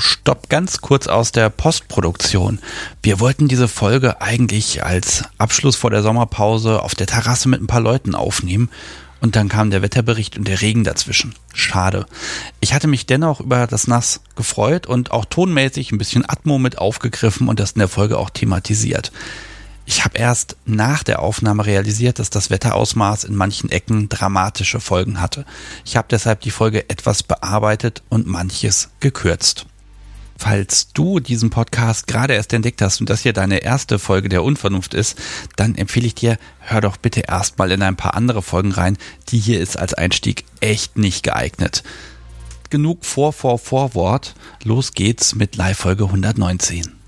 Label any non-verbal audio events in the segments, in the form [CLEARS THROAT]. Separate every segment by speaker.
Speaker 1: Stopp ganz kurz aus der Postproduktion. Wir wollten diese Folge eigentlich als Abschluss vor der Sommerpause auf der Terrasse mit ein paar Leuten aufnehmen. Und dann kam der Wetterbericht und der Regen dazwischen. Schade. Ich hatte mich dennoch über das Nass gefreut und auch tonmäßig ein bisschen Atmo mit aufgegriffen und das in der Folge auch thematisiert. Ich habe erst nach der Aufnahme realisiert, dass das Wetterausmaß in manchen Ecken dramatische Folgen hatte. Ich habe deshalb die Folge etwas bearbeitet und manches gekürzt. Falls du diesen Podcast gerade erst entdeckt hast und das hier deine erste Folge der Unvernunft ist, dann empfehle ich dir, hör doch bitte erstmal in ein paar andere Folgen rein. Die hier ist als Einstieg echt nicht geeignet. Genug Vor, Vor, Vorwort. Los geht's mit Live-Folge 119.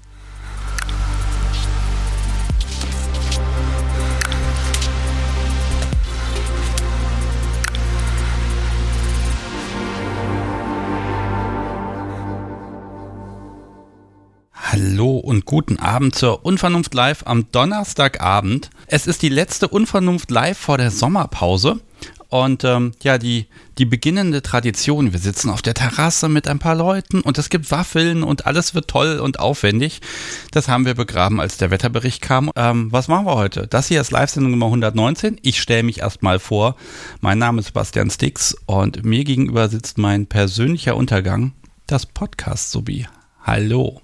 Speaker 1: Hallo und guten Abend zur Unvernunft Live am Donnerstagabend. Es ist die letzte Unvernunft Live vor der Sommerpause. Und ähm, ja, die, die beginnende Tradition. Wir sitzen auf der Terrasse mit ein paar Leuten und es gibt Waffeln und alles wird toll und aufwendig. Das haben wir begraben, als der Wetterbericht kam. Ähm, was machen wir heute? Das hier ist Live-Sendung Nummer 119. Ich stelle mich erstmal vor. Mein Name ist Sebastian Stix und mir gegenüber sitzt mein persönlicher Untergang, das Podcast-Subi. Hallo.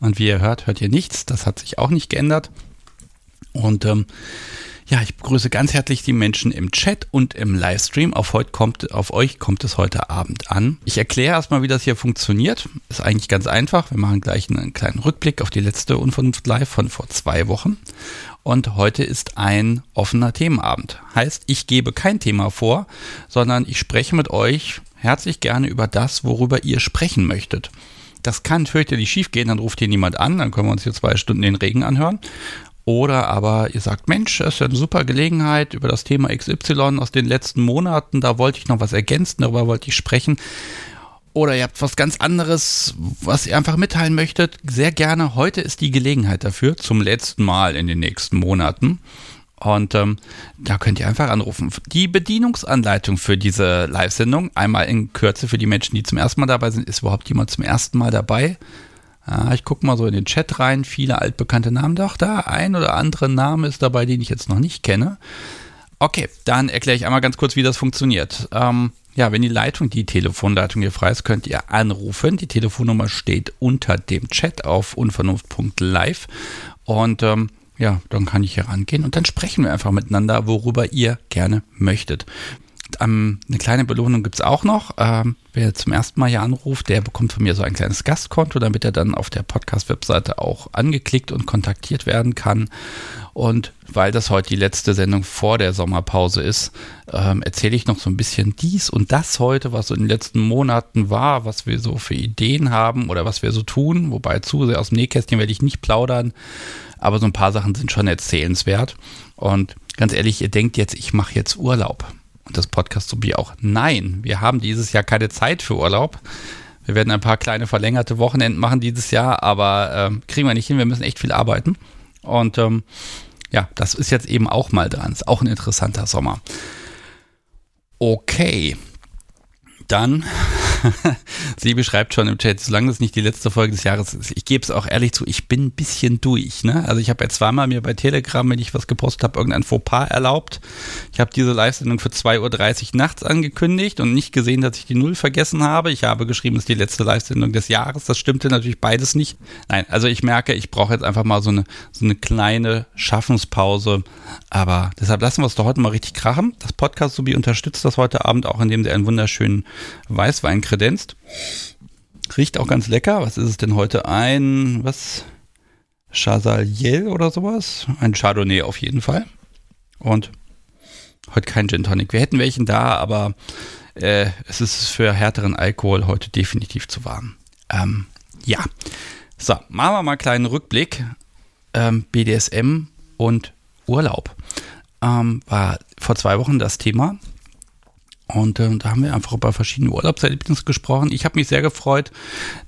Speaker 1: Und wie ihr hört, hört ihr nichts. Das hat sich auch nicht geändert. Und ähm, ja, ich begrüße ganz herzlich die Menschen im Chat und im Livestream. Auf, heute kommt, auf euch kommt es heute Abend an. Ich erkläre erstmal, wie das hier funktioniert. Ist eigentlich ganz einfach. Wir machen gleich einen kleinen Rückblick auf die letzte Unvernunft Live von vor zwei Wochen. Und heute ist ein offener Themenabend. Heißt, ich gebe kein Thema vor, sondern ich spreche mit euch herzlich gerne über das, worüber ihr sprechen möchtet. Das kann fürchterlich schief gehen, dann ruft hier niemand an, dann können wir uns hier zwei Stunden den Regen anhören. Oder aber ihr sagt, Mensch, das ist ja eine super Gelegenheit über das Thema XY aus den letzten Monaten, da wollte ich noch was ergänzen, darüber wollte ich sprechen. Oder ihr habt was ganz anderes, was ihr einfach mitteilen möchtet, sehr gerne. Heute ist die Gelegenheit dafür, zum letzten Mal in den nächsten Monaten. Und ähm, da könnt ihr einfach anrufen. Die Bedienungsanleitung für diese Live-Sendung, einmal in Kürze für die Menschen, die zum ersten Mal dabei sind, ist überhaupt jemand zum ersten Mal dabei? Ja, ich gucke mal so in den Chat rein, viele altbekannte Namen. Doch, da ein oder andere Name ist dabei, den ich jetzt noch nicht kenne. Okay, dann erkläre ich einmal ganz kurz, wie das funktioniert. Ähm, ja, wenn die Leitung, die Telefonleitung hier frei ist, könnt ihr anrufen. Die Telefonnummer steht unter dem Chat auf unvernunft.live. Und ähm, ja, dann kann ich hier rangehen und dann sprechen wir einfach miteinander, worüber ihr gerne möchtet. Ähm, eine kleine Belohnung gibt es auch noch. Ähm, wer zum ersten Mal hier anruft, der bekommt von mir so ein kleines Gastkonto, damit er dann auf der Podcast-Webseite auch angeklickt und kontaktiert werden kann. Und weil das heute die letzte Sendung vor der Sommerpause ist, ähm, erzähle ich noch so ein bisschen dies und das heute, was so in den letzten Monaten war, was wir so für Ideen haben oder was wir so tun. Wobei zu sehr aus dem Nähkästchen werde ich nicht plaudern aber so ein paar Sachen sind schon erzählenswert. Und ganz ehrlich, ihr denkt jetzt, ich mache jetzt Urlaub. Und das Podcast so wie auch. Nein, wir haben dieses Jahr keine Zeit für Urlaub. Wir werden ein paar kleine verlängerte Wochenenden machen dieses Jahr, aber äh, kriegen wir nicht hin. Wir müssen echt viel arbeiten. Und ähm, ja, das ist jetzt eben auch mal dran. Ist auch ein interessanter Sommer. Okay, dann, [LAUGHS] sie beschreibt schon im Chat, solange das nicht die letzte Folge des Jahres ist, ich gebe es auch ehrlich zu, ich bin ein bisschen durch. Ne? Also ich habe ja zweimal mir bei Telegram, wenn ich was gepostet habe, irgendein Fauxpas erlaubt. Ich habe diese Live-Sendung für 2.30 Uhr nachts angekündigt und nicht gesehen, dass ich die Null vergessen habe. Ich habe geschrieben, es ist die letzte Live-Sendung des Jahres. Das stimmte natürlich beides nicht. Nein, also ich merke, ich brauche jetzt einfach mal so eine, so eine kleine Schaffenspause. Aber deshalb lassen wir es doch heute mal richtig krachen. Das Podcast Subi unterstützt das heute Abend auch, indem sie einen wunderschönen Weißwein kredenzt. Riecht auch ganz lecker. Was ist es denn heute? Ein, was? Chazaliel oder sowas? Ein Chardonnay auf jeden Fall. Und heute kein Gin Tonic. Wir hätten welchen da, aber äh, es ist für härteren Alkohol heute definitiv zu warm. Ähm, ja. So, machen wir mal einen kleinen Rückblick. Ähm, BDSM und Urlaub ähm, war vor zwei Wochen das Thema. Und äh, da haben wir einfach über verschiedene Urlaubserlebnisse gesprochen. Ich habe mich sehr gefreut,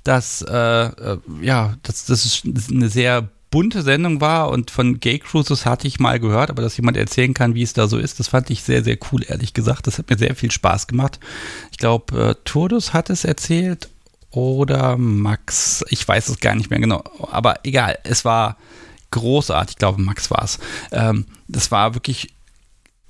Speaker 1: dass, äh, äh, ja, dass das eine sehr bunte Sendung war und von Gay Cruises hatte ich mal gehört, aber dass jemand erzählen kann, wie es da so ist, das fand ich sehr, sehr cool, ehrlich gesagt. Das hat mir sehr viel Spaß gemacht. Ich glaube, äh, Turdus hat es erzählt oder Max. Ich weiß es gar nicht mehr genau. Aber egal, es war großartig. Ich glaube, Max war es. Ähm, das war wirklich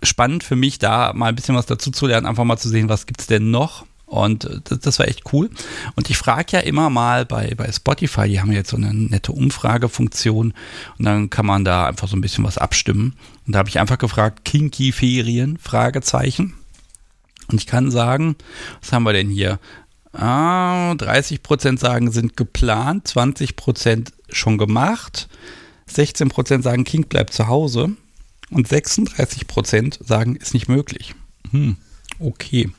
Speaker 1: spannend für mich, da mal ein bisschen was dazu zu lernen, einfach mal zu sehen, was gibt es denn noch. Und äh, das, das, war echt cool. Und ich frage ja immer mal bei, bei Spotify, die haben jetzt so eine nette Umfragefunktion und dann kann man da einfach so ein bisschen was abstimmen. Und da habe ich einfach gefragt, Kinky Ferien? Fragezeichen. Und ich kann sagen, was haben wir denn hier? Ah, 30% sagen, sind geplant, 20% schon gemacht, 16% sagen, King bleibt zu Hause und 36% sagen, ist nicht möglich. Hm, okay.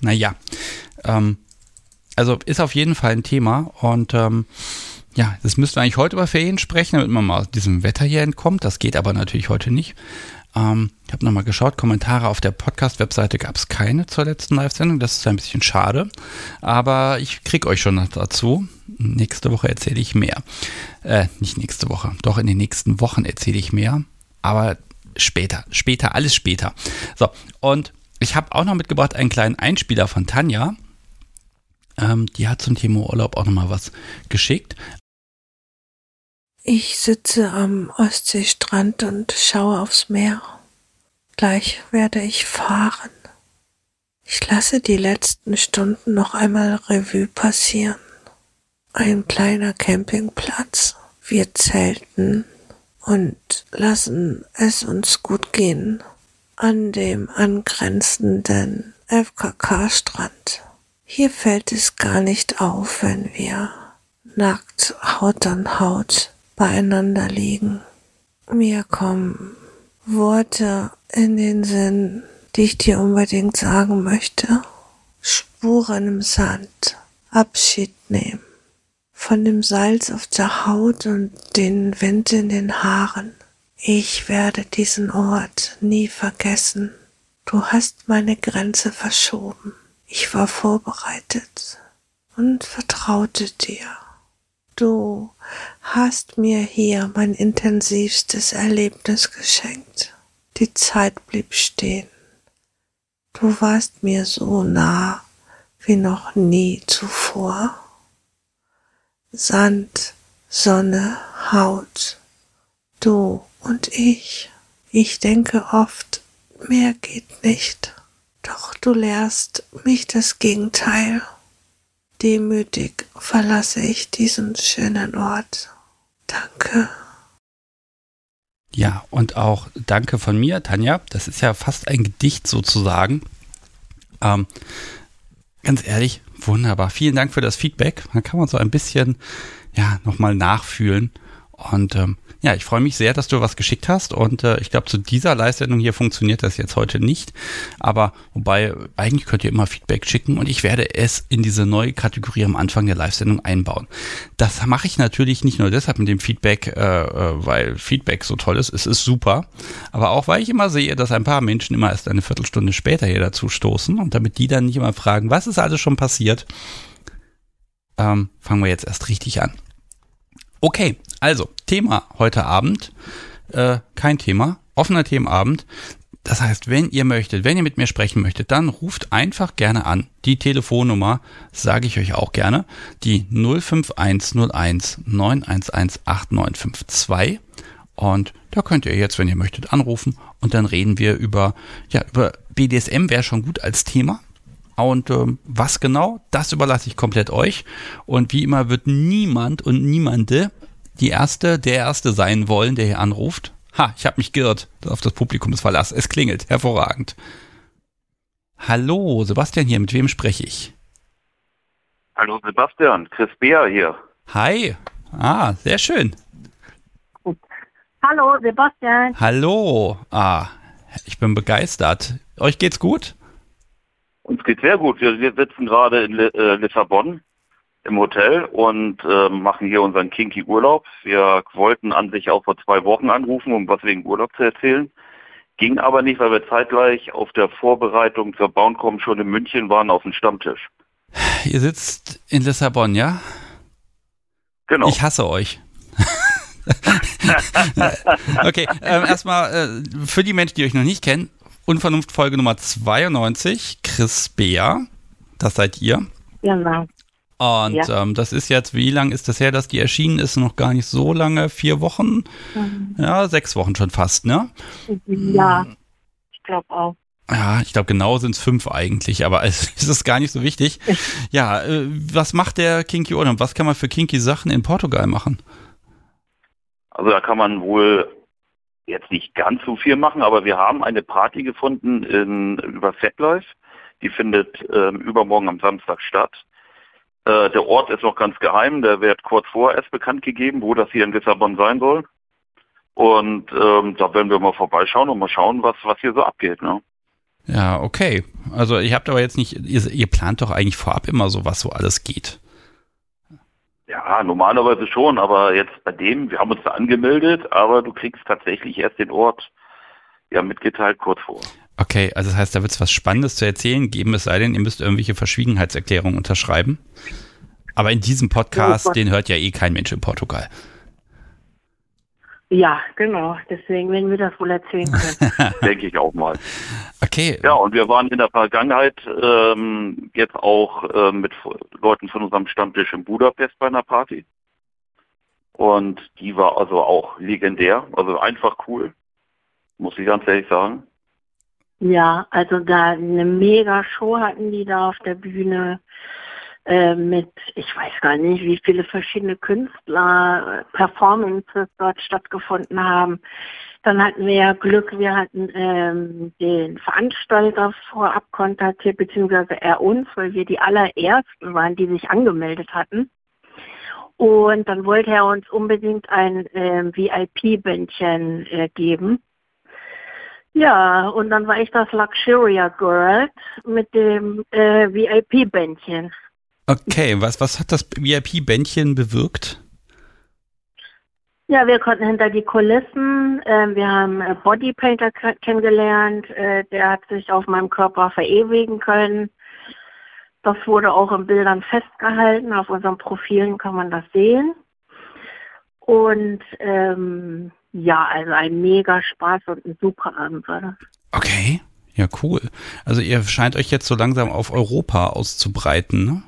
Speaker 1: Naja, ähm, also ist auf jeden Fall ein Thema und ähm, ja, das müssten wir eigentlich heute über Ferien sprechen, damit man mal diesem Wetter hier entkommt. Das geht aber natürlich heute nicht. Ähm, ich habe nochmal geschaut, Kommentare auf der Podcast-Webseite gab es keine zur letzten Live-Sendung. Das ist ein bisschen schade. Aber ich kriege euch schon dazu. Nächste Woche erzähle ich mehr. Äh, nicht nächste Woche, doch in den nächsten Wochen erzähle ich mehr. Aber später, später, alles später. So, und ich habe auch noch mitgebracht einen kleinen Einspieler von Tanja. Ähm, die hat zum Thema Urlaub auch nochmal was geschickt.
Speaker 2: Ich sitze am Ostseestrand und schaue aufs Meer. Gleich werde ich fahren. Ich lasse die letzten Stunden noch einmal Revue passieren. Ein kleiner Campingplatz. Wir zelten und lassen es uns gut gehen an dem angrenzenden FKK-Strand. Hier fällt es gar nicht auf, wenn wir nackt Haut an Haut beieinander liegen. Mir kommen Worte in den Sinn, die ich dir unbedingt sagen möchte. Spuren im Sand, Abschied nehmen von dem Salz auf der Haut und den Wind in den Haaren. Ich werde diesen Ort nie vergessen. Du hast meine Grenze verschoben. Ich war vorbereitet und vertraute dir. Du hast mir hier mein intensivstes Erlebnis geschenkt. Die Zeit blieb stehen. Du warst mir so nah wie noch nie zuvor. Sand, Sonne, Haut, du und ich. Ich denke oft, mehr geht nicht. Doch du lehrst mich das Gegenteil. Demütig verlasse ich diesen schönen Ort. Danke.
Speaker 1: Ja, und auch danke von mir, Tanja. Das ist ja fast ein Gedicht sozusagen. Ähm, ganz ehrlich, wunderbar. Vielen Dank für das Feedback. Da kann man so ein bisschen, ja, nochmal nachfühlen. Und ähm, ja, ich freue mich sehr, dass du was geschickt hast und äh, ich glaube, zu dieser Live-Sendung hier funktioniert das jetzt heute nicht. Aber wobei, eigentlich könnt ihr immer Feedback schicken und ich werde es in diese neue Kategorie am Anfang der Live-Sendung einbauen. Das mache ich natürlich nicht nur deshalb mit dem Feedback, äh, äh, weil Feedback so toll ist. Es ist super. Aber auch, weil ich immer sehe, dass ein paar Menschen immer erst eine Viertelstunde später hier dazu stoßen und damit die dann nicht immer fragen, was ist alles schon passiert, ähm, fangen wir jetzt erst richtig an. Okay, also Thema heute Abend, äh, kein Thema, offener Themenabend. Das heißt, wenn ihr möchtet, wenn ihr mit mir sprechen möchtet, dann ruft einfach gerne an. Die Telefonnummer sage ich euch auch gerne, die 05101 911 8952. Und da könnt ihr jetzt, wenn ihr möchtet, anrufen und dann reden wir über, ja, über BDSM wäre schon gut als Thema. Und ähm, was genau, das überlasse ich komplett euch. Und wie immer wird niemand und niemande die Erste, der Erste sein wollen, der hier anruft. Ha, ich habe mich geirrt auf das Publikumsverlass. Es klingelt. Hervorragend. Hallo, Sebastian hier. Mit wem spreche ich?
Speaker 3: Hallo Sebastian, Chris Beer hier.
Speaker 1: Hi. Ah, sehr schön.
Speaker 4: Hallo Sebastian.
Speaker 1: Hallo. Ah, ich bin begeistert. Euch geht's gut?
Speaker 3: Uns geht's sehr gut. Wir, wir sitzen gerade in äh, Lissabon im Hotel und äh, machen hier unseren kinky Urlaub. Wir wollten an sich auch vor zwei Wochen anrufen, um was wegen Urlaub zu erzählen. Ging aber nicht, weil wir zeitgleich auf der Vorbereitung zur Bauncom schon in München waren auf dem Stammtisch.
Speaker 1: Ihr sitzt in Lissabon, ja?
Speaker 3: Genau.
Speaker 1: Ich hasse euch. [LAUGHS] okay, ähm, erstmal äh, für die Menschen, die euch noch nicht kennen, Unvernunft Folge Nummer 92, Chris Bea, das seid ihr.
Speaker 4: Genau.
Speaker 1: Und ja. ähm, das ist jetzt, wie lange ist das her, dass die erschienen ist? Noch gar nicht so lange, vier Wochen? Mhm. Ja, sechs Wochen schon fast, ne?
Speaker 4: Ja, ich glaube auch.
Speaker 1: Ja, ich glaube, genau sind es fünf eigentlich, aber [LAUGHS] es ist gar nicht so wichtig. [LAUGHS] Ja, äh, was macht der Kinky Urlaub? Was kann man für kinky Sachen in Portugal machen?
Speaker 3: Also da kann man wohl jetzt nicht ganz so viel machen, aber wir haben eine Party gefunden in, über Setlife. Die findet ähm, übermorgen am Samstag statt. Äh, der Ort ist noch ganz geheim, der wird kurz vorher erst bekannt gegeben, wo das hier in Lissabon sein soll. Und ähm, da werden wir mal vorbeischauen und mal schauen, was, was hier so abgeht. Ne?
Speaker 1: Ja, okay. Also ihr habt aber jetzt nicht, ihr, ihr plant doch eigentlich vorab immer so, was so alles geht.
Speaker 3: Ja, normalerweise schon, aber jetzt bei dem, wir haben uns da angemeldet, aber du kriegst tatsächlich erst den Ort ja mitgeteilt kurz vor.
Speaker 1: Okay, also das heißt, da wird es was Spannendes zu erzählen geben, es sei denn, ihr müsst irgendwelche Verschwiegenheitserklärungen unterschreiben. Aber in diesem Podcast, oh den hört ja eh kein Mensch in Portugal.
Speaker 4: Ja, genau. Deswegen werden wir das wohl erzählen können. [LAUGHS]
Speaker 3: Denke ich auch mal.
Speaker 1: Okay.
Speaker 3: Ja, und wir waren in der Vergangenheit ähm, jetzt auch äh, mit Leuten von unserem Stammtisch in Budapest bei einer Party. Und die war also auch legendär, also einfach cool, muss ich ganz ehrlich sagen.
Speaker 4: Ja, also da eine mega Show hatten die da auf der Bühne. Äh, mit, ich weiß gar nicht, wie viele verschiedene Künstler, äh, Performances dort stattgefunden haben. Dann hatten wir ja Glück, wir hatten ähm, den Veranstalter vorab kontaktiert, beziehungsweise er uns, weil wir die allerersten waren, die sich angemeldet hatten. Und dann wollte er uns unbedingt ein äh, VIP-Bändchen äh, geben. Ja, und dann war ich das Luxuria Girl mit dem äh, VIP-Bändchen.
Speaker 1: Okay, was, was hat das VIP-Bändchen bewirkt?
Speaker 4: Ja, wir konnten hinter die Kulissen. Äh, wir haben äh, Bodypainter kennengelernt. Äh, der hat sich auf meinem Körper verewigen können. Das wurde auch in Bildern festgehalten. Auf unseren Profilen kann man das sehen. Und ähm, ja, also ein mega Spaß und ein super Abend war das.
Speaker 1: Okay, ja cool. Also ihr scheint euch jetzt so langsam auf Europa auszubreiten, ne?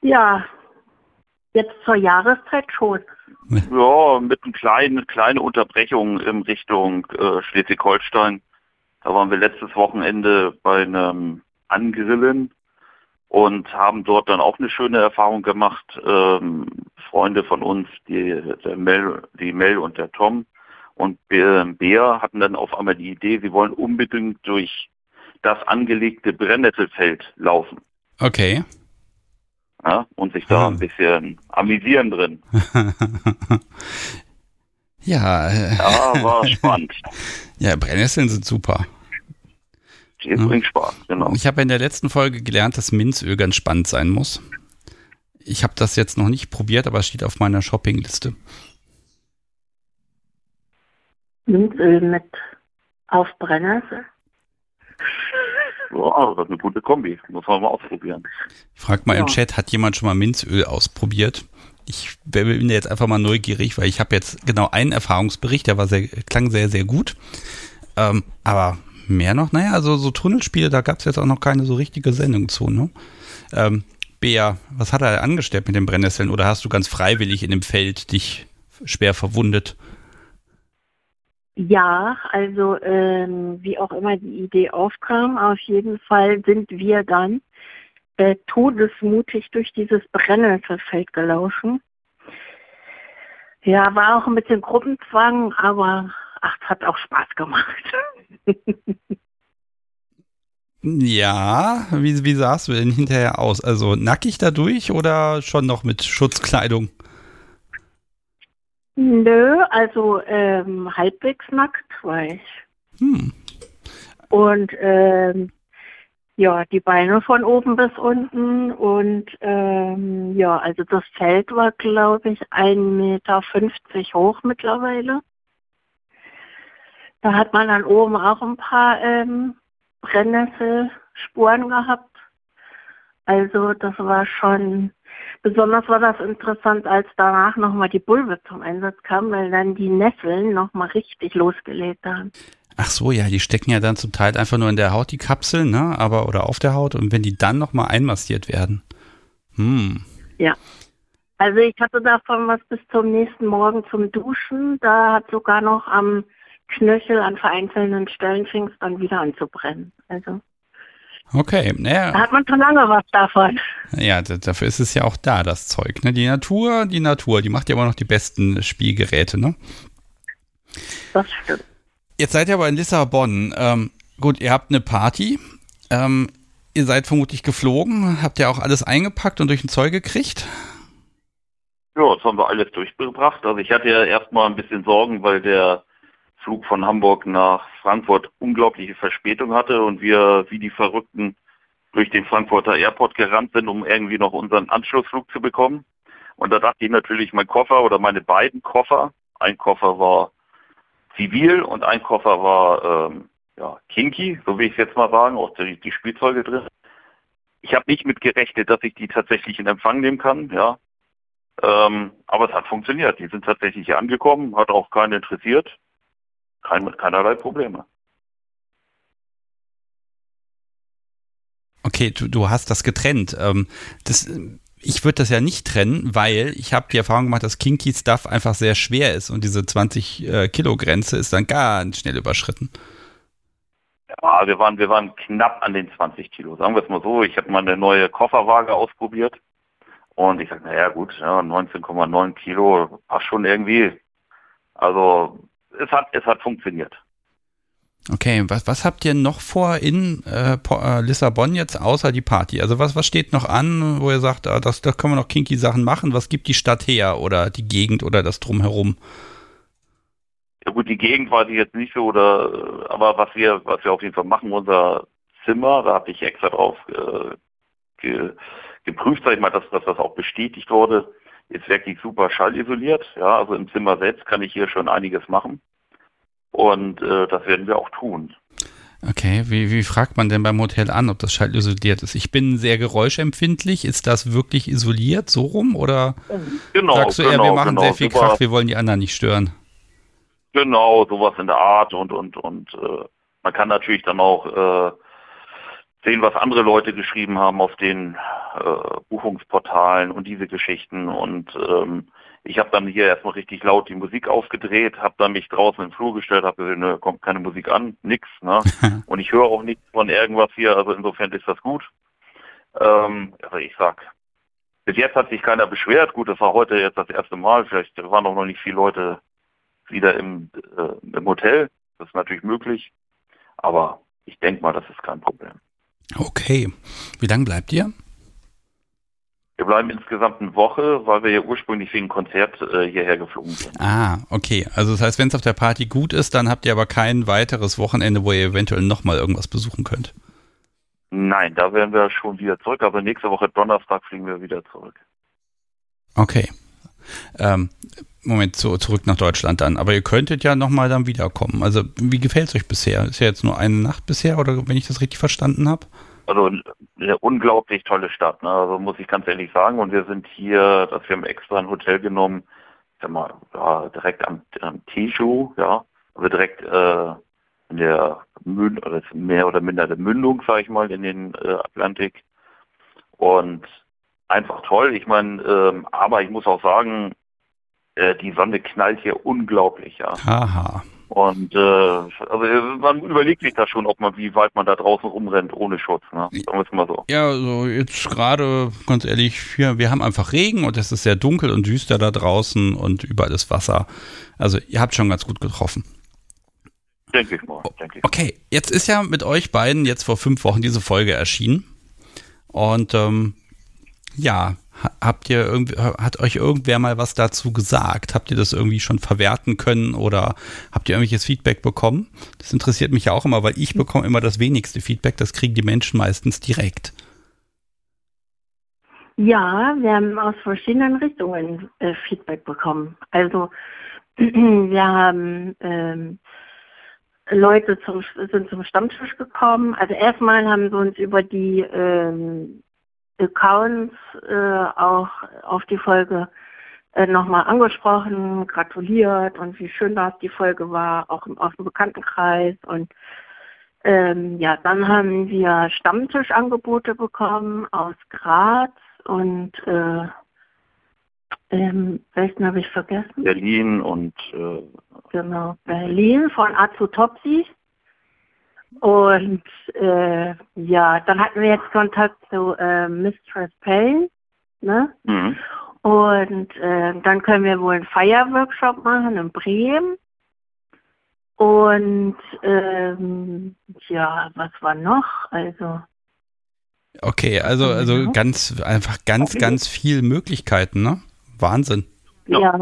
Speaker 4: Ja, jetzt zur Jahreszeit schon. [LAUGHS]
Speaker 3: Ja, mit einer kleinen, kleine Unterbrechung in Richtung äh, Schleswig-Holstein. Da waren wir letztes Wochenende bei einem Angrillen und haben dort dann auch eine schöne Erfahrung gemacht. Ähm, Freunde von uns, die, der Mel, die Mel und der Tom und Bär hatten dann auf einmal die Idee, sie wollen unbedingt durch das angelegte Brennnesselfeld laufen.
Speaker 1: Okay
Speaker 3: ja, und sich da hm. ein bisschen amüsieren drin. [LAUGHS]
Speaker 1: ja.
Speaker 3: Äh, ja, war [LAUGHS] spannend.
Speaker 1: Ja, Brennnesseln sind super.
Speaker 3: Die bringt Spaß, genau.
Speaker 1: Ich habe in der letzten Folge gelernt, dass Minzöl ganz spannend sein muss. Ich habe das jetzt noch nicht probiert, aber es steht auf meiner Shoppingliste.
Speaker 4: Minzöl mit auf Brennnessel?
Speaker 3: Ja, das ist eine gute Kombi. Muss man mal ausprobieren.
Speaker 1: Ich frage mal ja. im Chat, hat jemand schon mal Minzöl ausprobiert? Ich bin jetzt einfach mal neugierig, weil ich habe jetzt genau einen Erfahrungsbericht, der war sehr, klang sehr, sehr gut. Ähm, aber mehr noch, naja, also so Tunnelspiele, da gab es jetzt auch noch keine so richtige Sendung zu, ne? Ähm, Bea, was hat er angestellt mit den Brennnesseln oder hast du ganz freiwillig in dem Feld dich schwer verwundet?
Speaker 4: Ja, also ähm, wie auch immer die Idee aufkam, auf jeden Fall sind wir dann äh, todesmutig durch dieses Brennnesselfeld gelaufen. Ja, war auch ein bisschen Gruppenzwang, aber ach, hat auch Spaß gemacht. [LAUGHS]
Speaker 1: ja, wie, wie sahst du denn hinterher aus? Also nackig dadurch oder schon noch mit Schutzkleidung?
Speaker 4: Nö, also ähm, halbwegs nackt war ich. Hm. Und ähm, ja, die Beine von oben bis unten und ähm, ja, also das Feld war, glaube ich, 1,50 Meter hoch mittlerweile. Da hat man dann oben auch ein paar ähm, Brennnesselspuren gehabt. Also das war schon Besonders war das interessant, als danach nochmal die Bulbe zum Einsatz kam, weil dann die Nesseln nochmal richtig losgelegt haben.
Speaker 1: Ach so, ja, die stecken ja dann zum Teil einfach nur in der Haut, die Kapseln, ne? Aber oder auf der Haut und wenn die dann nochmal einmassiert werden. Hm.
Speaker 4: Ja. Also ich hatte davon was bis zum nächsten Morgen zum Duschen. Da hat sogar noch am Knöchel an vereinzelten Stellen fing es dann wieder an zu brennen. Also
Speaker 1: Okay, naja.
Speaker 4: da hat man schon lange was davon.
Speaker 1: Ja, dafür ist es ja auch da, das Zeug. Ne? Die Natur, die Natur, die macht ja immer noch die besten Spielgeräte, ne?
Speaker 4: Das stimmt.
Speaker 1: Jetzt seid ihr aber in Lissabon. Ähm, gut, ihr habt eine Party. Ähm, ihr seid vermutlich geflogen. Habt ihr auch alles eingepackt und durch den Zoll gekriegt?
Speaker 3: Ja, das haben wir alles durchgebracht. Also ich hatte ja erstmal ein bisschen Sorgen, weil der Flug von Hamburg nach Frankfurt unglaubliche Verspätung hatte und wir wie die Verrückten durch den Frankfurter Airport gerannt sind, um irgendwie noch unseren Anschlussflug zu bekommen. Und da dachte ich natürlich, mein Koffer oder meine beiden Koffer, ein Koffer war zivil und ein Koffer war ähm, ja, kinky, so will ich es jetzt mal sagen, auch die, die Spielzeuge drin. Ich habe nicht mit gerechnet, dass ich die tatsächlich in Empfang nehmen kann, ja. Ähm, aber es hat funktioniert. Die sind tatsächlich hier angekommen, hat auch keinen interessiert. Kein, keinerlei Probleme.
Speaker 1: Okay, du, du hast das getrennt. Ähm, das, ich würde das ja nicht trennen, weil ich habe die Erfahrung gemacht, dass Kinky Stuff einfach sehr schwer ist und diese 20 äh, Kilo Grenze ist dann ganz schnell überschritten.
Speaker 3: Ja, wir waren, wir waren knapp an den 20 Kilo. Sagen wir es mal so. Ich habe mal eine neue Kofferwaage ausprobiert und ich sage, naja gut, ja, 19,9 Kilo passt schon irgendwie. Also es hat, es hat funktioniert.
Speaker 1: Okay, was, was habt ihr noch vor in äh, äh, Lissabon jetzt außer die Party? Also was, was steht noch an, wo ihr sagt, ah, das, da können wir noch kinky Sachen machen? Was gibt die Stadt her oder die Gegend oder das drumherum?
Speaker 3: Ja gut, die Gegend weiß ich jetzt nicht so, oder aber was wir, was wir auf jeden Fall machen, unser Zimmer, da habe ich extra drauf äh, ge, geprüft, sag ich mal, dass, dass das auch bestätigt wurde, ist wirklich super schallisoliert. Ja, also im Zimmer selbst kann ich hier schon einiges machen. Und äh, das werden wir auch tun.
Speaker 1: Okay, wie, wie fragt man denn beim Hotel an, ob das schallisoliert ist? Ich bin sehr geräuschempfindlich. Ist das wirklich isoliert, so rum? Oder
Speaker 3: Genau,
Speaker 1: sagst du
Speaker 3: genau,
Speaker 1: eher, wir machen
Speaker 3: genau,
Speaker 1: sehr viel
Speaker 3: super,
Speaker 1: Krach, wir wollen die anderen nicht stören?
Speaker 3: Genau, sowas in der Art und und und äh, man kann natürlich dann auch äh, sehen, was andere Leute geschrieben haben auf den äh, Buchungsportalen und diese Geschichten und ähm, ich habe dann hier erstmal richtig laut die Musik aufgedreht, habe dann mich draußen im Flur gestellt, habe gesagt, ne, kommt keine Musik an, nix, ne? [LAUGHS] Und ich höre auch nichts von irgendwas hier, also insofern ist das gut. Ähm, also ich sag, bis jetzt hat sich keiner beschwert. Gut, das war heute jetzt das erste Mal. Vielleicht waren auch noch nicht viele Leute wieder im, äh, im Hotel. Das ist natürlich möglich. Aber ich denke mal, das ist kein Problem.
Speaker 1: Okay. Wie lange bleibt ihr?
Speaker 3: Wir bleiben insgesamt eine Woche, weil wir ja ursprünglich wegen Konzert äh, hierher geflogen sind.
Speaker 1: Ah, okay. Also das heißt, wenn es auf der Party gut ist, dann habt ihr aber kein weiteres Wochenende, wo ihr eventuell nochmal irgendwas besuchen könnt.
Speaker 3: Nein, da werden wir schon wieder zurück. Also nächste Woche Donnerstag fliegen wir wieder zurück.
Speaker 1: Okay. Ähm, Moment, zu, zurück nach Deutschland dann. Aber ihr könntet ja nochmal dann wiederkommen. Also wie gefällt es euch bisher? Ist ja jetzt nur eine Nacht bisher, oder wenn ich das richtig verstanden habe?
Speaker 3: Also eine unglaublich tolle Stadt, ne? Also muss ich ganz ehrlich sagen. Und wir sind hier, dass wir haben extra ein Hotel genommen, sag mal, ja, direkt am, am Tischu, ja. Also direkt äh, in der Münd oder mehr oder minder der Mündung, sage ich mal, in den äh, Atlantik. Und einfach toll. Ich meine, ähm, aber ich muss auch sagen, äh, die Sonne knallt hier unglaublich, ja.
Speaker 1: Haha.
Speaker 3: Und äh, also man überlegt sich da schon, ob man wie weit man da draußen rumrennt ohne Schutz, ne? Sagen wir es mal so.
Speaker 1: Ja, also jetzt gerade, ganz ehrlich, wir, wir haben einfach Regen und es ist sehr dunkel und düster da draußen und überall ist Wasser. Also ihr habt schon ganz gut getroffen.
Speaker 3: Denke ich mal, denke ich.
Speaker 1: Okay, jetzt ist ja mit euch beiden jetzt vor fünf Wochen diese Folge erschienen. Und ähm, ja, habt ihr irgendwie, hat euch irgendwer mal was dazu gesagt? Habt ihr das irgendwie schon verwerten können oder habt ihr irgendwelches Feedback bekommen? Das interessiert mich ja auch immer, weil ich bekomme immer das wenigste Feedback. Das kriegen die Menschen meistens direkt.
Speaker 4: Ja, wir haben aus verschiedenen Richtungen äh, Feedback bekommen. Also [CLEARS THROAT] wir haben ähm, Leute zum, sind zum Stammtisch gekommen. Also erstmal haben sie uns über die ähm, Accounts äh, auch auf die Folge äh, nochmal angesprochen, gratuliert und wie schön das die Folge war, auch im, aus dem Bekanntenkreis. Und ähm, ja, dann haben wir Stammtischangebote bekommen aus Graz und äh, ähm, welchen habe ich vergessen?
Speaker 3: Berlin und äh,
Speaker 4: Genau, Berlin von Azutopsi. Und äh, ja, dann hatten wir jetzt Kontakt zu äh, Mistress Payne. Ne?
Speaker 3: mhm.
Speaker 4: Und äh, dann können wir wohl einen Feierworkshop machen in Bremen. Und ähm, ja, was war noch? Also
Speaker 1: Okay, also, also ganz, einfach ganz, ganz viel Möglichkeiten, ne? Wahnsinn.
Speaker 3: Ja.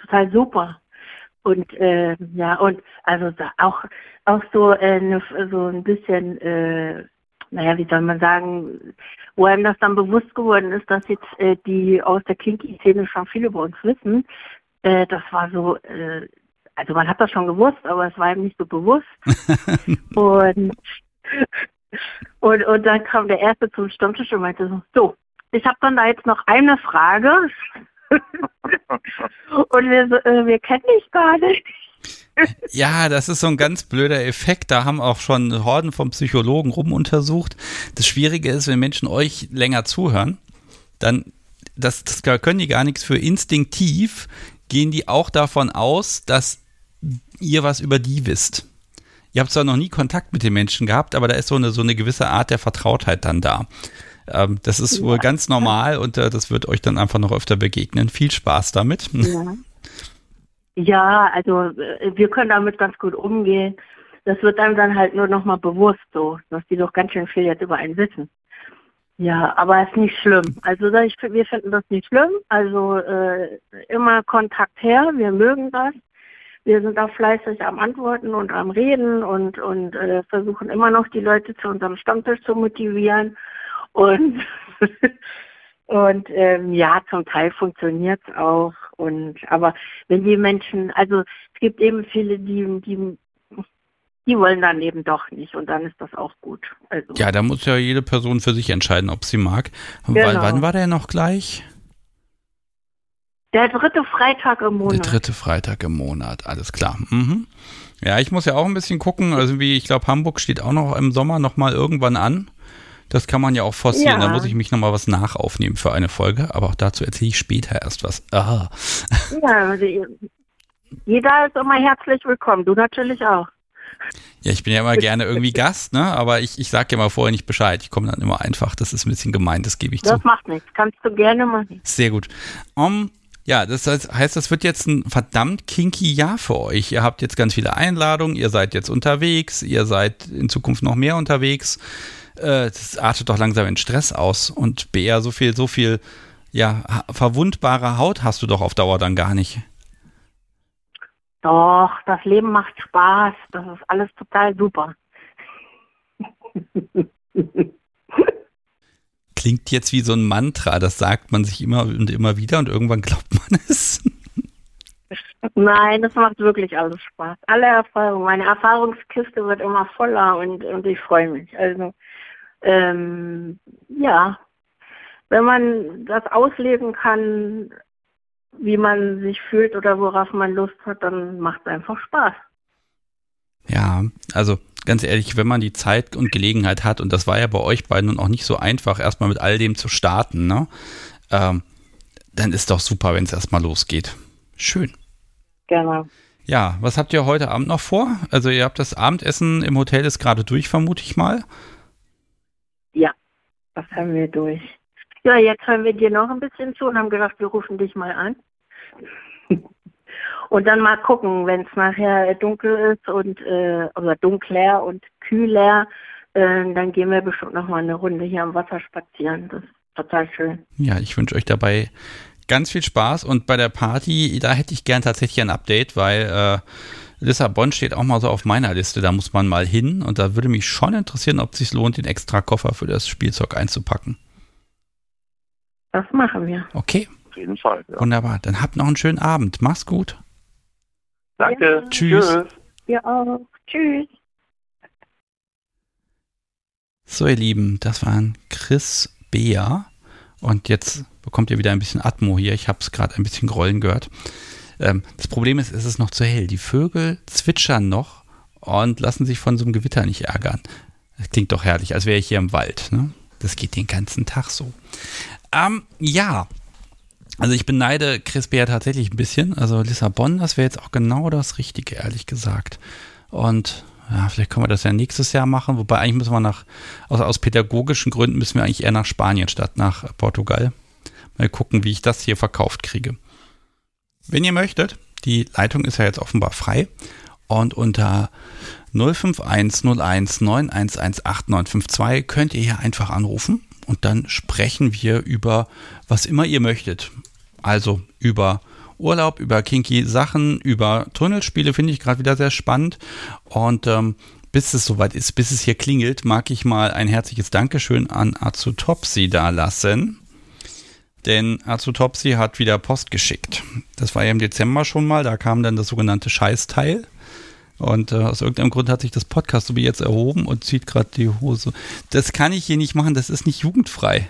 Speaker 4: total super. Und äh, ja, und also da auch auch so äh, ne, so ein bisschen, äh, naja, wie soll man sagen, wo einem das dann bewusst geworden ist, dass jetzt äh, die aus der Kinky-Szene schon viel über uns wissen. Äh, das war so, äh, also man hat das schon gewusst, aber es war ihm nicht so bewusst. [LAUGHS] und, und und dann kam der erste zum Stammtisch und meinte so, so, ich habe dann da jetzt noch eine Frage. Und wir, äh, wir kennen dich gar nicht.
Speaker 1: Ja, das ist so ein ganz blöder Effekt. Da haben auch schon Horden von Psychologen rumuntersucht. Das Schwierige ist, wenn Menschen euch länger zuhören, dann das, das können die gar nichts für. Instinktiv gehen die auch davon aus, dass ihr was über die wisst. Ihr habt zwar noch nie Kontakt mit den Menschen gehabt, aber da ist so eine, so eine gewisse Art der Vertrautheit dann da. Ähm, das ist wohl ganz normal und äh, das wird euch dann einfach noch öfter begegnen. Viel Spaß damit.
Speaker 4: Ja. ja, also äh, wir können damit ganz gut umgehen. Das wird einem dann halt nur nochmal bewusst so, dass die doch ganz schön viel jetzt über einen wissen. Ja, aber ist nicht schlimm. Also ich, wir finden das nicht schlimm. Also äh, immer Kontakt her, wir mögen das. Wir sind auch fleißig am Antworten und am Reden und, und äh, versuchen immer noch die Leute zu unserem Stammtisch zu motivieren. Und, [LAUGHS] und ähm, ja, zum Teil funktioniert es auch. Und aber wenn die Menschen, also es gibt eben viele, die, die, die wollen dann eben doch nicht und dann ist das auch gut. Also
Speaker 1: Ja, da muss ja jede Person für sich entscheiden, ob sie mag.
Speaker 4: Genau.
Speaker 1: wann war der noch gleich?
Speaker 4: der dritte Freitag im
Speaker 1: Der
Speaker 4: Monat.
Speaker 1: dritte Freitag im Monat, alles klar. Mhm. Ja, ich muss ja auch ein bisschen gucken. Also wie, ich glaube, Hamburg steht auch noch im Sommer noch mal irgendwann an. Das kann man ja auch forcieren.
Speaker 4: Ja.
Speaker 1: Da muss ich mich noch mal was nachaufnehmen für eine Folge. Aber auch dazu erzähle ich später erst was. Ah. [LAUGHS]
Speaker 4: Ja, also, jeder ist immer herzlich willkommen. Du natürlich auch.
Speaker 1: Ja, ich bin ja immer gerne irgendwie [LAUGHS] Gast, ne? Aber ich, ich sage ja mal vorher nicht Bescheid. Ich komme dann immer einfach. Das ist ein bisschen gemein, das gebe ich zu.
Speaker 4: Das macht nichts. Kannst du gerne machen.
Speaker 1: Sehr gut. Um, ja, das heißt, heißt, das wird jetzt ein verdammt kinky Jahr für euch. Ihr habt jetzt ganz viele Einladungen, ihr seid jetzt unterwegs, ihr seid in Zukunft noch mehr unterwegs. Äh, das artet doch langsam in Stress aus. Und BR, so viel, so viel, ja, verwundbare Haut hast du doch auf Dauer dann gar nicht.
Speaker 4: Doch, das Leben macht Spaß. Das ist alles total super. [LAUGHS]
Speaker 1: Klingt jetzt wie so ein Mantra, das sagt man sich immer und immer wieder und irgendwann glaubt man [LAUGHS] es.
Speaker 4: Nein, das macht wirklich alles Spaß. Alle Erfahrungen. Meine Erfahrungskiste wird immer voller und, und ich freue mich. Also, ähm, ja, wenn man das ausleben kann, wie man sich fühlt oder worauf man Lust hat, dann macht es einfach Spaß.
Speaker 1: Ja, also ganz ehrlich, wenn man die Zeit und Gelegenheit hat, und das war ja bei euch beiden nun auch nicht so einfach, erstmal mit all dem zu starten, ne? Ähm, dann ist doch super, wenn es erstmal losgeht. Schön.
Speaker 4: Genau.
Speaker 1: Ja, was habt ihr heute Abend noch vor? Also ihr habt das Abendessen im Hotel ist gerade durch, vermute ich mal.
Speaker 4: Das haben wir durch. Ja, jetzt hören wir dir noch ein bisschen zu und haben gedacht, wir rufen dich mal an. [LAUGHS] Und dann mal gucken, wenn es nachher dunkel ist und äh, oder dunkler und kühler, äh, dann gehen wir bestimmt noch mal eine Runde hier am Wasser spazieren. Das ist total schön.
Speaker 1: Ja, ich wünsche euch dabei ganz viel Spaß und bei der Party, da hätte ich gern tatsächlich ein Update, weil äh, Lissabon steht auch mal so auf meiner Liste, da muss man mal hin und da würde mich schon interessieren, ob es sich lohnt, den extra Koffer für das Spielzeug einzupacken.
Speaker 4: Das machen wir.
Speaker 1: Okay,
Speaker 3: Auf jeden Fall. Ja.
Speaker 1: wunderbar. Dann habt noch einen schönen Abend. Mach's gut.
Speaker 3: Danke.
Speaker 1: Tschüss.
Speaker 4: Wir auch. Tschüss.
Speaker 1: So, ihr Lieben, das waren Chris Beer. Und jetzt bekommt ihr wieder ein bisschen Atmo hier. Ich habe es gerade ein bisschen grollen gehört. Ähm, das Problem ist, es ist noch zu hell. Die Vögel zwitschern noch und lassen sich von so einem Gewitter nicht ärgern. Das klingt doch herrlich, als wäre ich hier im Wald. Ne? Das geht den ganzen Tag so. Ähm, ja, also ich beneide Beer tatsächlich ein bisschen. Also Lissabon, das wäre jetzt auch genau das Richtige, ehrlich gesagt. Und ja, vielleicht können wir das ja nächstes Jahr machen, wobei eigentlich müssen wir nach, also aus pädagogischen Gründen müssen wir eigentlich eher nach Spanien statt nach Portugal. Mal gucken, wie ich das hier verkauft kriege. Wenn ihr möchtet, die Leitung ist ja jetzt offenbar frei und unter 05101911892 könnt ihr hier einfach anrufen und dann sprechen wir über was immer ihr möchtet. Also über Urlaub, über kinky Sachen, über Tunnelspiele finde ich gerade wieder sehr spannend. Und ähm, bis es soweit ist, bis es hier klingelt, mag ich mal ein herzliches Dankeschön an Azutopsi da lassen. Denn Azutopsi hat wieder Post geschickt. Das war ja im Dezember schon mal, da kam dann das sogenannte Scheißteil. Und äh, aus irgendeinem Grund hat sich das Podcast so wie jetzt erhoben und zieht gerade die Hose. Das kann ich hier nicht machen, das ist nicht jugendfrei.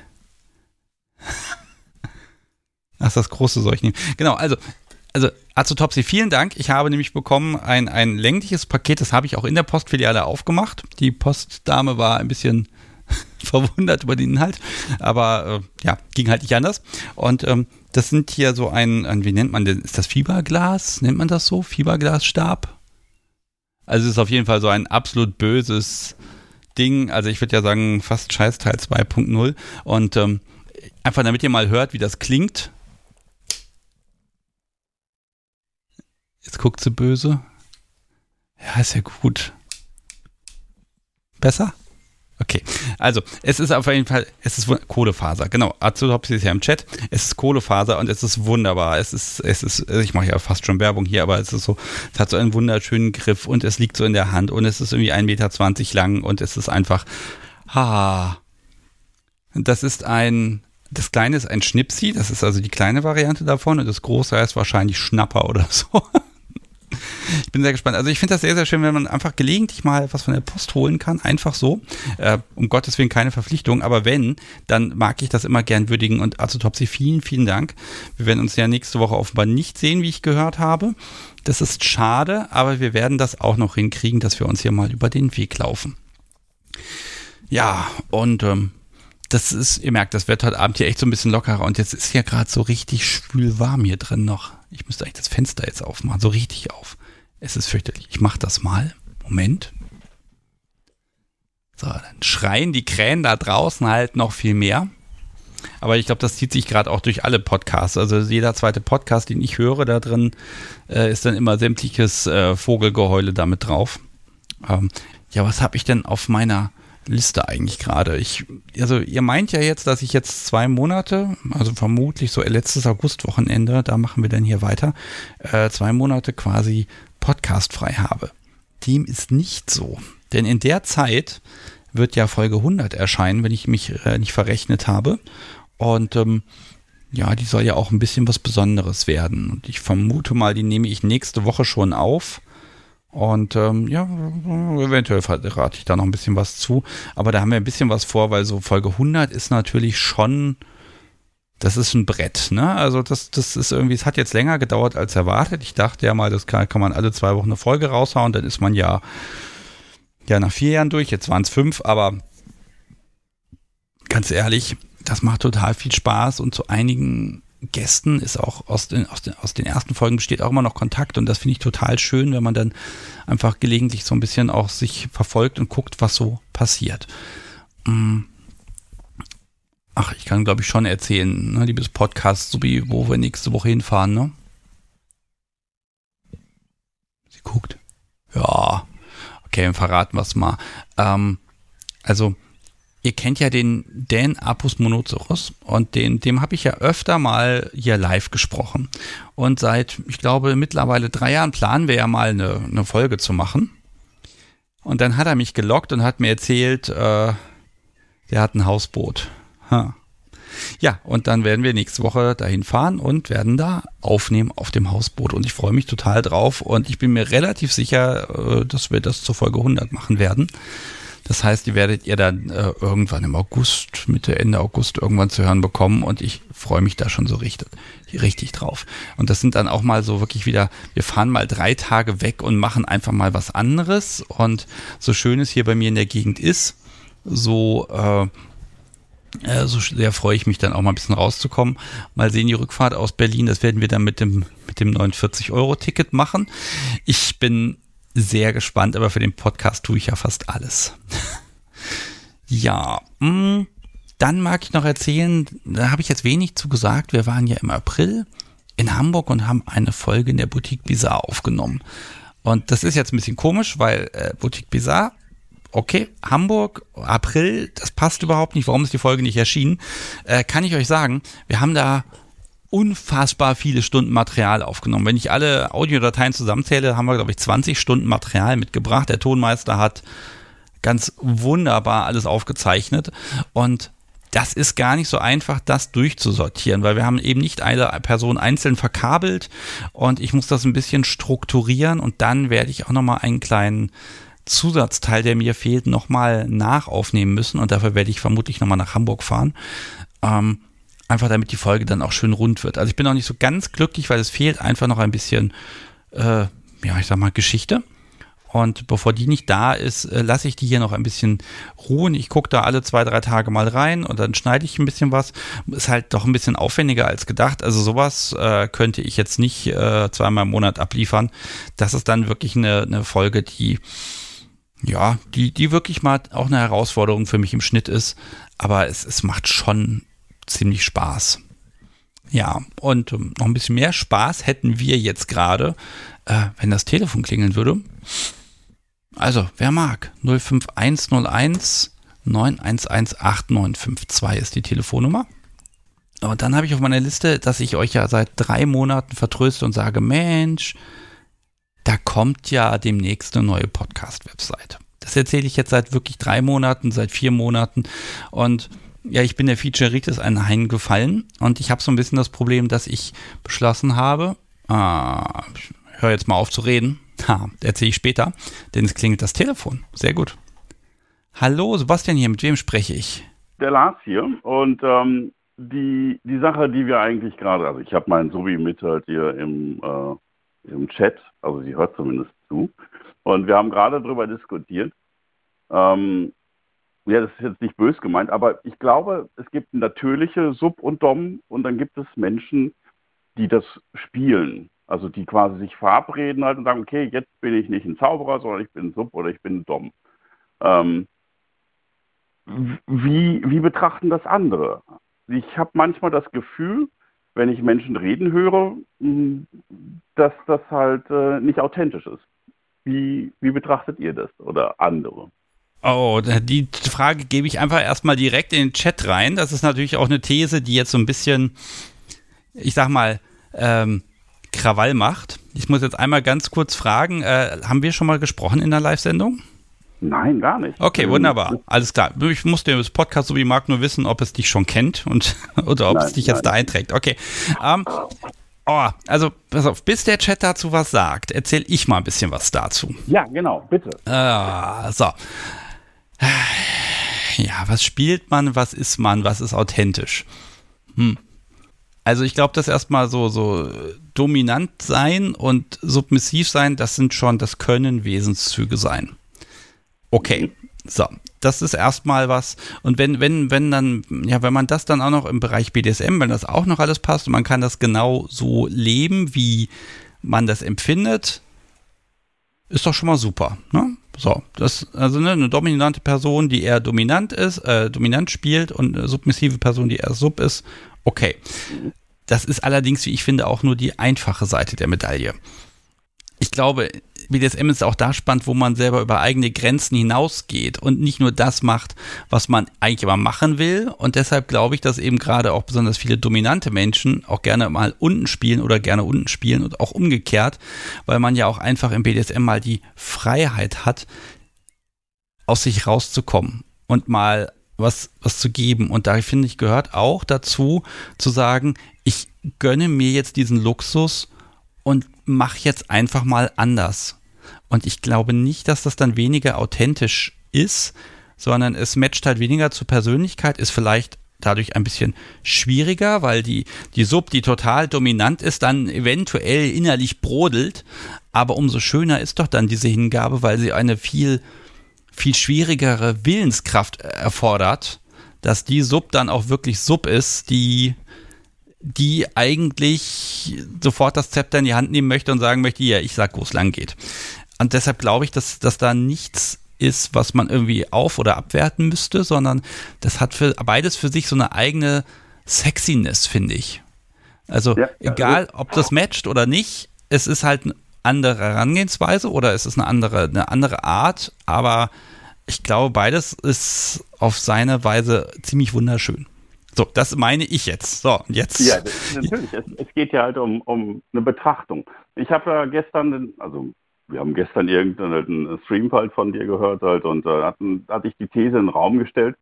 Speaker 1: [LAUGHS] Ach, das große soll ich nehmen. Genau, also, also Azotopsy, vielen Dank. Ich habe nämlich bekommen ein, ein längliches Paket, das habe ich auch in der Postfiliale aufgemacht. Die Postdame war ein bisschen [LAUGHS] verwundert über den Inhalt, aber äh, ja, ging halt nicht anders. Und ähm, das sind hier so ein, ein, wie nennt man das? Ist das Fieberglas? Nennt man das so? Fieberglasstab? Also es ist auf jeden Fall so ein absolut böses Ding. Also ich würde ja sagen, fast Scheißteil 2.0. Und ähm, einfach damit ihr mal hört, wie das klingt. Jetzt guckt sie böse. Ja, ist ja gut. Besser? Okay, also es ist auf jeden Fall, es ist Kohlefaser, genau. Azotopsis ist ja im Chat. Es ist Kohlefaser und es ist wunderbar. Es ist, es ist, ich mache ja fast schon Werbung hier, aber es ist so, es hat so einen wunderschönen Griff und es liegt so in der Hand und es ist irgendwie 1,20 Meter lang und es ist einfach, ha. Das ist ein, das kleine ist ein Schnipsi, das ist also die kleine Variante davon und das große heißt wahrscheinlich Schnapper oder [LAUGHS] so. Ich bin sehr gespannt. Also ich finde das sehr, sehr schön, wenn man einfach gelegentlich mal was von der Post holen kann. Einfach so. Äh, um Gottes Willen keine Verpflichtung. Aber wenn, dann mag ich das immer gern würdigen. Und Azotopsy, vielen, vielen Dank. Wir werden uns ja nächste Woche offenbar nicht sehen, wie ich gehört habe. Das ist schade, aber wir werden das auch noch hinkriegen, dass wir uns hier mal über den Weg laufen. Ja, und ähm, das ist, ihr merkt, das wird heute Abend hier echt so ein bisschen lockerer und jetzt ist ja gerade so richtig schwül warm hier drin noch. Ich müsste eigentlich das Fenster jetzt aufmachen, so richtig auf. Es ist fürchterlich. Ich mache das mal. Moment. So, dann schreien die Krähen da draußen halt noch viel mehr. Aber ich glaube, das zieht sich gerade auch durch alle Podcasts. Also jeder zweite Podcast, den ich höre, da drin äh, ist dann immer sämtliches äh, Vogelgeheule damit drauf. Ähm, ja, was habe ich denn auf meiner Liste eigentlich gerade? Ich, also ihr meint ja jetzt, dass ich jetzt zwei Monate, also vermutlich so letztes Augustwochenende, da machen wir dann hier weiter, äh, zwei Monate quasi podcastfrei habe. Dem ist nicht so. Denn in der Zeit wird ja Folge 100 erscheinen, wenn ich mich äh, nicht verrechnet habe. Und ähm, ja, die soll ja auch ein bisschen was Besonderes werden. Und ich vermute mal, die nehme ich nächste Woche schon auf. Und ähm, ja, eventuell rate ich da noch ein bisschen was zu. Aber da haben wir ein bisschen was vor, weil so Folge 100 ist natürlich schon, das ist ein Brett. Ne? Also das, das ist irgendwie, es hat jetzt länger gedauert als erwartet. Ich dachte ja mal, das kann, kann man alle zwei Wochen eine Folge raushauen. Dann ist man ja, ja nach vier Jahren durch. Jetzt waren es fünf, aber ganz ehrlich, das macht total viel Spaß und zu einigen Gästen ist auch aus den, aus den, aus den ersten Folgen besteht auch immer noch Kontakt und das finde ich total schön, wenn man dann einfach gelegentlich so ein bisschen auch sich verfolgt und guckt, was so passiert. Mm. Ach, ich kann glaube ich schon erzählen, ne, liebes Podcast, so wie wo wir nächste Woche hinfahren, ne? Sie guckt. Ja. Okay, dann verraten wir es mal. Ähm, also Ihr kennt ja den Dan Apus Monoceros und den, dem habe ich ja öfter mal hier live gesprochen. Und seit, ich glaube, mittlerweile drei Jahren planen wir ja mal eine, eine Folge zu machen. Und dann hat er mich gelockt und hat mir erzählt, äh, der hat ein Hausboot. Ha. Ja, und dann werden wir nächste Woche dahin fahren und werden da aufnehmen auf dem Hausboot. Und ich freue mich total drauf und ich bin mir relativ sicher, äh, dass wir das zur Folge 100 machen werden. Das heißt, die werdet ihr dann äh, irgendwann im August, Mitte, Ende August irgendwann zu hören bekommen und ich freue mich da schon so richtig, richtig drauf. Und das sind dann auch mal so wirklich wieder, wir fahren mal drei Tage weg und machen einfach mal was anderes. Und so schön es hier bei mir in der Gegend ist, so äh, äh, so sehr freue ich mich dann auch mal ein bisschen rauszukommen. Mal sehen, die Rückfahrt aus Berlin, das werden wir dann mit dem, mit dem 49-Euro-Ticket machen. Ich bin sehr gespannt, aber für den Podcast tue ich ja fast alles. [LAUGHS] ja, mh, mm, dann mag ich noch erzählen, da habe ich jetzt wenig zu gesagt. Wir waren ja im April in Hamburg und haben eine Folge in der Boutique Bizarre aufgenommen. Und das ist jetzt ein bisschen komisch, weil äh, Boutique Bizarre, okay, Hamburg, April, das passt überhaupt nicht. Warum ist die Folge nicht erschienen? Äh, kann ich euch sagen, wir haben da unfassbar viele Stunden Material aufgenommen. Wenn ich alle Audiodateien zusammenzähle, haben wir, glaube ich, 20 Stunden Material mitgebracht. Der Tonmeister hat ganz wunderbar alles aufgezeichnet und das ist gar nicht so einfach, das durchzusortieren, weil wir haben eben nicht eine Person einzeln verkabelt und ich muss das ein bisschen strukturieren und dann werde ich auch nochmal einen kleinen Zusatzteil, der mir fehlt, nochmal nachaufnehmen müssen und dafür werde ich vermutlich nochmal nach Hamburg fahren. Ähm, Einfach damit die Folge dann auch schön rund wird. Also ich bin auch nicht so ganz glücklich, weil es fehlt einfach noch ein bisschen, äh, ja, ich sag mal, Geschichte. Und bevor die nicht da ist, äh, lasse ich die hier noch ein bisschen ruhen. Ich gucke da alle zwei, drei Tage mal rein und dann schneide ich ein bisschen was. Ist halt doch ein bisschen aufwendiger als gedacht. Also sowas äh, könnte ich jetzt nicht äh, zweimal im Monat abliefern. Das ist dann wirklich eine, eine Folge, die ja, die, die wirklich mal auch eine Herausforderung für mich im Schnitt ist. Aber es, es macht schon ziemlich Spaß. Ja, und ähm, noch ein bisschen mehr Spaß hätten wir jetzt gerade, äh, wenn das Telefon klingeln würde. Also, wer mag? 05101 9118952 ist die Telefonnummer. Und dann habe ich auf meiner Liste, dass ich euch ja seit drei Monaten vertröste und sage, Mensch, da kommt ja demnächst eine neue Podcast-Website. Das erzähle ich jetzt seit wirklich drei Monaten, seit vier Monaten. Und ja, ich bin der Feature-Ritis ein Hain gefallen und ich habe so ein bisschen das Problem, dass ich beschlossen habe, äh, ich höre jetzt mal auf zu reden, erzähle ich später, denn es klingelt das Telefon. Sehr gut. Hallo, Sebastian hier, mit wem spreche ich?
Speaker 5: Der Lars hier und ähm, die, die Sache, die wir eigentlich gerade, also ich habe meinen Sobi mit halt hier im, äh, im Chat, also sie hört zumindest zu, und wir haben gerade darüber diskutiert, ähm, ja, das ist jetzt nicht bös gemeint, aber ich glaube, es gibt natürliche Sub und Dom und dann gibt es Menschen, die das spielen. Also die quasi sich verabreden halt und sagen, okay, jetzt bin ich nicht ein Zauberer, sondern ich bin Sub oder ich bin Dom. Ähm, wie, wie betrachten das andere? Ich habe manchmal das Gefühl, wenn ich Menschen reden höre, dass das halt äh, nicht authentisch ist. Wie, wie betrachtet ihr das oder andere?
Speaker 1: Oh, die Frage gebe ich einfach erstmal direkt in den Chat rein. Das ist natürlich auch eine These, die jetzt so ein bisschen, ich sag mal, ähm, Krawall macht. Ich muss jetzt einmal ganz kurz fragen, äh, haben wir schon mal gesprochen in der Live-Sendung?
Speaker 5: Nein, gar nicht.
Speaker 1: Okay, wunderbar. Alles klar. Ich musste das Podcast so wie Marc nur wissen, ob es dich schon kennt und [LAUGHS] oder ob nein, es dich nein. jetzt da einträgt. Okay. Ähm, oh, also pass auf, bis der Chat dazu was sagt, erzähle ich mal ein bisschen was dazu.
Speaker 5: Ja, genau, bitte.
Speaker 1: Äh, so. Ja, was spielt man, was ist man, was ist authentisch? Hm. Also ich glaube, dass erstmal so, so dominant sein und submissiv sein, das sind schon, das können Wesenszüge sein. Okay, so, das ist erstmal was. Und wenn, wenn, wenn dann, ja, wenn man das dann auch noch im Bereich BDSM, wenn das auch noch alles passt und man kann das genau so leben, wie man das empfindet, ist doch schon mal super. Ne? So, das also ne, eine dominante Person, die eher dominant ist, äh, dominant spielt und eine submissive Person, die eher sub ist. Okay. Das ist allerdings, wie ich finde, auch nur die einfache Seite der Medaille. Ich glaube, BDSM ist auch da spannend, wo man selber über eigene Grenzen hinausgeht und nicht nur das macht, was man eigentlich immer machen will. Und deshalb glaube ich, dass eben gerade auch besonders viele dominante Menschen auch gerne mal unten spielen oder gerne unten spielen und auch umgekehrt, weil man ja auch einfach im BDSM mal die Freiheit hat, aus sich rauszukommen und mal was, was zu geben. Und da finde ich, gehört auch dazu zu sagen, ich gönne mir jetzt diesen Luxus und mach jetzt einfach mal anders. Und ich glaube nicht, dass das dann weniger authentisch ist, sondern es matcht halt weniger zur Persönlichkeit, ist vielleicht dadurch ein bisschen schwieriger, weil die, die Sub, die total dominant ist, dann eventuell innerlich brodelt. Aber umso schöner ist doch dann diese Hingabe, weil sie eine viel, viel schwierigere Willenskraft erfordert, dass die Sub dann auch wirklich Sub ist, die, die eigentlich sofort das Zepter in die Hand nehmen möchte und sagen möchte, ja, ich sag, wo es lang geht. Und deshalb glaube ich, dass, dass da nichts ist, was man irgendwie auf- oder abwerten müsste, sondern das hat für beides für sich so eine eigene Sexiness, finde ich. Also ja, egal, ob das matcht oder nicht, es ist halt eine andere Herangehensweise oder es ist eine andere, eine andere Art, aber ich glaube, beides ist auf seine Weise ziemlich wunderschön. So, das meine ich jetzt. So, jetzt.
Speaker 5: Ja, natürlich. Es, es, geht ja halt um, um eine Betrachtung. Ich habe ja gestern, also wir haben gestern irgendeinen Stream halt von dir gehört halt und da hatten, hatte ich die These in den Raum gestellt,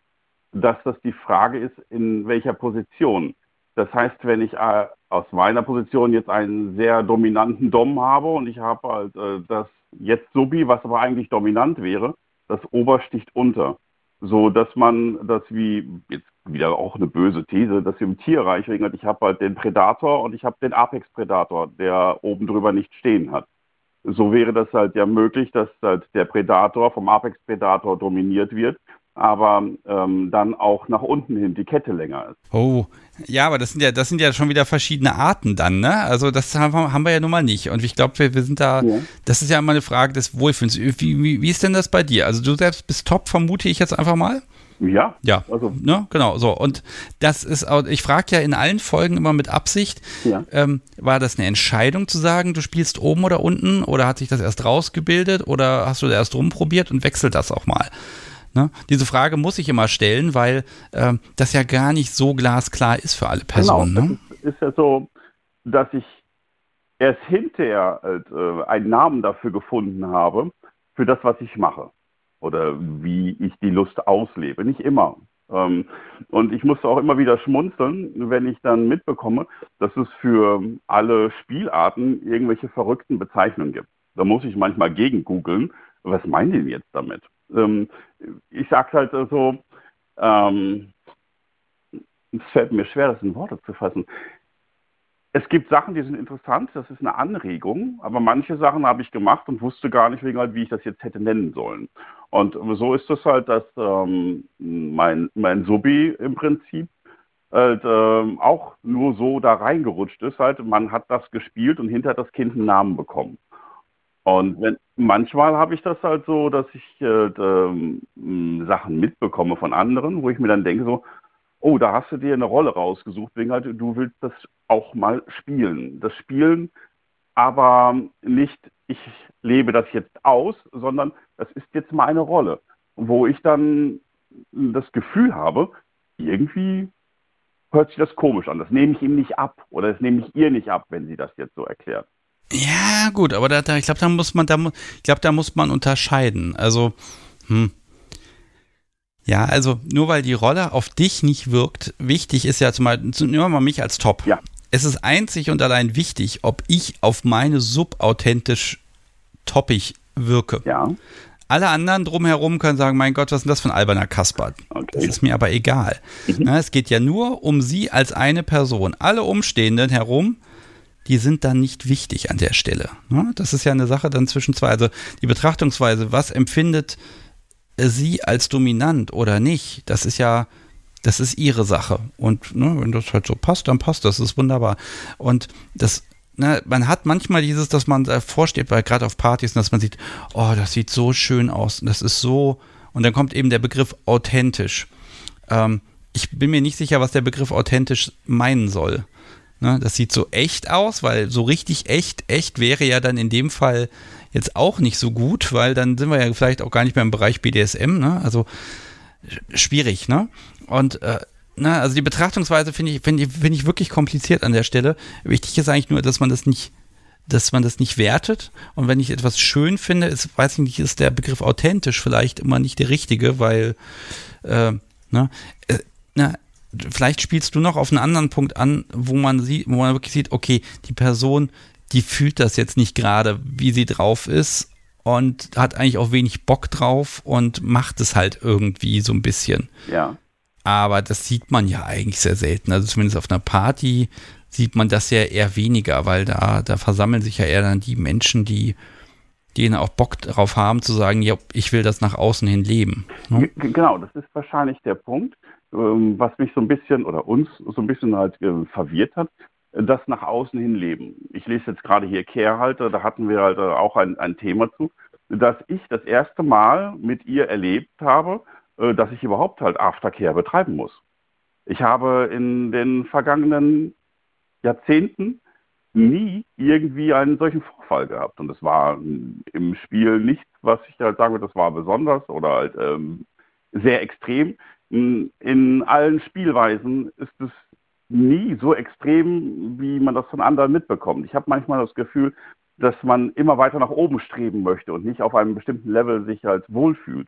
Speaker 5: dass das die Frage ist, in welcher Position. Das heißt, wenn ich äh, aus meiner Position jetzt einen sehr dominanten Dom habe und ich habe halt äh, das jetzt Subi, was aber eigentlich dominant wäre, das Obersticht unter. So dass man das wie, jetzt wieder auch eine böse These, dass wir im Tierreich wegen ich habe halt den Predator und ich habe den Apex-Predator, der oben drüber nicht stehen hat. So wäre das halt ja möglich, dass halt der Predator vom Apex-Predator dominiert wird, aber ähm, dann auch nach unten hin die Kette länger ist.
Speaker 1: Oh, ja, aber das sind ja, das sind ja schon wieder verschiedene Arten dann, ne? Also das haben, haben wir ja nun mal nicht. Und ich glaube, wir, wir sind da, ja. das ist ja immer eine Frage des Wohlfühlens. Wie, wie, wie ist denn das bei dir? Also du selbst bist top, vermute ich jetzt einfach mal?
Speaker 5: Ja.
Speaker 1: Ja. Also. Ne? Genau, so. Und das ist auch, ich frage ja in allen Folgen immer mit Absicht, ja. ähm, war das eine Entscheidung zu sagen, du spielst oben oder unten oder hat sich das erst rausgebildet oder hast du da erst rumprobiert und wechselt das auch mal? Ne? Diese Frage muss ich immer stellen, weil ähm, das ja gar nicht so glasklar ist für alle Personen.
Speaker 5: Genau, ne? ist, ist ja so, dass ich erst hinterher äh, einen Namen dafür gefunden habe, für das, was ich mache oder wie ich die Lust auslebe. Nicht immer. Ähm, und ich musste auch immer wieder schmunzeln, wenn ich dann mitbekomme, dass es für alle Spielarten irgendwelche verrückten Bezeichnungen gibt. Da muss ich manchmal gegen googeln, was meinen die jetzt damit? Ähm, ich sage halt so, ähm, es fällt mir schwer, das in Worte zu fassen. Es gibt Sachen, die sind interessant, das ist eine Anregung, aber manche Sachen habe ich gemacht und wusste gar nicht, halt, wie ich das jetzt hätte nennen sollen. Und so ist es halt, dass ähm, mein, mein Subi im Prinzip halt, ähm, auch nur so da reingerutscht ist. Halt, man hat das gespielt und hinter das Kind einen Namen bekommen. Und wenn, manchmal habe ich das halt so, dass ich äh, äh, Sachen mitbekomme von anderen, wo ich mir dann denke so, oh, da hast du dir eine Rolle rausgesucht, wegen halt, du willst das auch mal spielen. Das Spielen, aber nicht, ich lebe das jetzt aus, sondern das ist jetzt meine Rolle, wo ich dann das Gefühl habe, irgendwie hört sich das komisch an. Das nehme ich ihm nicht ab oder das nehme ich ihr nicht ab, wenn sie das jetzt so erklärt.
Speaker 1: Ja, gut, aber da, da, ich glaube, da muss man, da, ich glaube, da muss man unterscheiden. Also, hm, ja, also nur weil die Rolle auf dich nicht wirkt, wichtig ist ja zum Beispiel, nehmen wir mal mich als Top.
Speaker 5: Ja.
Speaker 1: Es ist einzig und allein wichtig, ob ich auf meine Sub authentisch toppig wirke.
Speaker 5: Ja.
Speaker 1: Alle anderen drumherum können sagen, mein Gott, was ist denn das für ein alberner Kasper? Okay. Das ist mir aber egal. Mhm. Na, es geht ja nur um sie als eine Person. Alle Umstehenden herum, die sind dann nicht wichtig an der Stelle. Das ist ja eine Sache dann zwischen zwei. Also die Betrachtungsweise, was empfindet sie als dominant oder nicht, das ist ja, das ist ihre Sache. Und ne, wenn das halt so passt, dann passt das, ist wunderbar. Und das, ne, man hat manchmal dieses, dass man davor steht, weil gerade auf Partys, dass man sieht, oh, das sieht so schön aus, das ist so, und dann kommt eben der Begriff authentisch. Ähm, ich bin mir nicht sicher, was der Begriff authentisch meinen soll. Ne, das sieht so echt aus, weil so richtig echt, echt wäre ja dann in dem Fall jetzt auch nicht so gut, weil dann sind wir ja vielleicht auch gar nicht mehr im Bereich BDSM, ne? Also schwierig, ne? Und äh, na, also die Betrachtungsweise finde ich, finde ich, finde ich wirklich kompliziert an der Stelle. Wichtig ist eigentlich nur, dass man das nicht, dass man das nicht wertet. Und wenn ich etwas schön finde, ist, weiß ich nicht, ist der Begriff authentisch vielleicht immer nicht der richtige, weil, äh, ne, äh, na, vielleicht spielst du noch auf einen anderen Punkt an, wo man sieht, wo man wirklich sieht, okay, die Person die fühlt das jetzt nicht gerade, wie sie drauf ist. und hat eigentlich auch wenig Bock drauf und macht es halt irgendwie so ein bisschen.
Speaker 5: Ja.
Speaker 1: Aber das sieht man ja eigentlich sehr selten. Also zumindest auf einer Party sieht man das ja eher weniger, weil da, da versammeln sich ja eher dann die Menschen, die denen auch Bock drauf haben zu sagen, ja, ich will das nach außen hin leben.
Speaker 5: Ne? Genau, das ist wahrscheinlich der Punkt, was mich so ein bisschen oder uns so ein bisschen halt äh, verwirrt hat, das nach außen hin leben. Ich lese jetzt gerade hier Kehrhalter, da hatten wir halt äh, auch ein, ein Thema zu, dass ich das erste Mal mit ihr erlebt habe, äh, dass ich überhaupt halt Aftercare betreiben muss. Ich habe in den vergangenen Jahrzehnten nie irgendwie einen solchen Vorfall gehabt. Und es war im Spiel nichts, was ich halt sagen würde, das war besonders oder halt ähm, sehr extrem. In, allen Spielweisen ist es nie so extrem, wie man das von anderen mitbekommt. Ich habe manchmal das Gefühl, dass man immer weiter nach oben streben möchte und nicht auf einem bestimmten Level sich halt wohlfühlt.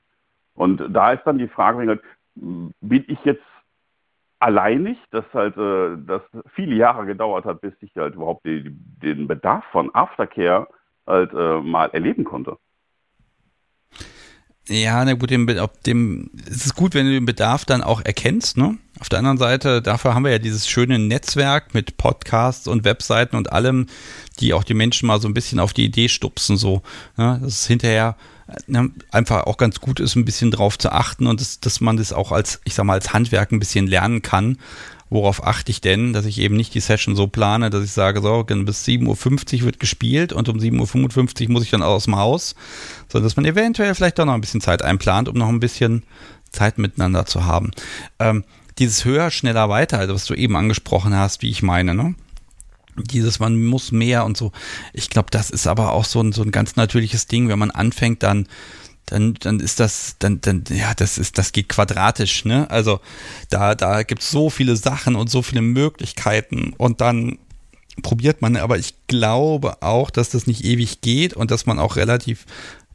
Speaker 5: Und da ist dann die Frage, bin ich jetzt alleinig, dass halt äh, das viele Jahre gedauert hat, bis ich halt überhaupt den Bedarf von Aftercare halt äh, mal erleben konnte.
Speaker 1: Ja, na gut, dem, dem, es ist gut, wenn du den Bedarf dann auch erkennst, ne? Auf der anderen Seite, dafür haben wir ja dieses schöne Netzwerk mit Podcasts und Webseiten und allem, die auch die Menschen mal so ein bisschen auf die Idee stupsen, so. Ne? Das ist hinterher ne, einfach auch ganz gut ist, ein bisschen drauf zu achten und das, dass man das auch als, ich sag mal, als Handwerk ein bisschen lernen kann worauf achte ich denn, dass ich eben nicht die Session so plane, dass ich sage, so, bis 7.50 Uhr wird gespielt und um 7.55 Uhr muss ich dann aus dem Haus, sondern dass man eventuell vielleicht doch noch ein bisschen Zeit einplant, um noch ein bisschen Zeit miteinander zu haben. Ähm, dieses höher, schneller, weiter, also was du eben angesprochen hast, wie ich meine, ne? Dieses, man muss mehr und so. Ich glaube, das ist aber auch so ein, so ein ganz natürliches Ding, wenn man anfängt, dann dann, dann ist das, dann, dann, ja, das ist, das geht quadratisch, ne? Also da, da gibt es so viele Sachen und so viele Möglichkeiten und dann probiert man, aber ich glaube auch, dass das nicht ewig geht und dass man auch relativ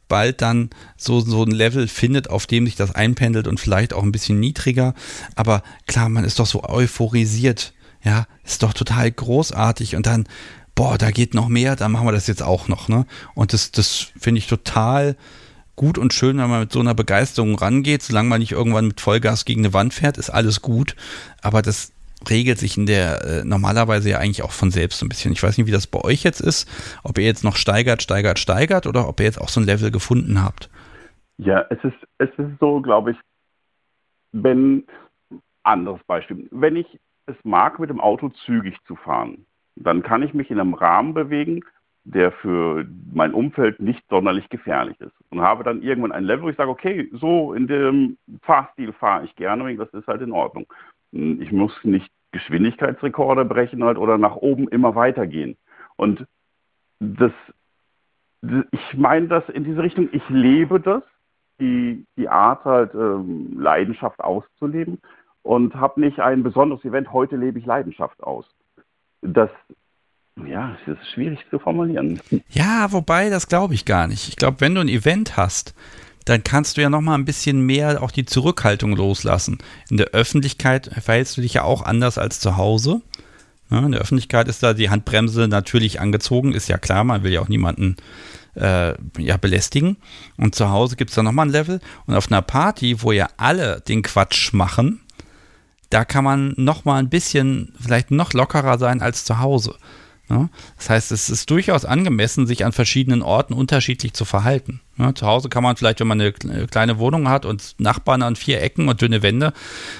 Speaker 1: bald dann so, so ein Level findet, auf dem sich das einpendelt und vielleicht auch ein bisschen niedriger. Aber klar, man ist doch so euphorisiert. Ja, ist doch total großartig und dann, boah, da geht noch mehr, dann machen wir das jetzt auch noch, ne? Und das, das finde ich total, gut und schön, wenn man mit so einer Begeisterung rangeht. Solange man nicht irgendwann mit Vollgas gegen eine Wand fährt, ist alles gut. Aber das regelt sich in der äh, normalerweise ja eigentlich auch von selbst ein bisschen. Ich weiß nicht, wie das bei euch jetzt ist, ob ihr jetzt noch steigert, steigert, steigert oder ob ihr jetzt auch so ein Level gefunden habt.
Speaker 5: Ja, es ist, es ist so, glaube ich, wenn, anderes Beispiel, wenn ich es mag, mit dem Auto zügig zu fahren, dann kann ich mich in einem Rahmen bewegen, der für mein Umfeld nicht sonderlich gefährlich ist. Und habe dann irgendwann ein Level, wo ich sage, okay, so in dem Fahrstil fahre ich gerne, das ist halt in Ordnung. Ich muss nicht Geschwindigkeitsrekorde brechen halt oder nach oben immer weitergehen. Und das, ich meine das in diese Richtung, ich lebe das, die, die Art halt ähm, Leidenschaft auszuleben und habe nicht ein besonderes Event, heute lebe ich Leidenschaft aus. Das ja, es ist schwierig zu formulieren.
Speaker 1: Ja, wobei, das glaube ich gar nicht. Ich glaube, wenn du ein Event hast, dann kannst du ja noch mal ein bisschen mehr auch die Zurückhaltung loslassen. In der Öffentlichkeit verhältst du dich ja auch anders als zu Hause. Ja, in der Öffentlichkeit ist da die Handbremse natürlich angezogen, ist ja klar, man will ja auch niemanden äh, ja, belästigen. Und zu Hause gibt es da nochmal ein Level. Und auf einer Party, wo ja alle den Quatsch machen, da kann man nochmal ein bisschen vielleicht noch lockerer sein als zu Hause. Ja? Das heißt, es ist durchaus angemessen, sich an verschiedenen Orten unterschiedlich zu verhalten. Ja, zu Hause kann man vielleicht, wenn man eine kleine Wohnung hat und Nachbarn an vier Ecken und dünne Wände,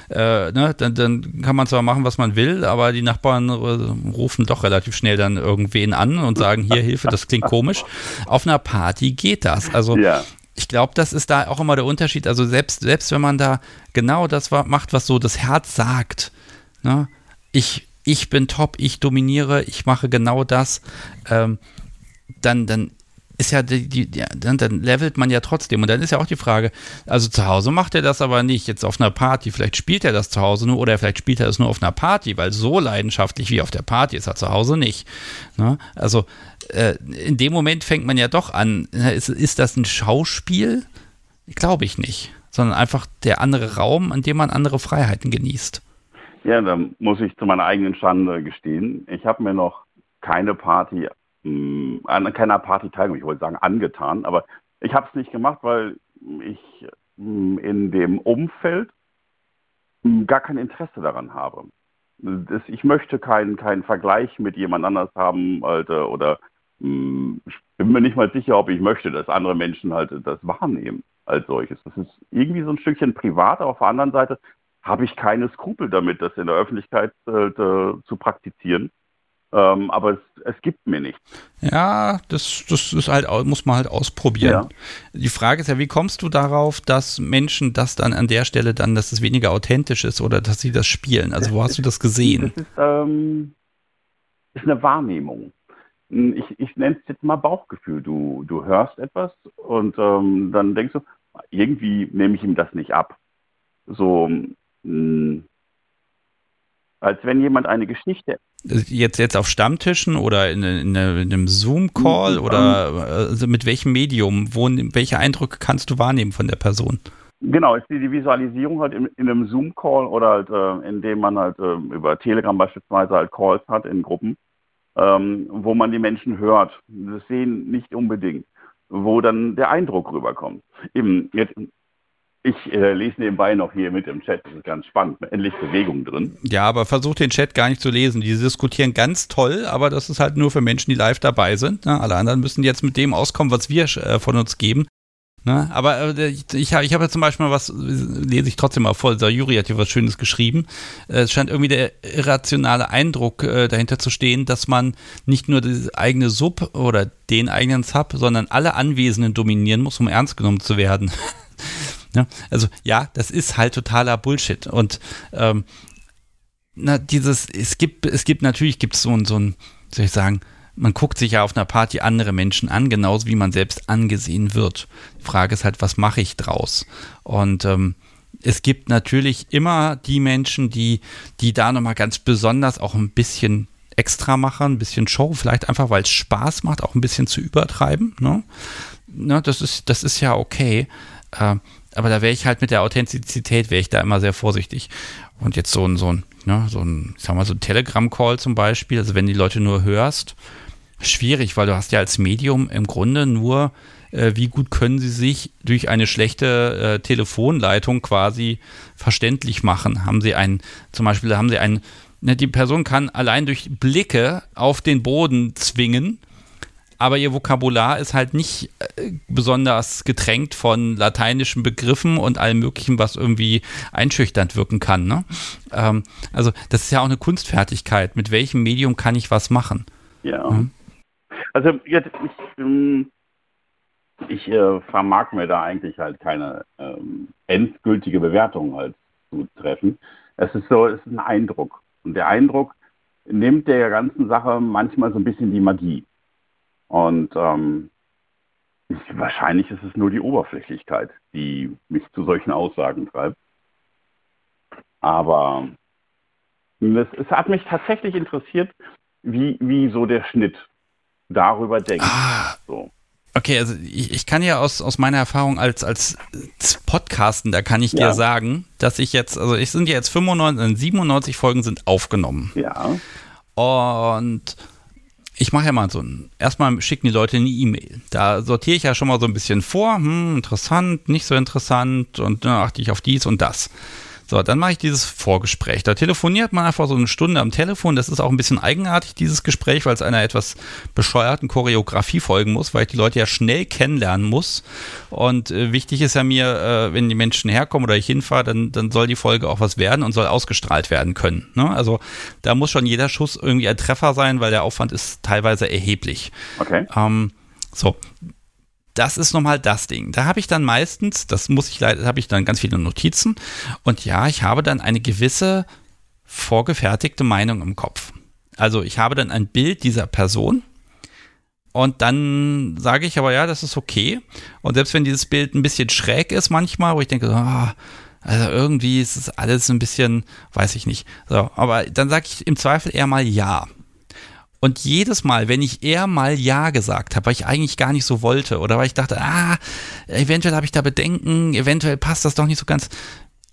Speaker 1: äh, ne, dann, dann, kann man zwar machen, was man will, aber die Nachbarn äh, rufen doch relativ schnell dann irgendwen an und sagen, hier Hilfe, das klingt komisch. Auf einer Party geht das. Also ja. ich glaube, das ist da auch immer der Unterschied. Also selbst, selbst wenn man da genau das macht, was so das Herz sagt, ne, ich ich bin top, ich dominiere, ich mache genau das, ähm, dann, dann ist ja die, die, ja, dann, dann levelt man ja trotzdem. Und dann ist ja auch die Frage, also zu Hause macht er das aber nicht, jetzt auf einer Party, vielleicht spielt er das zu Hause nur oder vielleicht spielt er es nur auf einer Party, weil so leidenschaftlich wie auf der Party ist er zu Hause nicht. Ne? Also äh, in dem Moment fängt man ja doch an, ist, ist das ein Schauspiel? Glaube ich nicht, sondern einfach der andere Raum, an dem man andere Freiheiten genießt.
Speaker 5: Ja, da muss ich zu meiner eigenen Schande gestehen. Ich habe mir noch keine Party, mh, hm, an keiner Party teilgenommen, ich wollte sagen angetan, aber Ich habe es nicht gemacht, weil ich mm, in dem Umfeld mm, gar kein Interesse daran habe. Das, ich möchte keinen keinen Vergleich mit jemand anders haben Alter, oder mh, mm, ich bin mir nicht mal sicher, ob ich möchte, dass andere Menschen halt das wahrnehmen als solches. Das ist irgendwie so ein Stückchen privat, aber auf der anderen Seite habe ich keine Skrupel damit, das in der Öffentlichkeit äh, zu praktizieren. Ähm, aber es, es, gibt mir nichts.
Speaker 1: Ja, das, das ist halt, muss man halt ausprobieren. Ja. Die Frage ist ja, wie kommst du darauf, dass Menschen das dann an der Stelle dann, dass es weniger authentisch ist oder dass sie das spielen? Also wo hast du das gesehen?
Speaker 5: Das ist, ähm, ist eine Wahrnehmung. Ich, ich nenne es jetzt mal Bauchgefühl. Du, du hörst etwas und ähm, dann denkst du, irgendwie nehme ich ihm das nicht ab. So, mh, hm, als wenn jemand eine Geschichte.
Speaker 1: Jetzt, jetzt auf Stammtischen oder in, in, in einem Zoom-Call mhm. oder also mit welchem Medium? Wo, welche Eindrücke kannst du wahrnehmen von der Person?
Speaker 5: Genau, ist die, die Visualisierung halt in, in einem Zoom-Call oder halt, äh, indem man halt äh, über Telegram beispielsweise halt Calls hat in Gruppen, ähm, wo man die Menschen hört. Das sehen nicht unbedingt, wo dann der Eindruck rüberkommt. Eben, jetzt, ich äh, lese nebenbei noch hier mit im Chat, das ist ganz spannend, endlich Bewegung drin.
Speaker 1: Ja, aber versuch den Chat gar nicht zu lesen. Die diskutieren ganz toll, aber das ist halt nur für Menschen, die live dabei sind. Ne? Alle anderen müssen jetzt mit dem auskommen, was wir äh, von uns geben. Ne? Aber äh, ich, ich habe ja zum Beispiel mal was, lese ich trotzdem mal vor, der Juri hat hier was Schönes geschrieben. Äh, es scheint irgendwie der irrationale Eindruck äh, dahinter zu stehen, dass man nicht nur das eigene Sub oder den eigenen Sub, sondern alle Anwesenden dominieren muss, um ernst genommen zu werden. [LAUGHS] Ne? Also ja, das ist halt totaler Bullshit. Und ähm, na, dieses, es gibt, es gibt natürlich gibt es so ein, so ein, soll ich sagen, man guckt sich ja auf einer Party andere Menschen an, genauso wie man selbst angesehen wird. Die Frage ist halt, was mache ich draus? Und ähm, es gibt natürlich immer die Menschen, die, die da nochmal ganz besonders auch ein bisschen extra machen, ein bisschen Show, vielleicht einfach, weil es Spaß macht, auch ein bisschen zu übertreiben. Ne? Ne, das, ist, das ist ja okay. Äh, aber da wäre ich halt mit der Authentizität, wäre ich da immer sehr vorsichtig. Und jetzt so ein, so ein, ne, so ein, ich sag so ein Telegram-Call zum Beispiel, also wenn die Leute nur hörst, schwierig, weil du hast ja als Medium im Grunde nur, äh, wie gut können sie sich durch eine schlechte äh, Telefonleitung quasi verständlich machen. Haben sie einen, zum Beispiel haben sie einen, ne, die Person kann allein durch Blicke auf den Boden zwingen, aber ihr Vokabular ist halt nicht äh, besonders getränkt von lateinischen Begriffen und allem Möglichen, was irgendwie einschüchternd wirken kann. Ne? Ähm, also das ist ja auch eine Kunstfertigkeit. Mit welchem Medium kann ich was machen?
Speaker 5: Ja. Hm? Also jetzt, ich, ähm, ich äh, vermag mir da eigentlich halt keine ähm, endgültige Bewertung halt zu treffen. Es ist so, es ist ein Eindruck. Und der Eindruck nimmt der ganzen Sache manchmal so ein bisschen die Magie. Und ähm, ich, wahrscheinlich ist es nur die Oberflächlichkeit, die mich zu solchen Aussagen treibt. Aber es, es hat mich tatsächlich interessiert, wie, wie so der Schnitt darüber denkt. Ah. So.
Speaker 1: Okay, also ich, ich, kann ja aus, aus meiner Erfahrung als, als Podcasten, da kann ich ja. dir sagen, dass ich jetzt, also ich sind ja jetzt 95, 97 Folgen sind aufgenommen.
Speaker 5: Ja.
Speaker 1: Und ich mache ja mal so ein, erstmal schicken die Leute eine E-Mail. Da sortiere ich ja schon mal so ein bisschen vor, hm, interessant, nicht so interessant und dann achte ich auf dies und das. So, dann mache ich dieses Vorgespräch. Da telefoniert man einfach so eine Stunde am Telefon. Das ist auch ein bisschen eigenartig, dieses Gespräch, weil es einer etwas bescheuerten Choreografie folgen muss, weil ich die Leute ja schnell kennenlernen muss. Und äh, wichtig ist ja mir, äh, wenn die Menschen herkommen oder ich hinfahre, dann, dann soll die Folge auch was werden und soll ausgestrahlt werden können. Ne? Also da muss schon jeder Schuss irgendwie ein Treffer sein, weil der Aufwand ist teilweise erheblich.
Speaker 5: Okay.
Speaker 1: Ähm, so, das ist nochmal das Ding. Da habe ich dann meistens, das muss ich leider, habe ich dann ganz viele Notizen und ja, ich habe dann eine gewisse vorgefertigte Meinung im Kopf. Also ich habe dann ein Bild dieser Person und dann sage ich aber, ja, das ist okay. Und selbst wenn dieses Bild ein bisschen schräg ist manchmal, wo ich denke, oh, also irgendwie ist es alles ein bisschen, weiß ich nicht. So, aber dann sage ich im Zweifel eher mal ja. Und jedes Mal, wenn ich eher mal Ja gesagt habe, weil ich eigentlich gar nicht so wollte oder weil ich dachte, ah, eventuell habe ich da Bedenken, eventuell passt das doch nicht so ganz,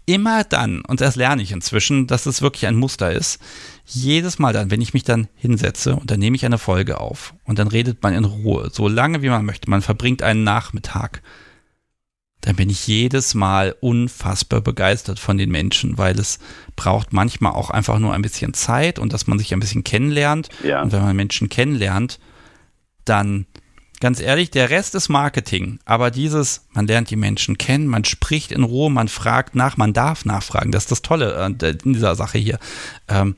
Speaker 1: immer dann, und das lerne ich inzwischen, dass es wirklich ein Muster ist, jedes Mal dann, wenn ich mich dann hinsetze und dann nehme ich eine Folge auf und dann redet man in Ruhe, so lange wie man möchte, man verbringt einen Nachmittag, dann bin ich jedes Mal unfassbar begeistert von den Menschen, weil es braucht manchmal auch einfach nur ein bisschen Zeit und dass man sich ein bisschen kennenlernt. Ja. Und wenn man Menschen kennenlernt, dann ganz ehrlich, der Rest ist Marketing. Aber dieses, man lernt die Menschen kennen, man spricht in Ruhe, man fragt nach, man darf nachfragen. Das ist das Tolle äh, in dieser Sache hier. Ähm,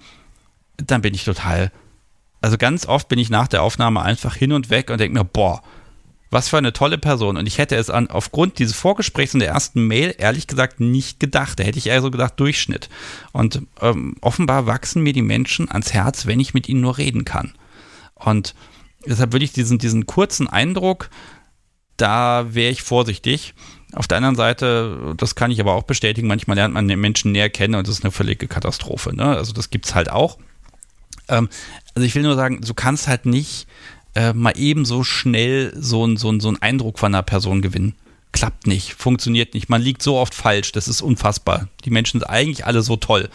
Speaker 1: dann bin ich total. Also ganz oft bin ich nach der Aufnahme einfach hin und weg und denke mir, boah, was für eine tolle Person. Und ich hätte es an, aufgrund dieses Vorgesprächs in der ersten Mail ehrlich gesagt nicht gedacht. Da hätte ich eher so gedacht, Durchschnitt. Und ähm, offenbar wachsen mir die Menschen ans Herz, wenn ich mit ihnen nur reden kann. Und deshalb würde ich diesen, diesen kurzen Eindruck, da wäre ich vorsichtig. Auf der anderen Seite, das kann ich aber auch bestätigen, manchmal lernt man den Menschen näher kennen und das ist eine völlige Katastrophe. Ne? Also das gibt es halt auch. Ähm, also ich will nur sagen, du kannst halt nicht äh, mal eben so schnell so, ein, so, ein, so einen Eindruck von einer Person gewinnen. Klappt nicht, funktioniert nicht. Man liegt so oft falsch, das ist unfassbar. Die Menschen sind eigentlich alle so toll.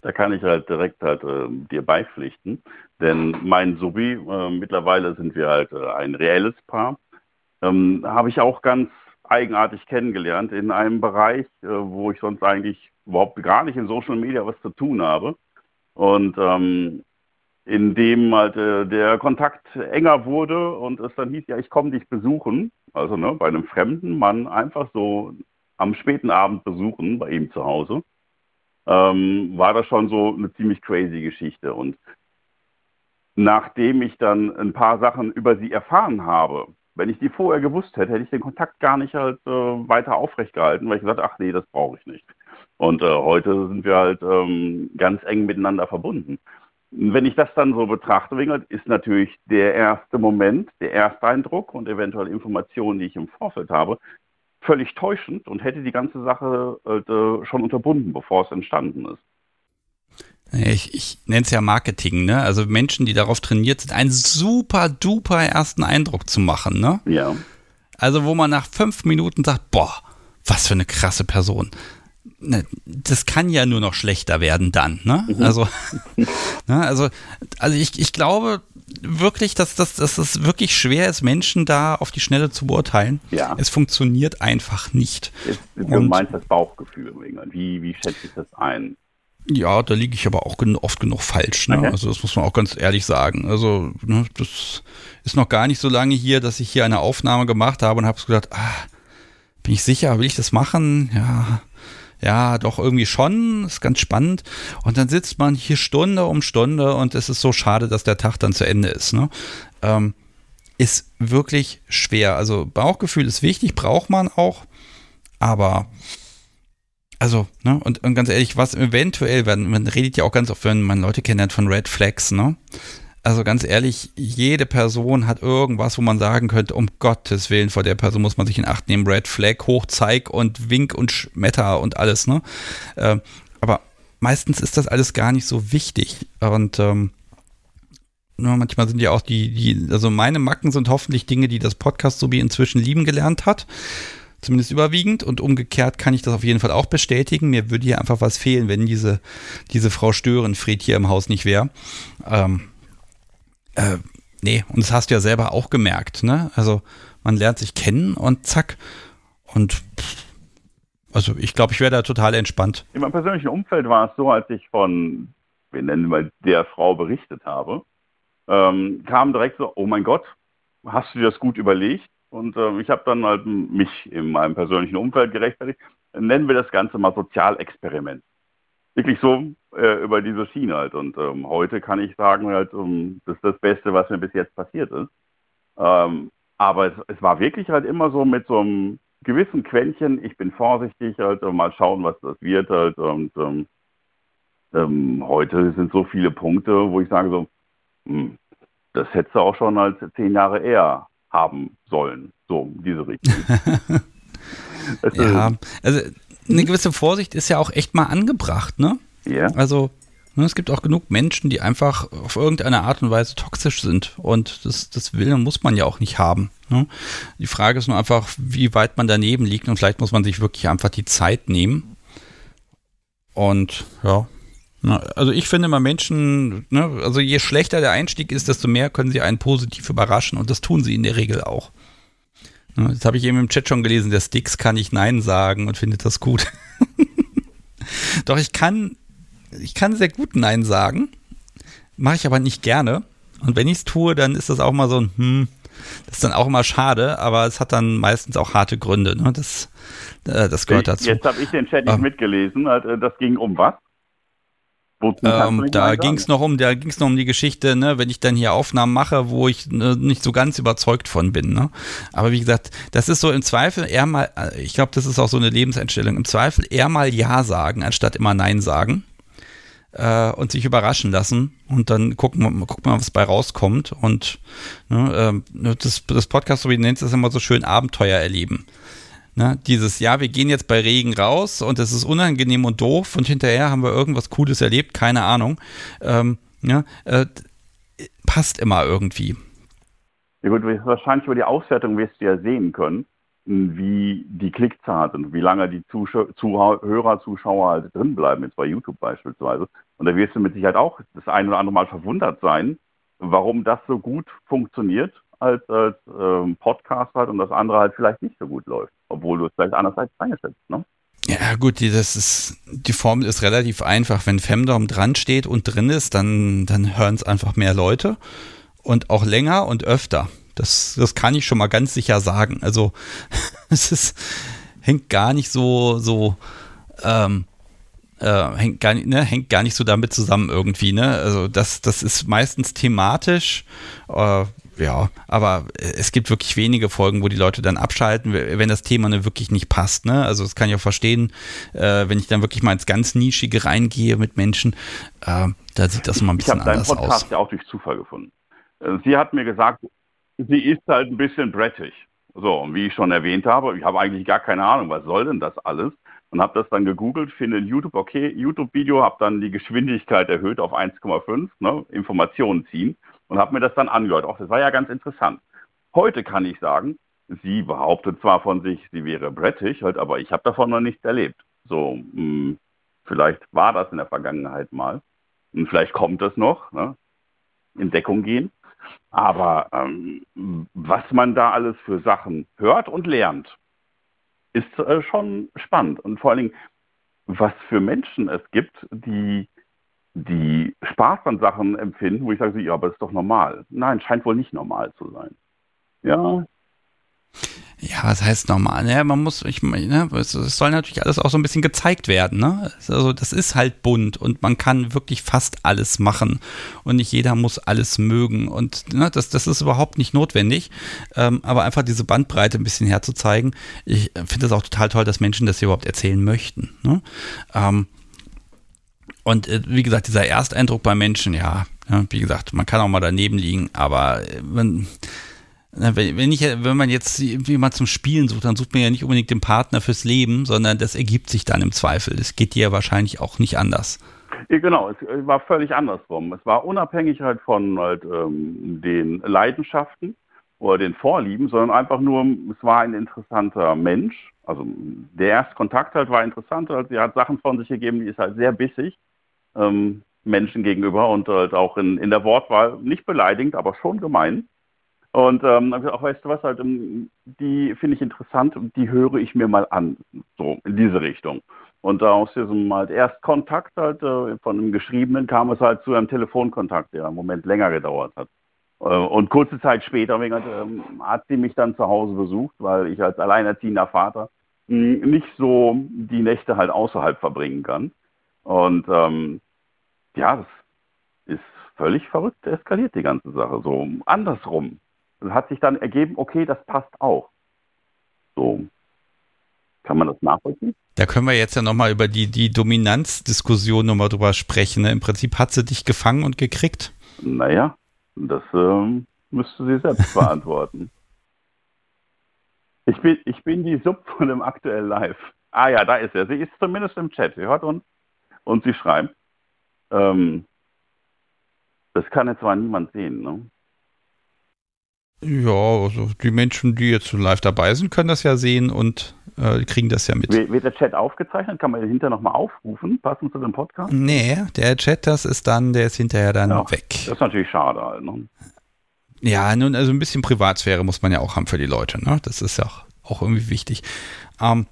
Speaker 5: Da kann ich halt direkt halt äh, dir beipflichten. Denn mein Subi, äh, mittlerweile sind wir halt äh, ein reelles Paar, ähm, habe ich auch ganz eigenartig kennengelernt in einem Bereich, äh, wo ich sonst eigentlich überhaupt gar nicht in Social Media was zu tun habe. Und ähm, in dem halt äh, der Kontakt enger wurde und es dann hieß, ja, ich komme dich besuchen, also ne, bei einem fremden Mann einfach so am späten Abend besuchen bei ihm zu Hause, ähm, war das schon so eine ziemlich crazy Geschichte. Und nachdem ich dann ein paar Sachen über sie erfahren habe, wenn ich die vorher gewusst hätte, hätte ich den Kontakt gar nicht halt äh, weiter aufrecht gehalten, weil ich gesagt, ach nee, das brauche ich nicht. Und äh, heute sind wir halt ähm, ganz eng miteinander verbunden. Wenn ich das dann so betrachte, ist natürlich der erste Moment, der erste Eindruck und eventuell Informationen, die ich im Vorfeld habe, völlig täuschend und hätte die ganze Sache äh, schon unterbunden, bevor es entstanden ist.
Speaker 1: Ich, ich nenne es ja Marketing, ne? Also Menschen, die darauf trainiert sind, einen super duper ersten Eindruck zu machen, ne?
Speaker 5: Ja.
Speaker 1: Also wo man nach fünf Minuten sagt, boah, was für eine krasse Person. Ne, das kann ja nur noch schlechter werden dann, ne? Mhm. Also, [LAUGHS] ne, also, also ich, ich glaube wirklich, dass, dass, dass es wirklich schwer ist, Menschen da auf die Schnelle zu beurteilen. Ja. Es funktioniert einfach nicht.
Speaker 5: du meinst das Bauchgefühl, wie, wie schätze ich das ein?
Speaker 1: Ja, da liege ich aber auch oft genug falsch. Ne? Okay. Also das muss man auch ganz ehrlich sagen. Also ne, das ist noch gar nicht so lange hier, dass ich hier eine Aufnahme gemacht habe und habe gedacht, ah, bin ich sicher, will ich das machen? Ja, ja, doch irgendwie schon, ist ganz spannend. Und dann sitzt man hier Stunde um Stunde und es ist so schade, dass der Tag dann zu Ende ist. Ne? Ähm, ist wirklich schwer. Also Bauchgefühl ist wichtig, braucht man auch, aber also, ne, und, und ganz ehrlich, was eventuell, man, man redet ja auch ganz oft, wenn man Leute kennt von Red Flags, ne? Also ganz ehrlich, jede Person hat irgendwas, wo man sagen könnte, um Gottes Willen, vor der Person muss man sich in Acht nehmen. Red Flag, Hochzeig und Wink und Schmetter und alles, ne? Äh, aber meistens ist das alles gar nicht so wichtig. Und ähm, ne, manchmal sind ja auch die, die, also meine Macken sind hoffentlich Dinge, die das Podcast wie inzwischen lieben gelernt hat zumindest überwiegend. Und umgekehrt kann ich das auf jeden Fall auch bestätigen. Mir würde hier einfach was fehlen, wenn diese, diese Frau Störenfried hier im Haus nicht wäre. Ähm, äh, nee, und das hast du ja selber auch gemerkt, ne? Also man lernt sich kennen und zack. Und also ich glaube, ich wäre da total entspannt.
Speaker 5: In meinem persönlichen Umfeld war es so, als ich von, wir nennen mal der Frau berichtet habe, ähm, kam direkt so, oh mein Gott, hast du dir das gut überlegt? Und äh, ich habe dann halt mich in meinem persönlichen Umfeld gerechtfertigt. Nennen wir das Ganze mal Sozialexperiment. Wirklich so äh, über diese Schiene halt. Und ähm, heute kann ich sagen, halt, um, das ist das Beste, was mir bis jetzt passiert ist. Ähm, aber es, es, war wirklich halt immer so mit so einem gewissen Quäntchen, ich bin vorsichtig, halt, mal schauen, was das wird halt. Und ähm, ähm, heute sind so viele Punkte, wo ich sage so, hm, das hättest du auch schon als zehn Jahre eher haben sollen. So, diese Richtung. [LAUGHS]
Speaker 1: ja, also eine gewisse Vorsicht ist ja auch echt mal angebracht, ne?
Speaker 5: Ja.
Speaker 1: Also ne, es gibt auch genug Menschen, die einfach auf irgendeine Art und Weise toxisch sind. Und das, das will und muss man ja auch nicht haben. Ne? Die Frage ist nur einfach, wie weit man daneben liegt. Und vielleicht muss man sich wirklich einfach die Zeit nehmen, Und ja, also ich finde mal Menschen, ne, also je schlechter der Einstieg ist, desto mehr können sie einen positiv überraschen und das tun sie in der Regel auch. Das habe ich eben im Chat schon gelesen, der Sticks kann ich Nein sagen und findet das gut. [LAUGHS] Doch ich kann, ich kann sehr gut Nein sagen, mache ich aber nicht gerne. Und wenn ich es tue, dann ist das auch mal so ein, hm, das ist dann auch immer schade, aber es hat dann meistens auch harte Gründe. Ne? Das, äh, das gehört dazu.
Speaker 5: Jetzt habe ich den Chat nicht ähm, mitgelesen. Äh, das ging um was?
Speaker 1: Ähm, da ging es noch um, da ging es noch um die Geschichte, ne, wenn ich dann hier Aufnahmen mache, wo ich ne, nicht so ganz überzeugt von bin. Ne? Aber wie gesagt, das ist so im Zweifel eher mal, äh, ich glaube, das ist auch so eine Lebenseinstellung. Im Zweifel eher mal Ja sagen, anstatt immer Nein sagen äh, und sich überraschen lassen und dann gucken, wir gucken mal, was bei rauskommt. Und ne, äh, das, das Podcast, so wie du nennst, ist immer so schön Abenteuer erleben. Ne, dieses, ja, wir gehen jetzt bei Regen raus und es ist unangenehm und doof und hinterher haben wir irgendwas Cooles erlebt, keine Ahnung. Ähm, ja, äh, passt immer irgendwie.
Speaker 5: Ja gut, wahrscheinlich über die Auswertung wirst du ja sehen können, wie die Klickzahlen sind, wie lange die Zuhörer, Zuschauer halt drin bleiben, jetzt bei YouTube beispielsweise. Und da wirst du mit Sicherheit auch das ein oder andere Mal verwundert sein, warum das so gut funktioniert als, als ähm, Podcast halt und das andere halt vielleicht nicht so gut läuft, obwohl du es vielleicht andererseits eingeschätzt, ne?
Speaker 1: Ja, gut, die, das ist, die Formel ist relativ einfach. Wenn Femdom dran steht und drin ist, dann, dann hören es einfach mehr Leute und auch länger und öfter. Das, das kann ich schon mal ganz sicher sagen. Also, [LAUGHS] es ist, hängt gar nicht so, so, ähm, äh, hängt, gar ne, hängt gar nicht so damit zusammen irgendwie. Ne? Also, das, das ist meistens thematisch. Äh, ja, aber es gibt wirklich wenige Folgen, wo die Leute dann abschalten, wenn das Thema ne, wirklich nicht passt. Ne? Also das kann ich auch verstehen, äh, wenn ich dann wirklich mal ins ganz Nischige reingehe mit Menschen, äh, da sieht das immer ein bisschen anders aus. Ich habe deinen Podcast
Speaker 5: ja auch durch Zufall gefunden. Äh, sie hat mir gesagt, sie ist halt ein bisschen brettig. So, und wie ich schon erwähnt habe, ich habe eigentlich gar keine Ahnung, was soll denn das alles? Und habe das dann gegoogelt, finde in YouTube, okay, YouTube-Video, habe dann die Geschwindigkeit erhöht auf 1,5, ne, Informationen ziehen und habe mir das dann angehört. Auch das war ja ganz interessant. Heute kann ich sagen, sie behauptet zwar von sich, sie wäre brettig, halt, aber ich habe davon noch nichts erlebt. So, mh, hm, vielleicht war das in der Vergangenheit mal und vielleicht kommt es noch, ne? in Deckung gehen. Aber ähm, was man da alles für Sachen hört und lernt, ist äh, schon spannend. Und vor allen Dingen, was für Menschen es gibt, die die Spaß an Sachen empfinden, wo ich sage, ja, aber das ist doch normal. Nein, scheint wohl nicht normal zu sein. Ja.
Speaker 1: Ja, was heißt normal? Ja, man muss, ich ne, es, soll natürlich alles auch so ein bisschen gezeigt werden, ne? Also das ist halt bunt und man kann wirklich fast alles machen und nicht jeder muss alles mögen und ne, das, das ist überhaupt nicht notwendig, ähm, aber einfach diese Bandbreite ein bisschen herzuzeigen. Ich finde es auch total toll, dass Menschen das hier überhaupt erzählen möchten. Ne? Ähm, und äh, wie gesagt, dieser Ersteindruck bei Menschen, ja, ja, wie gesagt, man kann auch mal daneben liegen, aber äh, wenn, ich, wenn man jetzt irgendwie mal zum Spielen sucht, dann sucht man ja nicht unbedingt den Partner fürs Leben, sondern das ergibt sich dann im Zweifel. Das geht dir wahrscheinlich auch nicht anders.
Speaker 5: Ja, genau, es war völlig andersrum. Es war unabhängig halt von halt, ähm, den Leidenschaften oder den Vorlieben, sondern einfach nur, es war ein interessanter Mensch. Also der erste Kontakt halt war interessant, halt, sie hat Sachen von sich gegeben, die ist halt sehr bissig ähm, Menschen gegenüber und halt auch in, in der Wortwahl nicht beleidigend, aber schon gemein. Und ähm, auch weißt du was, halt, ähm, die finde ich interessant und die höre ich mir mal an, so in diese Richtung. Und aus diesem halt Erstkontakt halt äh, von einem Geschriebenen kam es halt zu einem Telefonkontakt, der einen Moment länger gedauert hat. Äh, und kurze Zeit später halt, ähm, hat sie mich dann zu Hause besucht, weil ich als alleinerziehender Vater mh, hm, nicht so die Nächte halt außerhalb verbringen kann. Und ähm, ja, das ist völlig verrückt eskaliert, die ganze Sache. So andersrum. Es hat sich dann ergeben, okay, das passt auch. So. Kann man das nachvollziehen?
Speaker 1: Da können wir jetzt ja nochmal über die, die Dominanzdiskussion nochmal drüber sprechen. Ne? Im Prinzip hat sie dich gefangen und gekriegt.
Speaker 5: Naja, das ähm, müsste sie selbst [LAUGHS] beantworten. Ich bin, ich bin die Sub von dem aktuell Live. Ah ja, da ist er. Sie ist zumindest im Chat. Sie hört uns und sie schreibt, ähm, das kann jetzt zwar niemand sehen, ne?
Speaker 1: Ja, also die Menschen, die jetzt live dabei sind, können das ja sehen und äh, kriegen das ja mit.
Speaker 5: Wird der Chat aufgezeichnet? Kann man den hinterher nochmal aufrufen, passend zu dem Podcast?
Speaker 1: Nee, der Chat, das ist dann, der ist hinterher dann ja, weg.
Speaker 5: Das ist natürlich schade halt, ne?
Speaker 1: Ja, nun, also ein bisschen Privatsphäre muss man ja auch haben für die Leute, ne? Das ist ja auch, auch irgendwie wichtig. Ähm,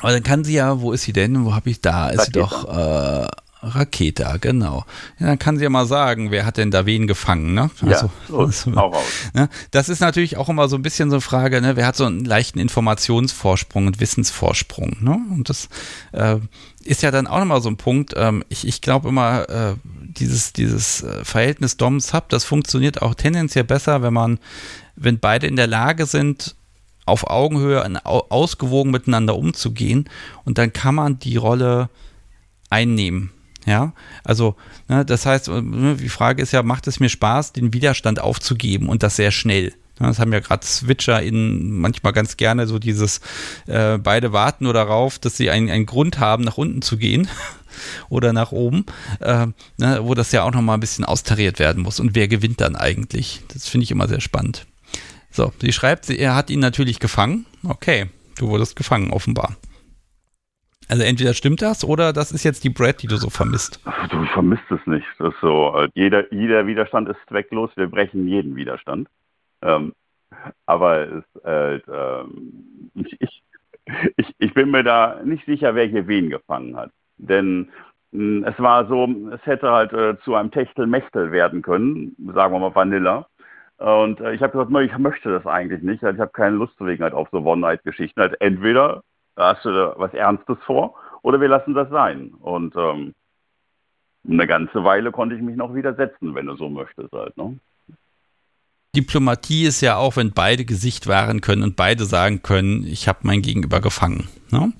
Speaker 1: aber dann kann sie ja, wo ist sie denn? Wo habe ich da? Ist sie doch äh, Raketa, genau. Ja, dann kann sie ja mal sagen, wer hat denn da wen gefangen, ne?
Speaker 5: Also, ja, los, also, raus.
Speaker 1: Ne? Das ist natürlich auch immer so ein bisschen so eine Frage, ne? Wer hat so einen leichten Informationsvorsprung und Wissensvorsprung, ne? Und das äh, ist ja dann auch nochmal so ein Punkt. Ähm, ich ich glaube immer, äh, dieses, dieses äh, Verhältnis Dom-Sub, das funktioniert auch tendenziell besser, wenn man, wenn beide in der Lage sind, auf Augenhöhe ausgewogen miteinander umzugehen und dann kann man die Rolle einnehmen. Ja, also ne, das heißt, ne, die Frage ist ja, macht es mir Spaß, den Widerstand aufzugeben und das sehr schnell? Das haben ja gerade Switcher in manchmal ganz gerne so dieses, äh, beide warten nur darauf, dass sie einen, einen Grund haben, nach unten zu gehen [LAUGHS] oder nach oben, äh, ne, wo das ja auch nochmal ein bisschen austariert werden muss. Und wer gewinnt dann eigentlich? Das finde ich immer sehr spannend. So, sie schreibt, er hat ihn natürlich gefangen. Okay, du wurdest gefangen, offenbar. Also entweder stimmt das oder das ist jetzt die Brad, die du so vermisst.
Speaker 5: Du, ich vermisst es nicht. Das ist so, äh, jeder, jeder Widerstand ist zwecklos, wir brechen jeden Widerstand. Ähm, aber es, äh, ich, ich, ich, ich bin mir da nicht sicher, wer hier wen gefangen hat. Denn mh, hm, es war so, es hätte halt äh, zu einem Techtelmechtel werden können, sagen wir mal Vanilla. Und äh, ich habe gesagt, ich möchte das eigentlich nicht. Ich habe keine Lust wegen halt auf so One-Night-Geschichten. Halt entweder hast du da was Ernstes vor oder wir lassen das sein. Und ähm, eine ganze Weile konnte ich mich noch widersetzen, wenn du so möchtest halt. Ne?
Speaker 1: Diplomatie ist ja auch, wenn beide Gesicht wahren können und beide sagen können, ich habe mein Gegenüber gefangen. Ne?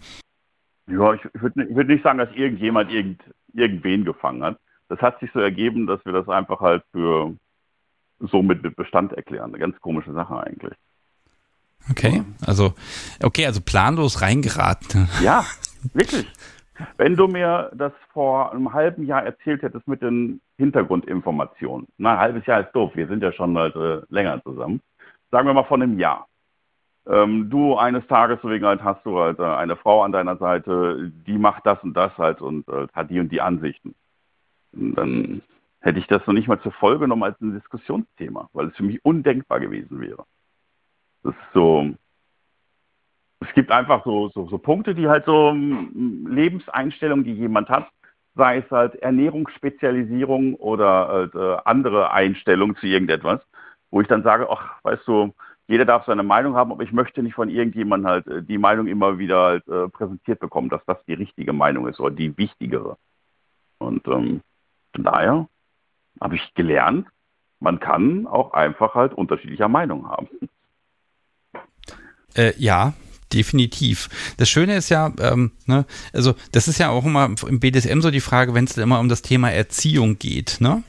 Speaker 5: Ja, ich, ich würde würd nicht sagen, dass irgendjemand irgend, irgendwen gefangen hat. Das hat sich so ergeben, dass wir das einfach halt für so mit, mit Bestand erklären. Eine ganz komische Sache eigentlich.
Speaker 1: Okay, also okay, also planlos reingeraten. [LAUGHS]
Speaker 5: Ja, wirklich. Wenn du mir das vor einem halben Jahr erzählt hättest mit den Hintergrundinformationen, na, ein halbes Jahr ist doof, wir sind ja schon halt, äh, länger zusammen. Sagen wir mal von einem Jahr. Ähm, du eines Tages wegen halt hast du halt äh, eine Frau an deiner Seite, die macht das und das halt und äh, hat die und die Ansichten. Und dann hätte ich das noch nicht mal zur Folge genommen als ein Diskussionsthema, weil es für mich undenkbar gewesen wäre. Das ist so, es gibt einfach so, so, so Punkte, die halt so Lebenseinstellungen, die jemand hat, sei es halt Ernährungsspezialisierung oder halt, äh, andere Einstellungen zu irgendetwas, wo ich dann sage, ach, weißt du, jeder darf seine Meinung haben, aber ich möchte nicht von irgendjemandem halt äh, die Meinung immer wieder halt, äh, präsentiert bekommen, dass das die richtige Meinung ist oder die wichtigere. Und ähm, von daher habe ich gelernt, man kann auch einfach halt unterschiedlicher Meinung haben.
Speaker 1: Äh, ja, definitiv. Das Schöne ist ja, ähm, ne, also das ist ja auch immer im BDSM so die Frage, wenn es immer um das Thema Erziehung geht. Ne?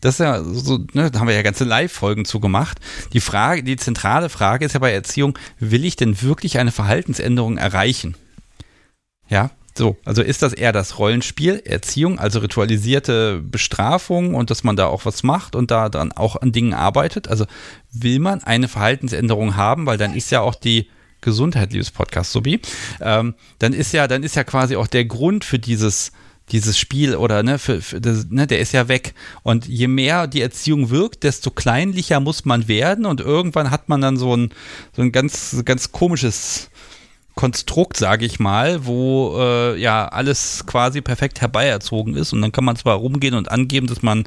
Speaker 1: Das ist ja so, ne, da haben wir ja ganze Live-Folgen zu gemacht. Die Frage, die zentrale Frage ist ja bei Erziehung, will ich denn wirklich eine Verhaltensänderung erreichen? Ja, so, also ist das eher das Rollenspiel, Erziehung, also ritualisierte Bestrafung und dass man da auch was macht und da dann auch an Dingen arbeitet? Also will man eine Verhaltensänderung haben, weil dann ist ja auch die Gesundheit, liebes Podcast, Subi, ähm, dann ist ja, dann ist ja quasi auch der Grund für dieses, dieses Spiel oder ne, für, für das, ne, der ist ja weg. Und je mehr die Erziehung wirkt, desto kleinlicher muss man werden und irgendwann hat man dann so ein, so ein ganz, ganz komisches Konstrukt, sage ich mal, wo äh, ja alles quasi perfekt herbeierzogen ist und dann kann man zwar rumgehen und angeben, dass man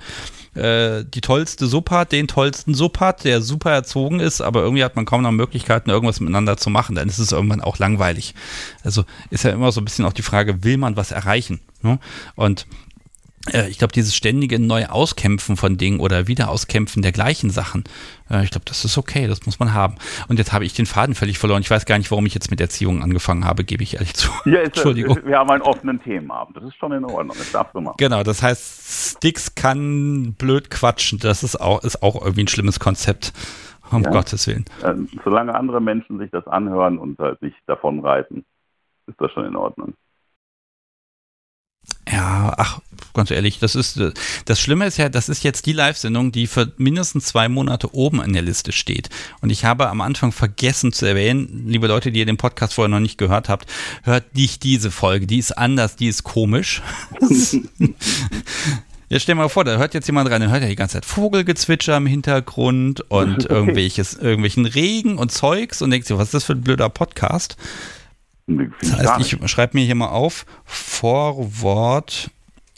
Speaker 1: äh, die tollste Suppe hat, den tollsten Sub hat, der super erzogen ist, aber irgendwie hat man kaum noch Möglichkeiten, irgendwas miteinander zu machen, dann ist es irgendwann auch langweilig. Also ist ja immer so ein bisschen auch die Frage, will man was erreichen? Ne? Und ich glaube, dieses ständige neue Auskämpfen von Dingen oder Wiederauskämpfen der gleichen Sachen, äh, ich glaube, das ist okay, das muss man haben. Und jetzt habe ich den Faden völlig verloren. Ich weiß gar nicht, warum ich jetzt mit Erziehung angefangen habe, gebe ich ehrlich zu. [LAUGHS]
Speaker 5: Ja, ist, Entschuldigung. Ist, wir haben einen offenen Themenabend, das ist schon in Ordnung, das darfst du machen.
Speaker 1: Genau, das heißt, Sticks kann blöd quatschen, das ist auch, ist auch irgendwie ein schlimmes Konzept. Um ja. Gottes Willen.
Speaker 5: Äh, solange andere Menschen sich das anhören und halt sich davon reiten, ist das schon in Ordnung.
Speaker 1: Ja, ach, ganz ehrlich, das ist das Schlimme ist ja, das ist jetzt die Live-Sendung, die für mindestens zwei Monate oben in der Liste steht. Und ich habe am Anfang vergessen zu erwähnen, liebe Leute, die ihr den Podcast vorher noch nicht gehört habt, hört nicht diese Folge, die ist anders, die ist komisch. [LAUGHS] Jetzt stell dir mal vor, da hört jetzt jemand rein, dann hört er die ganze Zeit Vogelgezwitscher im Hintergrund und [LAUGHS] irgendwelches, irgendwelchen Regen und Zeugs und denkt sich, was ist das für ein blöder Podcast? Das heißt, ich schreibe mir hier mal auf, Vorwort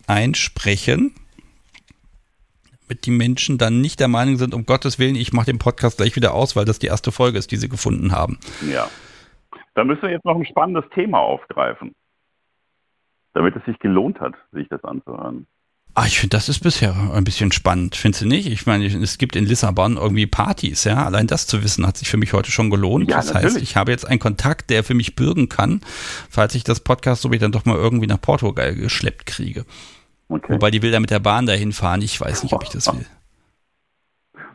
Speaker 1: einsprechen, damit die Menschen dann nicht der Meinung sind, um Gottes Willen, ich mache den Podcast gleich wieder aus, weil das die erste Folge ist, die sie gefunden haben.
Speaker 5: Ja. Da müssen wir jetzt noch ein spannendes Thema aufgreifen, damit es sich gelohnt hat, sich das anzuhören.
Speaker 1: Ah, ich finde, das ist bisher ein bisschen spannend, findest du nicht? Ich meine, es gibt in Lissabon irgendwie Partys, ja. Allein das zu wissen, hat sich für mich heute schon gelohnt. Ja, das natürlich. heißt, ich habe jetzt einen Kontakt, der für mich bürgen kann, falls ich das Podcast so wie dann doch mal irgendwie nach Portugal geschleppt kriege. Okay. Wobei die will da mit der Bahn dahin fahren. Ich weiß nicht, ob ich das will.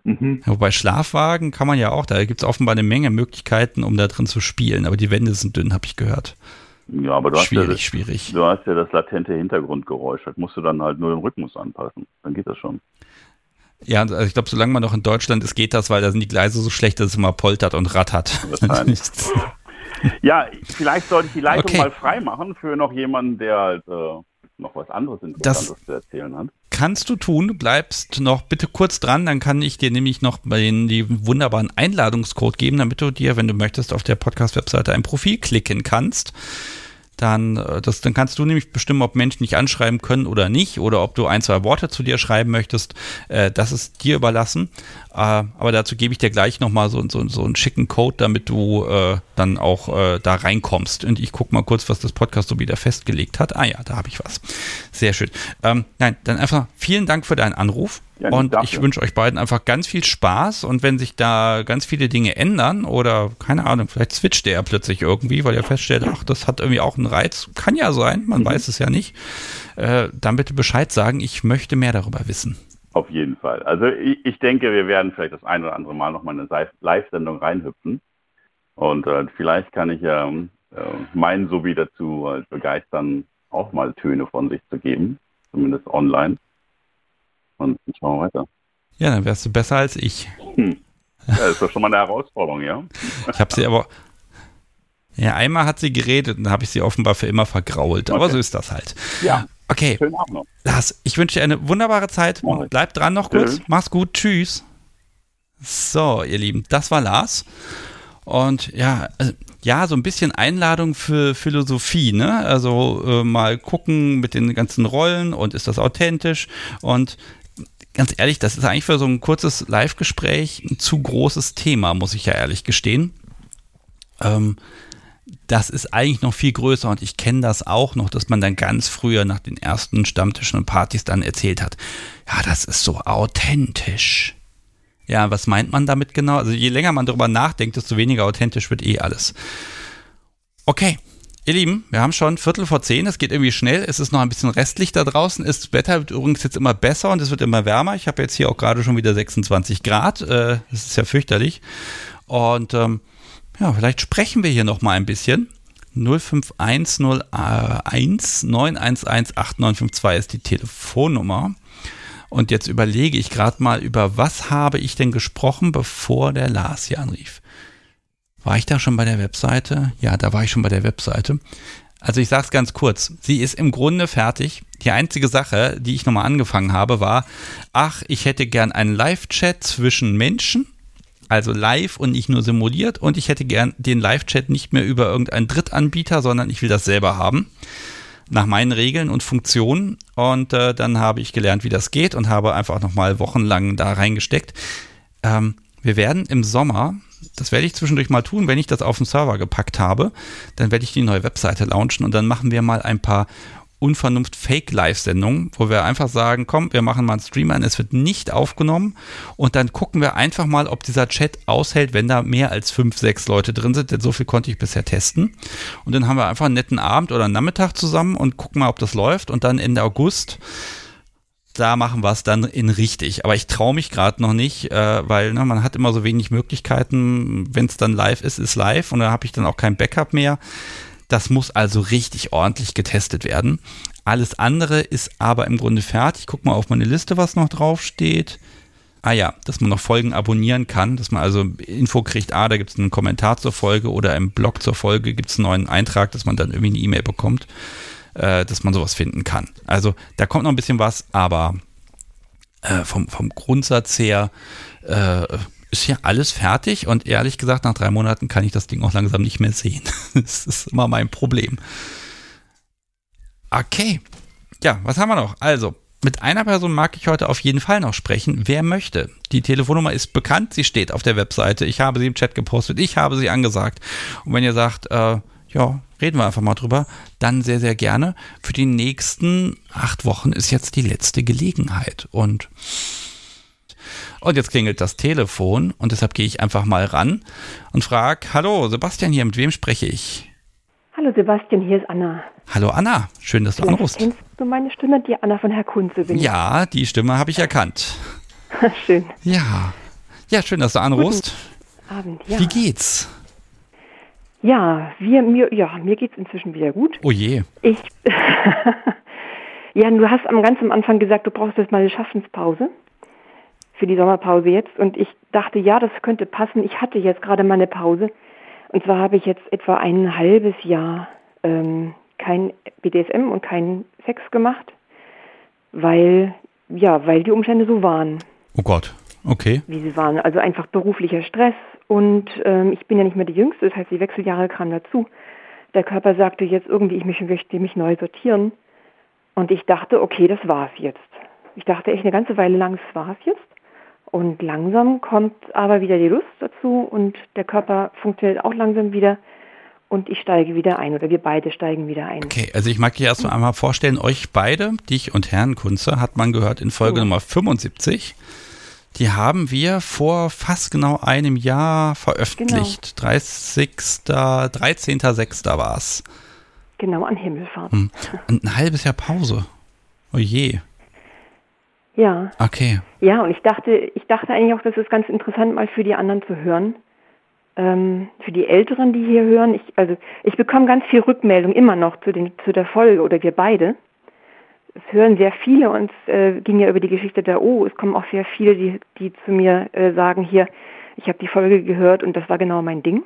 Speaker 1: Mhm. Wobei Schlafwagen kann man ja auch, da gibt es offenbar eine Menge Möglichkeiten, um da drin zu spielen, aber die Wände sind dünn, habe ich gehört.
Speaker 5: Ja, aber du
Speaker 1: schwierig,
Speaker 5: hast ja,
Speaker 1: schwierig.
Speaker 5: Du hast ja das latente Hintergrundgeräusch. Das musst du dann halt nur den Rhythmus anpassen. Dann geht das schon.
Speaker 1: Ja, also ich glaube, solange man noch in Deutschland ist, geht das, weil da sind die Gleise so schlecht, dass es immer poltert und rattert. [LAUGHS]
Speaker 5: ja, vielleicht sollte ich die Leitung okay. mal frei machen für noch jemanden, der halt äh, noch was anderes Interessantes das zu erzählen hat.
Speaker 1: Kannst du tun, bleibst noch bitte kurz dran, dann kann ich dir nämlich noch den, den wunderbaren Einladungscode geben, damit du dir, wenn du möchtest, auf der Podcast-Webseite ein Profil klicken kannst dann, äh, das, dann kannst du nämlich bestimmen, ob Menschen dich anschreiben können oder nicht, oder ob du ein, zwei Worte zu dir schreiben möchtest. Äh, das ist dir überlassen. Äh, aber dazu gebe ich dir gleich nochmal so, so, so einen schicken Code, damit du äh, dann auch äh, da reinkommst. Und ich gucke mal kurz, was das Podcast so wieder festgelegt hat. Ah ja, da habe ich was. Sehr schön. Ähm, nein, dann einfach vielen Dank für deinen Anruf. Ja, und dafür. ich wünsche euch beiden einfach ganz viel Spaß und wenn sich da ganz viele Dinge ändern oder keine Ahnung, vielleicht switcht der plötzlich irgendwie, weil er feststellt, ach, das hat irgendwie auch einen Reiz. Kann ja sein, man mhm. weiß es ja nicht. Äh, dann bitte Bescheid sagen, ich möchte mehr darüber wissen.
Speaker 5: Auf jeden Fall. Also ich, ich denke, wir werden vielleicht das ein oder andere Mal nochmal eine Live-Sendung reinhüpfen. Und äh, vielleicht kann ich ja äh, meinen Sowie dazu äh, begeistern, auch mal Töne von sich zu geben, zumindest online. Und dann schauen wir weiter.
Speaker 1: Ja, dann wärst du besser als ich.
Speaker 5: Hm. Ja, das ist doch schon mal eine Herausforderung, ja.
Speaker 1: Ich habe sie aber. Ja, einmal hat sie geredet und dann habe ich sie offenbar für immer vergrault. Okay. Aber so ist das halt.
Speaker 5: Ja.
Speaker 1: Okay. Schönen Abend noch. Lars, ich wünsche dir eine wunderbare Zeit. Mach Bleib dran noch kurz. Mach's gut. Tschüss. So, ihr Lieben, das war Lars. Und ja, also, ja, so ein bisschen Einladung für Philosophie, ne? Also äh, mal gucken mit den ganzen Rollen und ist das authentisch und ganz ehrlich, das ist eigentlich für so ein kurzes Live-Gespräch ein zu großes Thema, muss ich ja ehrlich gestehen. Ähm, das ist eigentlich noch viel größer und ich kenne das auch noch, dass man dann ganz früher nach den ersten Stammtischen und Partys dann erzählt hat, ja, das ist so authentisch. Ja, was meint man damit genau? Also je länger man darüber nachdenkt, desto weniger authentisch wird eh alles. Okay, Ihr Lieben, wir haben schon Viertel vor zehn, es geht irgendwie schnell, es ist noch ein bisschen restlich da draußen, das Wetter wird übrigens jetzt immer besser und es wird immer wärmer. Ich habe jetzt hier auch gerade schon wieder 26 Grad, äh, das ist ja fürchterlich. Und ähm, ja, vielleicht sprechen wir hier noch mal ein bisschen. 05101911 911 ist die Telefonnummer. Und jetzt überlege ich gerade mal, über was habe ich denn gesprochen, bevor der Lars hier anrief. War ich da schon bei der Webseite? Ja, da war ich schon bei der Webseite. Also ich sage es ganz kurz. Sie ist im Grunde fertig. Die einzige Sache, die ich nochmal angefangen habe, war, ach, ich hätte gern einen Live-Chat zwischen Menschen. Also live und nicht nur simuliert. Und ich hätte gern den Live-Chat nicht mehr über irgendeinen Drittanbieter, sondern ich will das selber haben. Nach meinen Regeln und Funktionen. Und äh, dann habe ich gelernt, wie das geht und habe einfach nochmal wochenlang da reingesteckt. Ähm, wir werden im Sommer das werde ich zwischendurch mal tun, wenn ich das auf den Server gepackt habe. Dann werde ich die neue Webseite launchen und dann machen wir mal ein paar Unvernunft Fake Live-Sendungen, wo wir einfach sagen, komm, wir machen mal einen Stream an, es wird nicht aufgenommen und dann gucken wir einfach mal, ob dieser Chat aushält, wenn da mehr als fünf, sechs Leute drin sind, denn so viel konnte ich bisher testen. Und dann haben wir einfach einen netten Abend oder einen Nachmittag zusammen und gucken mal, ob das läuft und dann Ende August da machen wir es dann in richtig. Aber ich traue mich gerade noch nicht, äh, weil ne, man hat immer so wenig Möglichkeiten. Wenn es dann live ist, ist live und da habe ich dann auch kein Backup mehr. Das muss also richtig ordentlich getestet werden. Alles andere ist aber im Grunde fertig. Ich guck mal auf meine Liste, was noch drauf steht. Ah ja, dass man noch Folgen abonnieren kann, dass man also Info kriegt, ah, da gibt es einen Kommentar zur Folge oder im Blog zur Folge gibt es einen neuen Eintrag, dass man dann irgendwie eine E-Mail bekommt, äh, dass man sowas finden kann. Also da kommt noch ein bisschen was, aber äh, vom, vom Grundsatz her äh, ist hier alles fertig und ehrlich gesagt, nach drei Monaten kann ich das Ding auch langsam nicht mehr sehen. [LAUGHS] das ist immer mein Problem. Okay. Ja, was haben wir noch? Also, mit einer Person mag ich heute auf jeden Fall noch sprechen. Wer möchte? Die Telefonnummer ist bekannt, sie steht auf der Webseite. Ich habe sie im Chat gepostet, ich habe sie angesagt. Und wenn ihr sagt, äh, ja, reden wir einfach mal drüber, dann sehr, sehr gerne. Für die nächsten acht Wochen ist jetzt die letzte Gelegenheit. Und, und jetzt klingelt das Telefon und deshalb gehe ich einfach mal ran und frage, hallo, Sebastian hier, mit wem spreche ich?
Speaker 6: Hallo Sebastian, hier ist Anna.
Speaker 1: Hallo Anna, schön, dass du
Speaker 6: Vielleicht
Speaker 1: anrufst.
Speaker 6: Kennst du meine Stimme? Die Anna von Herr Kunze bin.
Speaker 1: Ja, die Stimme habe ich erkannt. [LAUGHS]
Speaker 6: Schön.
Speaker 1: Ja. Ja, schön, dass du anrufst.
Speaker 6: Abend, ja.
Speaker 1: Wie geht's?
Speaker 6: Ja, wir, mir, ja, mir geht's inzwischen wieder gut.
Speaker 1: Oh je.
Speaker 6: Ich, [LAUGHS] ja, du hast am ganz am Anfang gesagt, du brauchst jetzt mal eine Schaffenspause für die Sommerpause jetzt. Und ich dachte, ja, das könnte passen. Ich hatte jetzt gerade mal eine Pause. Und zwar habe ich jetzt etwa ein halbes Jahr ähm, kein BDSM und kein Sex gemacht, weil, ja, weil die Umstände so waren,
Speaker 1: Oh Gott. Okay.
Speaker 6: wie sie waren. Also einfach beruflicher Stress und ähm, ich bin ja nicht mehr die Jüngste, das heißt, die Wechseljahre kamen dazu. Der Körper sagte jetzt irgendwie, ich möchte mich neu sortieren. Und ich dachte, okay, das war's jetzt. Ich dachte echt eine ganze Weile lang, das war's jetzt. Und langsam kommt aber wieder die Lust dazu und der Körper funktioniert auch langsam wieder und ich steige wieder ein oder wir beide steigen wieder ein.
Speaker 1: Okay, also ich mag dir erst einmal vorstellen, euch beide, dich und Herrn Kunze, hat man gehört in Folge
Speaker 6: Ja.
Speaker 1: Nummer 75. Die haben wir vor fast genau einem Jahr veröffentlicht. 30. 13.06. war es.
Speaker 6: Genau an Himmelfahrt.
Speaker 1: Hm. Und ein halbes Jahr Pause. Oh je.
Speaker 6: Ja.
Speaker 1: Okay.
Speaker 6: Ja, und ich dachte, ich dachte eigentlich auch, das ist ganz interessant, mal für die anderen zu hören. Ähm, für die Älteren, die hier hören. Ich, also ich bekomme ganz viel Rückmeldung immer noch zu, den, zu der Folge oder wir beide. Es hören sehr viele und es äh, ging ja über die Geschichte der O. Es kommen auch sehr viele, die, die zu mir äh, sagen, hier, ich habe die Folge gehört und das war genau mein Ding.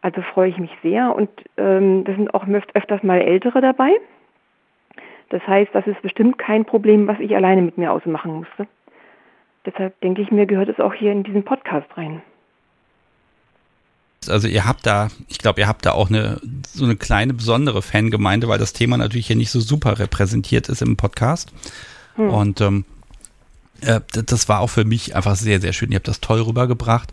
Speaker 6: Also freue ich mich sehr und ähm, da sind auch öf- öfters mal Ältere dabei. Das heißt, das ist bestimmt kein Problem, was ich alleine mit mir ausmachen musste. Deshalb denke ich mir, gehört es auch hier in diesen Podcast rein.
Speaker 1: Also ihr habt da, ich glaube, ihr habt da auch eine so eine kleine besondere Fangemeinde, weil das Thema natürlich hier nicht so super repräsentiert ist im Podcast. Und ähm, äh, das war auch für mich einfach sehr, sehr schön. Ihr habt das toll rübergebracht.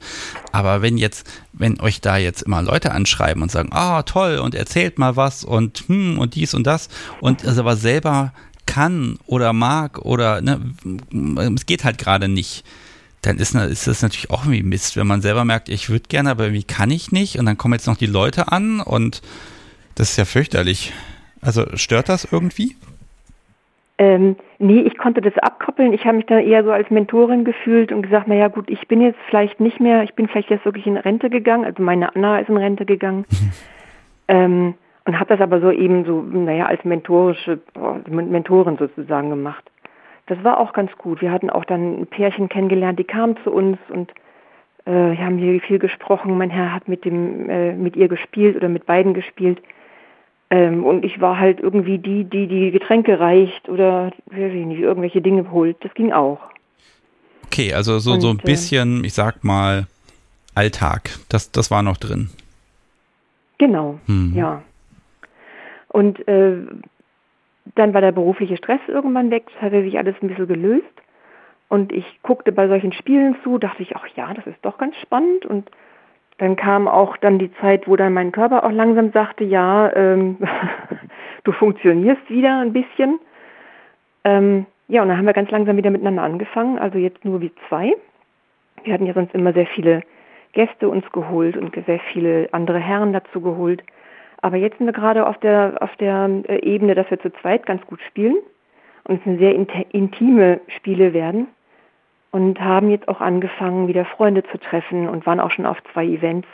Speaker 1: Aber wenn jetzt, wenn euch da jetzt immer Leute anschreiben und sagen, ah, toll, und erzählt mal was und hm, und dies und das, und es aber selber kann oder mag oder ne, es geht halt gerade nicht, dann ist, ist das natürlich auch irgendwie Mist, wenn man selber merkt, ich würde gerne, aber irgendwie kann ich nicht und dann kommen jetzt noch die Leute an und das ist ja fürchterlich. Also stört das irgendwie?
Speaker 6: Ähm, nee, ich konnte das abkoppeln. Ich habe mich da eher so als Mentorin gefühlt und gesagt, naja gut, ich bin jetzt vielleicht nicht mehr, ich bin vielleicht jetzt wirklich in Rente gegangen, also meine Anna ist in Rente gegangen. [LAUGHS] ähm, und habe das aber so eben so, naja, als mentorische Mentorin sozusagen gemacht. Das war auch ganz gut. Wir hatten auch dann ein Pärchen kennengelernt, die kamen zu uns und äh, wir haben hier viel gesprochen. Mein Herr hat mit dem äh, mit ihr gespielt oder mit beiden gespielt. Ähm, und ich war halt irgendwie die, die die Getränke reicht oder weiß ich nicht, irgendwelche Dinge holt. Das ging auch.
Speaker 1: Okay, also so,
Speaker 6: Und,
Speaker 1: so ein
Speaker 6: äh,
Speaker 1: bisschen, ich sag mal, Alltag. Das, das war noch drin.
Speaker 6: Genau,
Speaker 1: Hm.
Speaker 6: ja. Und äh, dann war der berufliche Stress irgendwann weg, das hatte sich alles ein bisschen gelöst. Und ich guckte bei solchen Spielen zu, dachte ich, ach ja, das ist doch ganz spannend. Und dann kam auch dann die Zeit, wo dann mein Körper auch langsam sagte, ja, ähm, [LAUGHS] du funktionierst wieder ein bisschen. Ähm, ja, und dann haben wir ganz langsam wieder miteinander angefangen, also jetzt nur wir zwei. Wir hatten ja sonst immer sehr viele Gäste uns geholt und sehr viele andere Herren dazu geholt. Aber jetzt sind wir gerade auf der, auf der äh, Ebene, dass wir zu zweit ganz gut spielen und es sind sehr intime Spiele werden und haben jetzt auch angefangen, wieder Freunde zu treffen und waren auch schon auf zwei Events.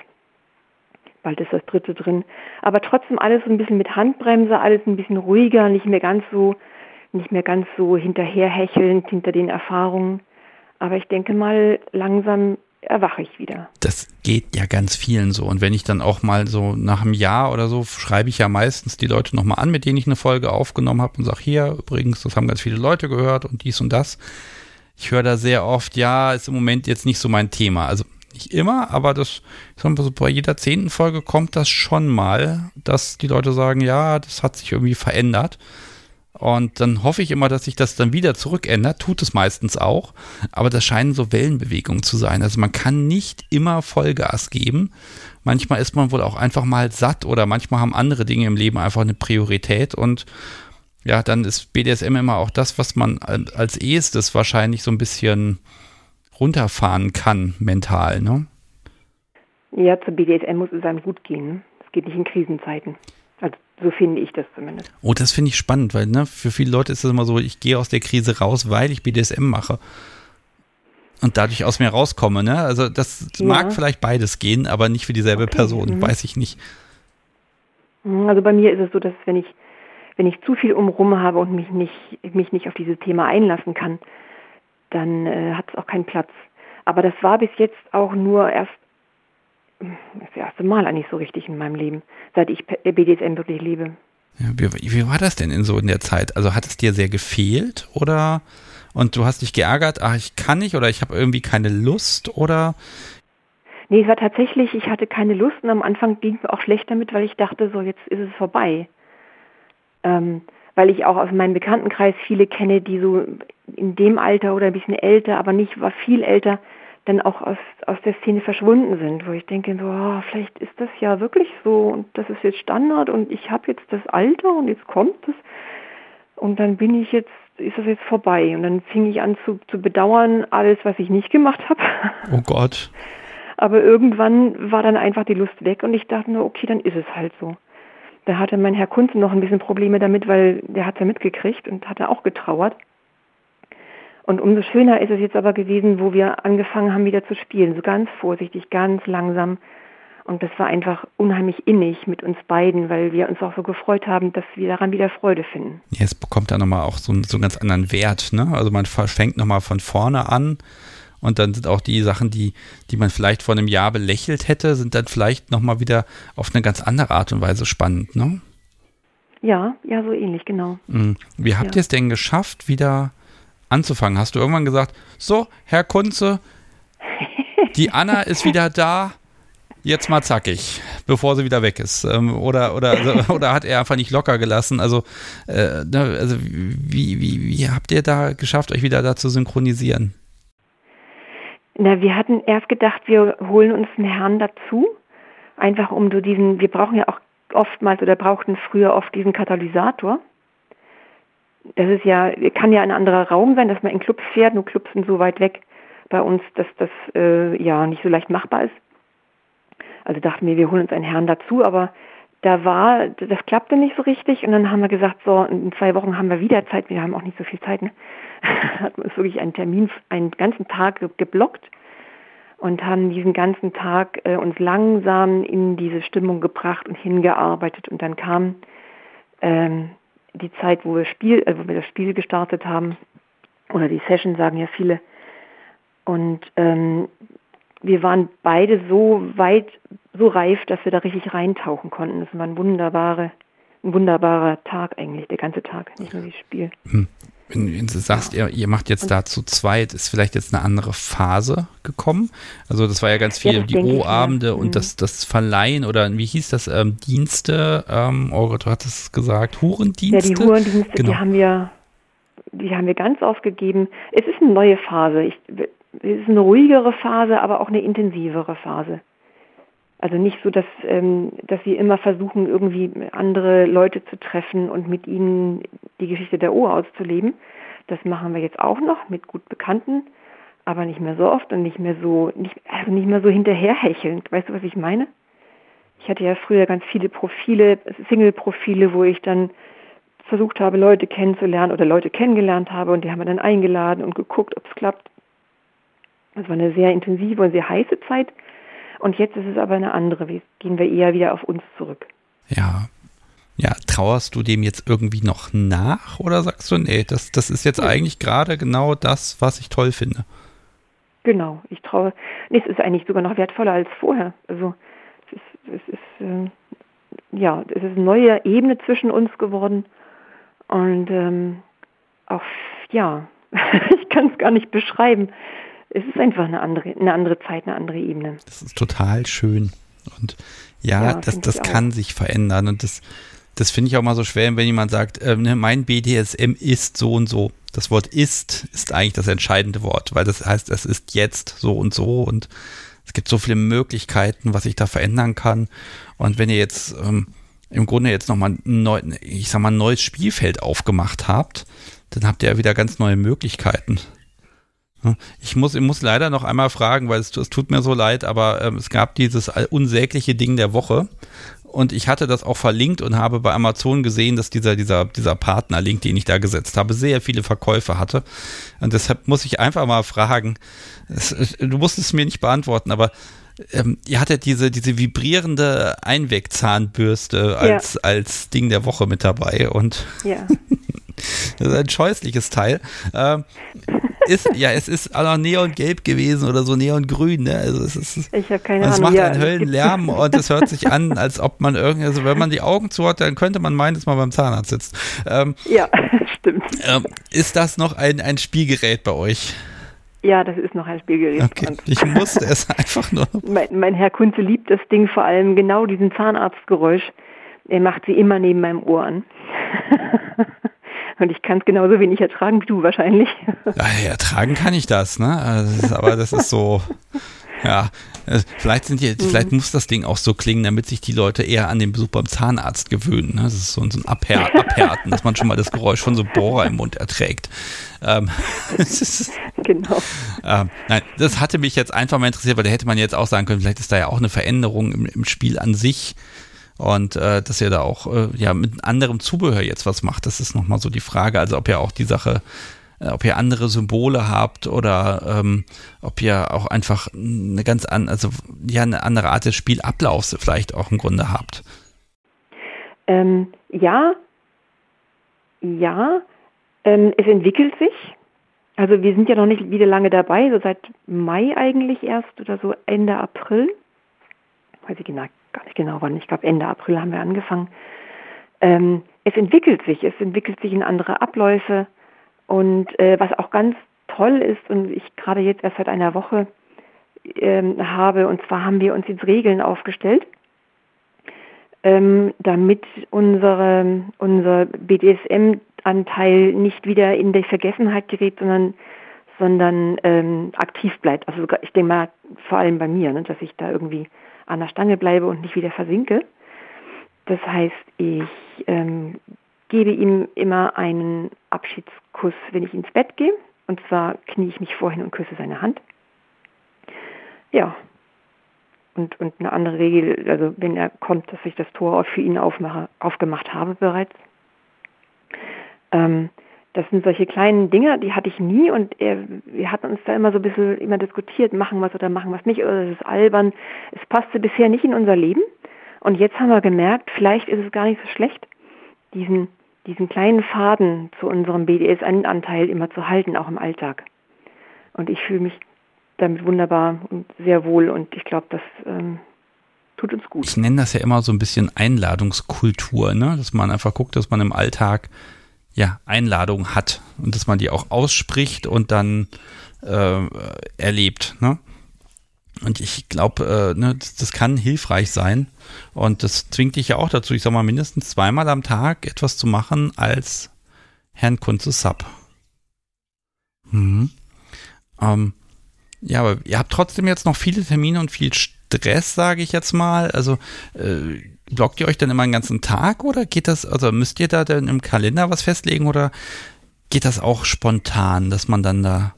Speaker 6: bald ist das dritte drin. Aber trotzdem alles so ein bisschen mit Handbremse, alles ein bisschen ruhiger, nicht mehr ganz so, nicht mehr ganz so hinterherhechelnd hinter den Erfahrungen. Aber ich denke mal, langsam erwache ich wieder.
Speaker 1: Das geht ja ganz vielen so. Und wenn ich dann auch mal so nach einem Jahr oder so, schreibe ich ja meistens die Leute nochmal an, mit denen ich eine Folge aufgenommen habe und sage, hier übrigens, das haben ganz viele Leute gehört und dies und das. Ich höre da sehr oft, ja, ist im Moment jetzt nicht so mein Thema. Also nicht immer, aber das, mal so, bei jeder zehnten Folge kommt das schon mal, dass die Leute sagen, ja, das hat sich irgendwie verändert. Und dann hoffe ich immer, dass sich das dann wieder zurückändert. Tut es meistens auch. Aber das scheinen so Wellenbewegungen zu sein. Also man kann nicht immer Vollgas geben. Manchmal ist man wohl auch einfach mal satt oder manchmal haben andere Dinge im Leben einfach eine Priorität. Und ja, dann ist BDSM immer auch das, was man als ehestes wahrscheinlich so ein bisschen runterfahren kann, mental, ne?
Speaker 6: Ja, zu BDSM muss es einem gut gehen. Es geht nicht in Krisenzeiten. Also so finde ich das zumindest.
Speaker 1: Oh, das finde ich spannend, weil ne, für viele Leute ist es immer so, ich gehe aus der Krise raus, weil ich BDSM mache. Und dadurch aus mir rauskomme, ne? Also das ja. mag vielleicht beides gehen, aber nicht für dieselbe okay. Person, mhm. weiß ich nicht.
Speaker 6: Mhm, also bei mir ist es so, dass wenn ich, wenn ich zu viel umrum habe und mich nicht, mich nicht auf dieses Thema einlassen kann, dann äh, hat es auch keinen Platz. Aber das war bis jetzt auch nur erst das erste Mal eigentlich so richtig in meinem Leben, seit ich BDSM wirklich lebe.
Speaker 1: Ja, wie, wie, war das denn in so in der Zeit? Also hat es dir sehr gefehlt oder und du hast dich geärgert, ach ich kann nicht oder ich habe irgendwie keine Lust oder?
Speaker 6: Nee, es war tatsächlich, ich hatte keine Lust und am Anfang ging es mir auch schlecht damit, weil ich dachte, so jetzt ist es vorbei. Ähm, weil ich auch aus meinem Bekanntenkreis viele kenne, die so in dem Alter oder ein bisschen älter, aber nicht war viel älter, dann auch aus, aus der Szene verschwunden sind, wo ich denke, so, oh, vielleicht ist das ja wirklich so und das ist jetzt Standard und ich habe jetzt das Alter und jetzt kommt es und dann bin ich jetzt, ist das jetzt vorbei und dann fing ich an zu, zu bedauern, alles, was ich nicht gemacht habe. [LAUGHS]
Speaker 1: Oh Gott.
Speaker 6: Aber irgendwann war dann einfach die Lust weg und ich dachte nur, okay, dann ist es halt so. Da hatte mein Herr Kunze noch ein bisschen Probleme damit, weil der hat ja mitgekriegt und hatte auch getrauert. Und umso schöner ist es jetzt aber gewesen, wo wir angefangen haben, wieder zu spielen. So ganz vorsichtig, ganz langsam. Und das war einfach unheimlich innig mit uns beiden, weil wir uns auch so gefreut haben, dass wir daran wieder Freude finden.
Speaker 1: Ja, es bekommt dann nochmal auch so, so einen ganz anderen Wert. Ne? Also man fängt nochmal von vorne an. Und dann sind auch die Sachen, die, die man vielleicht vor einem Jahr belächelt hätte, sind dann vielleicht nochmal wieder auf eine ganz andere Art und Weise spannend, ne?
Speaker 6: Ja, ja, so ähnlich, genau.
Speaker 1: Mhm. Wie habt ja. ihr es denn geschafft, wieder anzufangen? Hast du irgendwann gesagt, so, Herr Kunze, [LAUGHS] die Anna ist wieder da, jetzt mal zackig, bevor sie wieder weg ist. Ähm, oder, oder, also, [LAUGHS] oder hat er einfach nicht locker gelassen? Also, äh, ne, also wie, wie, wie habt ihr da geschafft, euch wieder da zu synchronisieren?
Speaker 6: Na, wir hatten erst gedacht, wir holen uns einen Herrn dazu, einfach um so diesen, wir brauchen ja auch oftmals oder brauchten früher oft diesen Katalysator. Das ist ja, kann ja ein anderer Raum sein, dass man in Clubs fährt, nur Clubs sind so weit weg bei uns, dass das äh, ja nicht so leicht machbar ist. Also dachten wir, wir holen uns einen Herrn dazu, aber da war, das klappte nicht so richtig. Und dann haben wir gesagt, so in zwei Wochen haben wir wieder Zeit, wir haben auch nicht so viel Zeit, ne? [LAUGHS] hat uns wirklich einen Termin, einen ganzen Tag geblockt und haben diesen ganzen Tag äh, uns langsam in diese Stimmung gebracht und hingearbeitet und dann kam ähm, die Zeit, wo wir, Spiel, äh, wo wir das Spiel gestartet haben, oder die Session, sagen ja viele. Und ähm, wir waren beide so weit, so reif, dass wir da richtig reintauchen konnten. Das war ein wunderbare, ein wunderbarer Tag eigentlich, der ganze Tag, nicht nur das Spiel.
Speaker 1: Wenn, wenn du sagst, ihr, ihr macht jetzt da zu zweit, ist vielleicht jetzt eine andere Phase gekommen? Also das war ja ganz viel, ja, die O-Abende ja. und mhm. das, das Verleihen oder wie hieß das, ähm, Dienste, ähm, oh Gott, du hattest es gesagt, Hurendienste?
Speaker 6: Ja, die Hurendienste, genau. die haben wir, die haben wir ganz aufgegeben. Es ist eine neue Phase. Ich, es ist eine ruhigere Phase, aber auch eine intensivere Phase. Also nicht so, dass, ähm, dass wir immer versuchen, irgendwie andere Leute zu treffen und mit ihnen die Geschichte der O auszuleben. Das machen wir jetzt auch noch mit gut Bekannten, aber nicht mehr so oft und nicht mehr so, nicht, also nicht mehr so hinterherhechelnd. Weißt du, was ich meine? Ich hatte ja früher ganz viele Profile, Single-Profile, wo ich dann versucht habe, Leute kennenzulernen oder Leute kennengelernt habe und die haben wir dann eingeladen und geguckt, ob es klappt. Das war eine sehr intensive und sehr heiße Zeit. Und jetzt ist es aber eine andere. Wie gehen wir eher wieder auf uns zurück.
Speaker 1: Ja. Ja, trauerst du dem jetzt irgendwie noch nach oder sagst du, nee, das, das ist jetzt eigentlich gerade genau das, was ich toll finde?
Speaker 6: Genau, ich traue. Nee, es ist eigentlich sogar noch wertvoller als vorher. Also es ist, es ist äh, ja, es ist eine neue Ebene zwischen uns geworden. Und ähm, auch, ja, [LAUGHS] ich kann es gar nicht beschreiben. Es ist einfach eine andere, eine andere Zeit, eine andere Ebene.
Speaker 1: Das ist total schön. Und ja, ja das, das kann sich verändern. Und das, das finde ich auch mal so schwer, wenn jemand sagt, äh, ne, mein BDSM ist so und so. Das Wort ist ist eigentlich das entscheidende Wort, weil das heißt, es ist jetzt so und so und es gibt so viele Möglichkeiten, was ich da verändern kann. Und wenn ihr jetzt ähm, im Grunde jetzt nochmal ein, neu, ich sag mal, ein neues Spielfeld aufgemacht habt, dann habt ihr ja wieder ganz neue Möglichkeiten. Ich muss, ich muss leider noch einmal fragen, weil es, es tut mir so leid, aber ähm, es gab dieses unsägliche Ding der Woche. Und ich hatte das auch verlinkt und habe bei Amazon gesehen, dass dieser, dieser, dieser Partnerlink, den ich da gesetzt habe, sehr viele Verkäufe hatte. Und deshalb muss ich einfach mal fragen, es, du musst es mir nicht beantworten, aber ähm, ihr hattet diese, diese vibrierende Einwegzahnbürste als, ja. als Ding der Woche mit dabei und ja. [LAUGHS] das ist ein scheußliches Teil. Ähm, ist, ja, es ist auch neongelb gewesen oder so neongrün, ne? Also es ist,
Speaker 6: ich habe keine Ahnung.
Speaker 1: Es macht einen Höllenlärm und es hört sich an, als ob man irgendwie, also wenn man die Augen zu hat, dann könnte man meinen, dass man beim Zahnarzt sitzt.
Speaker 6: Ähm, ja, [LAUGHS] stimmt.
Speaker 1: Ähm, ist das noch ein, ein Spielgerät bei euch?
Speaker 6: Ja, das ist noch ein Spielgerät.
Speaker 1: Okay. Ich musste es [LAUGHS] einfach nur.
Speaker 6: Mein, mein Herr Kunze liebt das Ding vor allem genau diesen Zahnarztgeräusch. Er macht sie immer neben meinem Ohr an. [LAUGHS] Und ich kann es genauso wenig ertragen wie du wahrscheinlich. [LAUGHS]
Speaker 1: Ja, ertragen kann ich das, ne? Also, aber das ist so, ja, äh, vielleicht sind die, mhm. vielleicht muss das Ding auch so klingen, damit sich die Leute eher an den Besuch beim Zahnarzt gewöhnen. Ne? Das ist so, so ein Abhär, [LAUGHS] Abhärten, dass man schon mal das Geräusch von so Bohrer im Mund erträgt. Ähm, [LAUGHS] genau. Ähm, nein, das hatte mich jetzt einfach mal interessiert, weil da hätte man jetzt auch sagen können, vielleicht ist da ja auch eine Veränderung im, im Spiel an sich. Und äh, dass ihr da auch äh, ja mit anderem Zubehör jetzt was macht, das ist nochmal so die Frage. Also ob ihr auch die Sache äh, ob ihr andere Symbole habt oder ähm, ob ihr auch einfach eine ganz an, also ja eine andere Art des Spielablaufs vielleicht auch im Grunde habt.
Speaker 6: Ähm, ja, ja, ähm, es entwickelt sich. Also wir sind ja noch nicht wieder lange dabei, so seit Mai eigentlich erst oder so Ende April. Weiß ich genau, gar nicht genau wann. Ich glaube Ende April haben wir angefangen. Ähm, es entwickelt sich, es entwickelt sich in andere Abläufe. Und äh, was auch ganz toll ist und ich gerade jetzt erst seit einer Woche ähm, habe, und zwar haben wir uns jetzt Regeln aufgestellt, ähm, damit unsere, unser BDSM-Anteil nicht wieder in die Vergessenheit gerät, sondern sondern ähm, aktiv bleibt. Also ich denke mal vor allem bei mir, ne, dass ich da irgendwie an der Stange bleibe und nicht wieder versinke. Das heißt, ich ähm, gebe ihm immer einen Abschiedskuss, wenn ich ins Bett gehe. Und zwar knie ich mich vorhin und küsse seine Hand. Ja. Und, und eine andere Regel, also wenn er kommt, dass ich das Tor für ihn aufmache, aufgemacht habe bereits. Ähm, das sind solche kleinen Dinge, die hatte ich nie und er, wir hatten uns da immer so ein bisschen immer diskutiert, machen was oder machen was nicht, oder es ist albern. Es passte bisher nicht in unser Leben. Und jetzt haben wir gemerkt, vielleicht ist es gar nicht so schlecht, diesen, diesen kleinen Faden zu unserem BDSN-Anteil immer zu halten, auch im Alltag. Und ich fühle mich damit wunderbar und sehr wohl und ich glaube, das ähm, tut uns gut.
Speaker 1: Ich nenne das ja immer so ein bisschen Einladungskultur, ne? dass man einfach guckt, dass man im Alltag ja Einladungen hat und dass man die auch ausspricht und dann äh, erlebt. Ne? Und ich glaube, äh, ne, das, das, kann hilfreich sein. Und das zwingt dich ja auch dazu, ich sag mal, mindestens zweimal am Tag etwas zu machen als Herrn Kunze Sub. Mhm. Ähm, ja, aber ihr habt trotzdem jetzt noch viele Termine und viel Stress, sage ich jetzt mal. Also äh, blockt ihr euch dann immer einen ganzen Tag oder geht das, also müsst ihr da dann im Kalender was festlegen oder geht das auch spontan, dass man dann da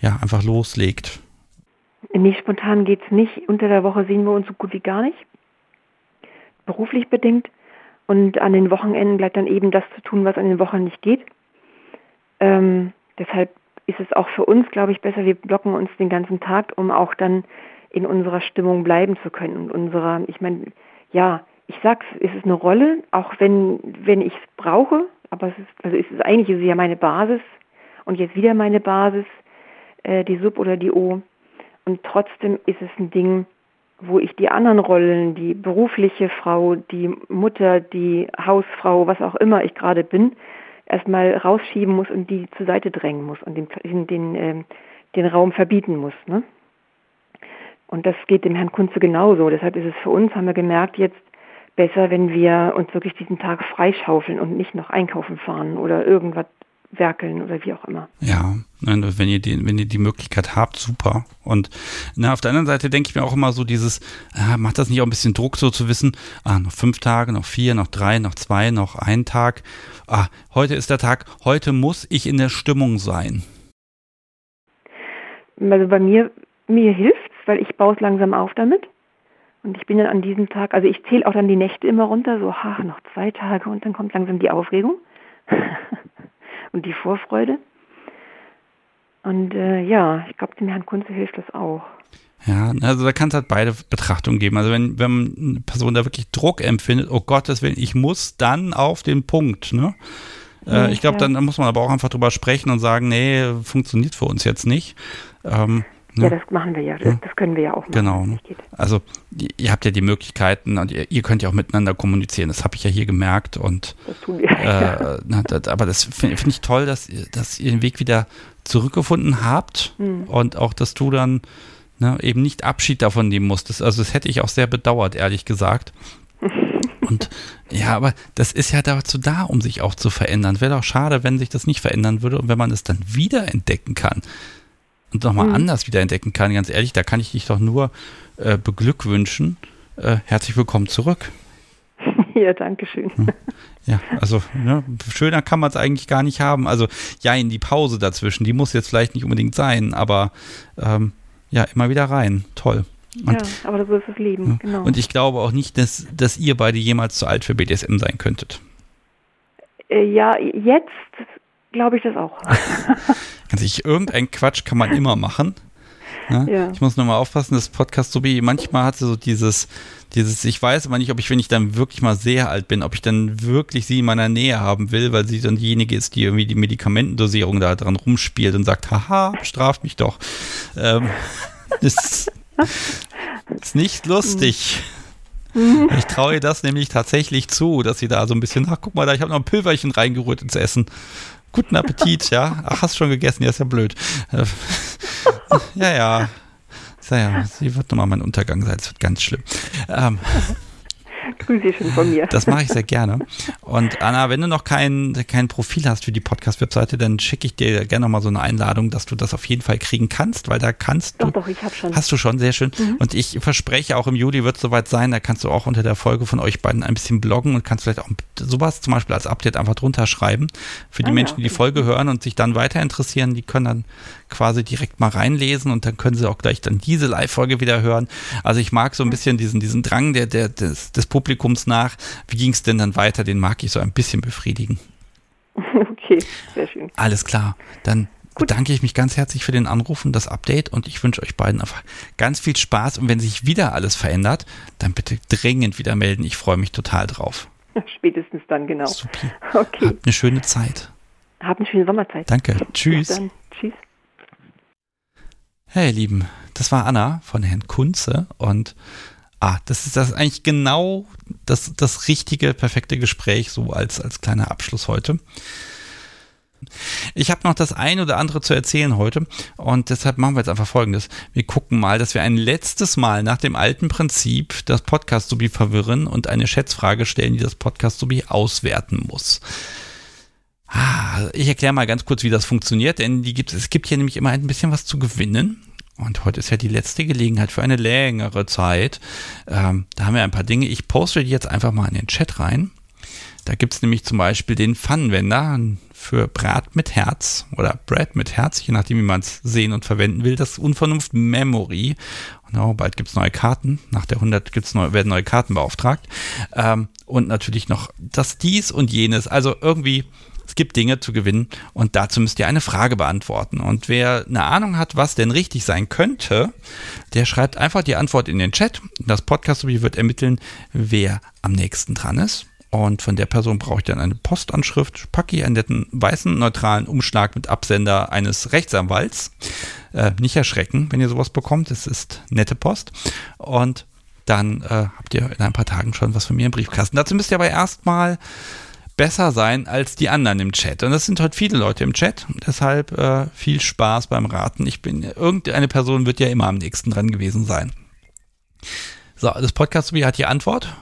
Speaker 1: ja einfach loslegt?
Speaker 6: Nee, spontan geht es nicht. Unter der Woche sehen wir uns so gut wie gar nicht. Beruflich bedingt. Und an den Wochenenden bleibt dann eben das zu tun, was an den Wochen nicht geht. Ähm, deshalb ist es auch für uns, glaube ich, besser, wir blocken uns den ganzen Tag, um auch dann in unserer Stimmung bleiben zu können und unserer, ich meine, ja, ich sag's, es ist eine Rolle, auch wenn, wenn ich es brauche, aber es ist, also es ist eigentlich ist es ja meine Basis und jetzt wieder meine Basis, äh, die Sub oder die O. Und trotzdem ist es ein Ding, wo ich die anderen Rollen, die berufliche Frau, die Mutter, die Hausfrau, was auch immer ich gerade bin, erstmal rausschieben muss und die zur Seite drängen muss und den, den, den, äh, den Raum verbieten muss. Ne? Und das geht dem Herrn Kunze genauso. Deshalb ist es für uns, haben wir gemerkt, jetzt besser, wenn wir uns wirklich diesen Tag freischaufeln und nicht noch einkaufen fahren oder irgendwas werkeln oder wie auch immer.
Speaker 1: Ja, wenn ihr die, wenn ihr die Möglichkeit habt, super. Und na, auf der anderen Seite denke ich mir auch immer so dieses, ah, macht das nicht auch ein bisschen Druck, so zu wissen, ah, noch fünf Tage, noch vier, noch drei, noch zwei, noch ein Tag. Ah, heute ist der Tag, heute muss ich in der Stimmung sein.
Speaker 6: Also bei mir, mir hilft's, weil ich baue es langsam auf damit. Und ich bin dann an diesem Tag, also ich zähle auch dann die Nächte immer runter, so, ha, noch zwei Tage und dann kommt langsam die Aufregung. [LAUGHS] und die Vorfreude. Und äh, ja, ich glaube, dem Herrn Kunze hilft das auch.
Speaker 1: Ja, also da kann es halt beide Betrachtungen geben. Also wenn, wenn eine Person da wirklich Druck empfindet, oh Gottes Willen, ich muss dann auf den Punkt, ne? Äh, ich glaube, dann muss man aber auch einfach drüber sprechen und sagen, nee, funktioniert für uns jetzt nicht. Ähm,
Speaker 6: Ne? Ja, das machen wir ja. Das, das können wir ja auch machen.
Speaker 1: Genau. Ne? Also ihr habt ja die Möglichkeiten und ihr, ihr könnt ja auch miteinander kommunizieren. Das habe ich ja hier gemerkt. Und,
Speaker 6: das tun wir.
Speaker 1: Äh, [LAUGHS] na, das, aber das finde find ich toll, dass, dass ihr den Weg wieder zurückgefunden habt mhm. und auch, dass du dann ne, eben nicht Abschied davon nehmen musstest. Also das hätte ich auch sehr bedauert, ehrlich gesagt. [LAUGHS] Und ja, aber das ist ja dazu da, um sich auch zu verändern. Wäre doch schade, wenn sich das nicht verändern würde und wenn man es dann wieder entdecken kann und nochmal mhm. anders wiederentdecken kann, ganz ehrlich, da kann ich dich doch nur äh, beglückwünschen. Äh, herzlich willkommen zurück. [LAUGHS]
Speaker 6: Ja, danke schön.
Speaker 1: Ja, also ne, schöner kann man es eigentlich gar nicht haben. Also ja, in die Pause dazwischen, die muss jetzt vielleicht nicht unbedingt sein, aber ähm, ja, immer wieder rein. Toll.
Speaker 6: Und, ja, aber so ist das Leben, ja. genau.
Speaker 1: Und ich glaube auch nicht, dass, dass ihr beide jemals zu alt für BDSM sein könntet.
Speaker 6: Äh, ja, jetzt glaube ich das auch. [LAUGHS]
Speaker 1: Also ich, irgendein Quatsch kann man immer machen. Ne? Ja. Ich muss nur mal aufpassen, das Podcast wie manchmal hat so dieses, dieses, ich weiß aber nicht, ob ich, wenn ich dann wirklich mal sehr alt bin, ob ich dann wirklich sie in meiner Nähe haben will, weil sie dann diejenige ist, die irgendwie die Medikamentendosierung da dran rumspielt und sagt, haha, straft mich doch. Ähm, [LAUGHS] das ist nicht lustig. Mhm. Ich traue ihr das nämlich tatsächlich zu, dass sie da so ein bisschen, ach guck mal, da, ich habe noch ein Pülverchen reingerührt ins Essen. Guten Appetit, ja. Ach, hast schon gegessen, ja, ist ja blöd. Ja, ja. Ja, ja, sie wird nochmal mein Untergang sein, es wird ganz schlimm. Ähm,
Speaker 6: Grüße schon von mir.
Speaker 1: Das mache ich sehr gerne. Und Anna, wenn du noch kein, kein Profil hast für die Podcast-Webseite, dann schicke ich dir gerne nochmal so eine Einladung, dass du das auf jeden Fall kriegen kannst, weil da kannst
Speaker 6: doch,
Speaker 1: du.
Speaker 6: Doch, ich habe schon.
Speaker 1: Hast du schon, sehr schön. Mhm. Und ich verspreche auch im Juli wird es soweit sein, da kannst du auch unter der Folge von euch beiden ein bisschen bloggen und kannst vielleicht auch sowas zum Beispiel als Update einfach drunter schreiben. Für die ah, Menschen, ja, okay. die die Folge hören und sich dann weiter interessieren, die können dann quasi direkt mal reinlesen und dann können sie auch gleich dann diese Live-Folge wieder hören. Also ich mag so ein bisschen diesen, diesen Drang der, der, des, des Publikums nach. Wie ging es denn dann weiter? Den mag ich so ein bisschen befriedigen. [LAUGHS]
Speaker 6: Okay, sehr schön.
Speaker 1: Alles klar. Dann Gut. bedanke ich mich ganz herzlich für den Anruf und das Update und ich wünsche euch beiden einfach ganz viel Spaß und wenn sich wieder alles verändert, dann bitte dringend wieder melden. Ich freue mich total drauf. [LAUGHS]
Speaker 6: Spätestens dann, genau.
Speaker 1: Super. Okay. Habt eine schöne Zeit.
Speaker 6: Habt eine schöne Sommerzeit.
Speaker 1: Danke. Tschüss. Tschüss. Hey, ihr Lieben, das war Anna von Herrn Kunze und ah, das ist das eigentlich genau das, das richtige, perfekte Gespräch, so als, als kleiner Abschluss heute. Ich habe noch das ein oder andere zu erzählen heute und deshalb machen wir jetzt einfach folgendes. Wir gucken mal, dass wir ein letztes Mal nach dem alten Prinzip das Podcast-Subi verwirren und eine Schätzfrage stellen, die das Podcast-Subi auswerten muss. Ah, ich erkläre mal ganz kurz, wie das funktioniert, denn die gibt, es gibt hier nämlich immer ein bisschen was zu gewinnen. Und heute ist ja die letzte Gelegenheit für eine längere Zeit. Ähm, da haben wir ein paar Dinge. Ich poste die jetzt einfach mal in den Chat rein. Da gibt es nämlich zum Beispiel den Pfannenwender für Brat mit Herz oder Bread mit Herz, je nachdem, wie man es sehen und verwenden will. Das Unvernunft Memory. Und oh, bald gibt es neue Karten. Nach der 100 gibt's neue, werden neue Karten beauftragt. Ähm, und natürlich noch das dies und jenes. Also irgendwie es gibt Dinge zu gewinnen und dazu müsst ihr eine Frage beantworten. Und wer eine Ahnung hat, was denn richtig sein könnte, der schreibt einfach die Antwort in den Chat. Das Podcast wird ermitteln, wer am nächsten dran ist. Und von der Person brauche ich dann eine Postanschrift, packe ich einen netten weißen, neutralen Umschlag mit Absender eines Rechtsanwalts. Äh, nicht erschrecken, wenn ihr sowas bekommt. Es ist nette Post. Und dann äh, habt ihr in ein paar Tagen schon was von mir im Briefkasten. Dazu müsst ihr aber erstmal besser sein als die anderen im Chat. Und das sind heute viele Leute im Chat. Deshalb äh, viel Spaß beim Raten. Ich bin, irgendeine Person wird ja immer am nächsten dran gewesen sein. So, das Podcast hat die Antwort.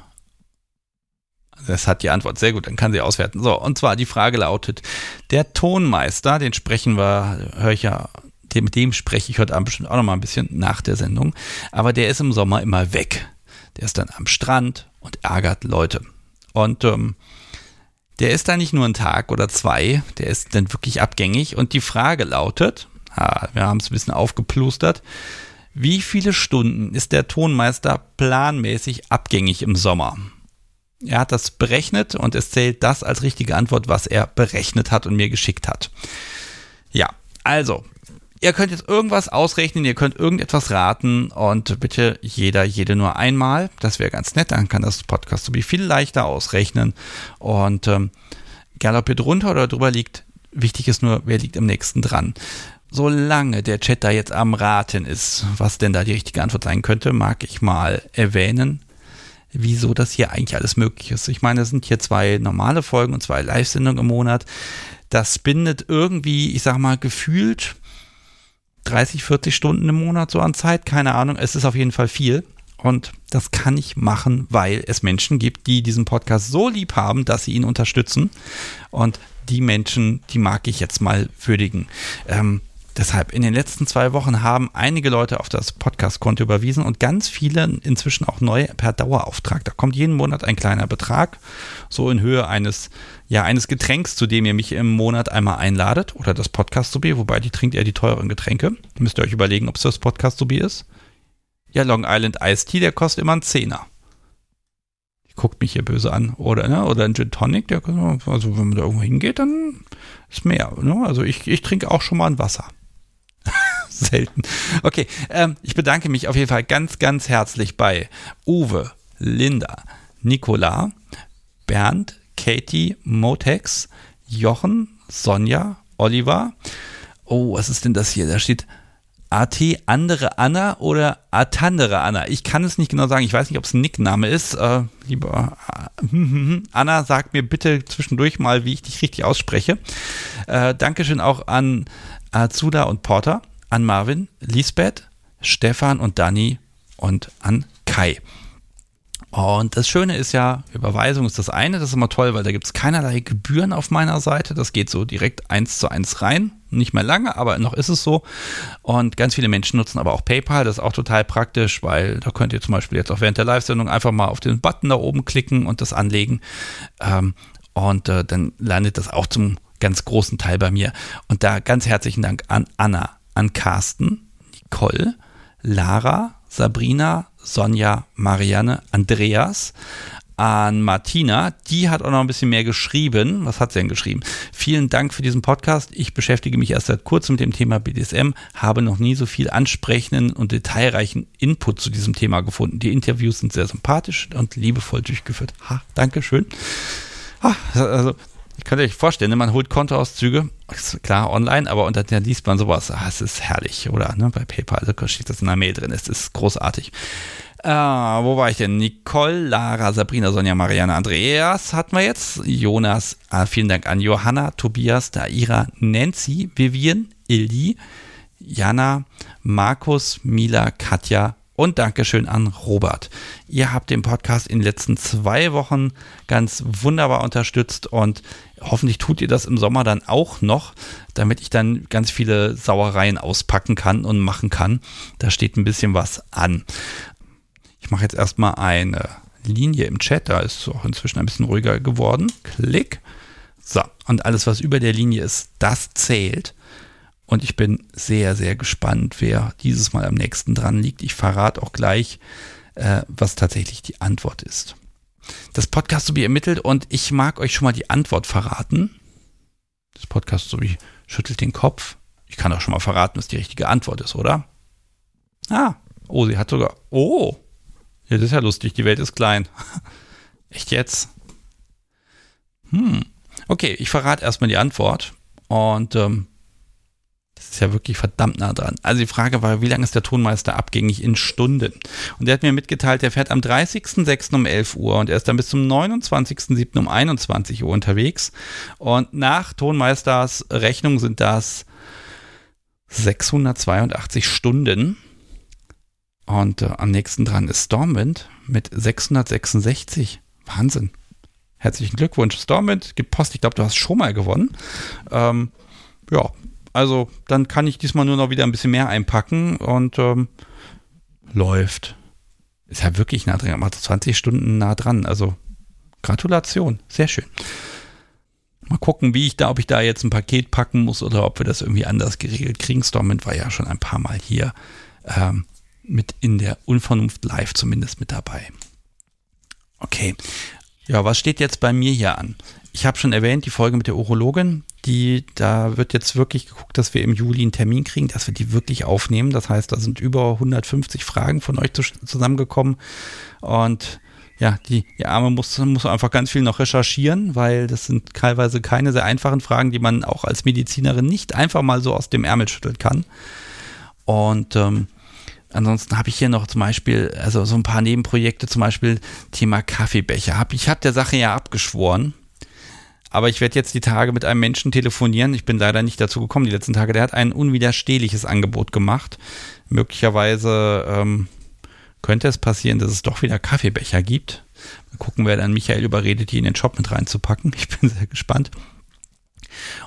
Speaker 1: Das hat die Antwort. Sehr gut, dann kann sie auswerten. So, und zwar die Frage lautet: Der Tonmeister, den sprechen wir, höre ich ja, mit dem spreche ich heute Abend bestimmt auch noch mal ein bisschen nach der Sendung. Aber der ist im Sommer immer weg. Der ist dann am Strand und ärgert Leute. Und ähm, der ist da nicht nur ein Tag oder zwei, der ist dann wirklich abgängig. Und die Frage lautet: ah, Wir haben es ein bisschen aufgeplustert. Wie viele Stunden ist der Tonmeister planmäßig abgängig im Sommer? Er hat das berechnet und es zählt das als richtige Antwort, was er berechnet hat und mir geschickt hat. Ja, also, ihr könnt jetzt irgendwas ausrechnen, ihr könnt irgendetwas raten und bitte jeder, jede nur einmal. Das wäre ganz nett, dann kann das Podcast so viel leichter ausrechnen. Und ähm, egal ob ihr drunter oder drüber liegt, wichtig ist nur, wer liegt am nächsten dran. Solange der Chat da jetzt am Raten ist, was denn da die richtige Antwort sein könnte, mag ich mal erwähnen, wieso das hier eigentlich alles möglich ist. Ich meine, es sind hier zwei normale Folgen und zwei Live-Sendungen im Monat. Das bindet irgendwie, ich sag mal, gefühlt 30, 40 Stunden im Monat so an Zeit. Keine Ahnung. Es ist auf jeden Fall viel. Und das kann ich machen, weil es Menschen gibt, die diesen Podcast so lieb haben, dass sie ihn unterstützen. Und die Menschen, die mag ich jetzt mal würdigen. Ähm, Deshalb, in den letzten zwei Wochen haben einige Leute auf das Podcast-Konto überwiesen und ganz viele inzwischen auch neu per Dauerauftrag. Da kommt jeden Monat ein kleiner Betrag, so in Höhe eines, ja, eines Getränks, zu dem ihr mich im Monat einmal einladet oder das Podcast-Subi, wobei die trinkt eher die teuren Getränke. Müsst ihr euch überlegen, ob es das Podcast-Subi ist. Ja, Long Island Ice Tea, der kostet immer einen Zehner. Die guckt mich hier böse an. Oder, ne, oder ein Gin Tonic, der, also wenn man da irgendwo hingeht, dann ist mehr. Ne? Also ich, ich trinke auch schon mal ein Wasser. [LAUGHS] Selten. Okay, ähm, ich bedanke mich auf jeden Fall ganz, ganz herzlich bei Uwe, Linda, Nicola, Bernd, Katie, Motex, Jochen, Sonja, Oliver. Oh, was ist denn das hier? Da steht AT andere Anna oder Atandere Anna. Ich kann es nicht genau sagen. Ich weiß nicht, ob es ein Nickname ist. Äh, lieber äh, [LAUGHS] Anna, sag mir bitte zwischendurch mal, wie ich dich richtig ausspreche. Äh, Dankeschön auch an Azuda und Porter an Marvin, Lisbeth, Stefan und Dani und an Kai. Und das Schöne ist ja, Überweisung ist das eine, das ist immer toll, weil da gibt es keinerlei Gebühren auf meiner Seite. Das geht so direkt eins zu eins rein. Nicht mehr lange, aber noch ist es so. Und ganz viele Menschen nutzen aber auch PayPal. Das ist auch total praktisch, weil da könnt ihr zum Beispiel jetzt auch während der Live-Sendung einfach mal auf den Button da oben klicken und das anlegen. Ähm, und äh, dann landet das auch zum ganz großen Teil bei mir. Und da ganz herzlichen Dank an Anna, an Carsten, Nicole, Lara, Sabrina, Sonja, Marianne, Andreas, an Martina. Die hat auch noch ein bisschen mehr geschrieben. Was hat sie denn geschrieben? Vielen Dank für diesen Podcast. Ich beschäftige mich erst seit kurzem mit dem Thema BDSM, habe noch nie so viel ansprechenden und detailreichen Input zu diesem Thema gefunden. Die Interviews sind sehr sympathisch und liebevoll durchgeführt. Ha, Dankeschön. Ha, also ich könnte euch vorstellen, ne, man holt Kontoauszüge, klar online, aber unter der liest man sowas. Ah, es ist herrlich, oder? Ne, bei PayPal also steht das in der Mail drin. Es ist großartig. Äh, wo war ich denn? Nicole, Lara, Sabrina, Sonja, Marianne, Andreas hatten wir jetzt. Jonas, äh, vielen Dank an Johanna, Tobias, Daira, Nancy, Vivian, Ildi, Jana, Markus, Mila, Katja und Dankeschön an Robert. Ihr habt den Podcast in den letzten zwei Wochen ganz wunderbar unterstützt und hoffentlich tut ihr das im Sommer dann auch noch, damit ich dann ganz viele Sauereien auspacken kann und machen kann. Da steht ein bisschen was an. Ich mache jetzt erstmal eine Linie im Chat, da ist es auch inzwischen ein bisschen ruhiger geworden. Klick. So, und alles, was über der Linie ist, das zählt. Und ich bin sehr, sehr gespannt, wer dieses Mal am nächsten dran liegt. Ich verrate auch gleich, äh, was tatsächlich die Antwort ist. Das Podcast so wie ermittelt und ich mag euch schon mal die Antwort verraten. Das Podcast so wie schüttelt den Kopf. Ich kann auch schon mal verraten, was die richtige Antwort ist, oder? Ah, oh, sie hat sogar. Oh, ja, das ist ja lustig. Die Welt ist klein. [LAUGHS] Echt jetzt? Hm. Okay, ich verrate erstmal die Antwort. Und ähm, ist ja wirklich verdammt nah dran. Also die Frage war, wie lange ist der Tonmeister abgängig in Stunden? Und er hat mir mitgeteilt, der fährt am 30.06. um 11 Uhr und er ist dann bis zum 29.07. um 21 Uhr unterwegs. Und nach Tonmeisters Rechnung sind das 682 Stunden. Und äh, am nächsten dran ist Stormwind mit 666. Wahnsinn. Herzlichen Glückwunsch, Stormwind. Gib Post. Ich glaube, du hast schon mal gewonnen. Ähm, ja, also dann kann ich diesmal nur noch wieder ein bisschen mehr einpacken und ähm, läuft. Ist ja wirklich nah dran. Macht 20 Stunden nah dran. Also Gratulation. Sehr schön. Mal gucken, wie ich da, ob ich da jetzt ein Paket packen muss oder ob wir das irgendwie anders geregelt kriegen. Stormwind war ja schon ein paar Mal hier. Ähm, mit in der Unvernunft live zumindest mit dabei. Okay. Ja, was steht jetzt bei mir hier an? Ich habe schon erwähnt, die Folge mit der Urologin, die, da wird jetzt wirklich geguckt, dass wir im Juli einen Termin kriegen, dass wir die wirklich aufnehmen. Das heißt, da sind über 150 Fragen von euch zusammengekommen. Und ja, die, die Arme muss, muss einfach ganz viel noch recherchieren, weil das sind teilweise keine sehr einfachen Fragen, die man auch als Medizinerin nicht einfach mal so aus dem Ärmel schütteln kann. Und ähm, Ansonsten habe ich hier noch zum Beispiel, also so ein paar Nebenprojekte, zum Beispiel Thema Kaffeebecher. ich habe der Sache ja abgeschworen. Aber ich werde jetzt die Tage mit einem Menschen telefonieren. Ich bin leider nicht dazu gekommen, die letzten Tage. Der hat ein unwiderstehliches Angebot gemacht. Möglicherweise ähm, könnte es passieren, dass es doch wieder Kaffeebecher gibt. Mal gucken, wer dann Michael überredet, die in den Shop mit reinzupacken. Ich bin sehr gespannt.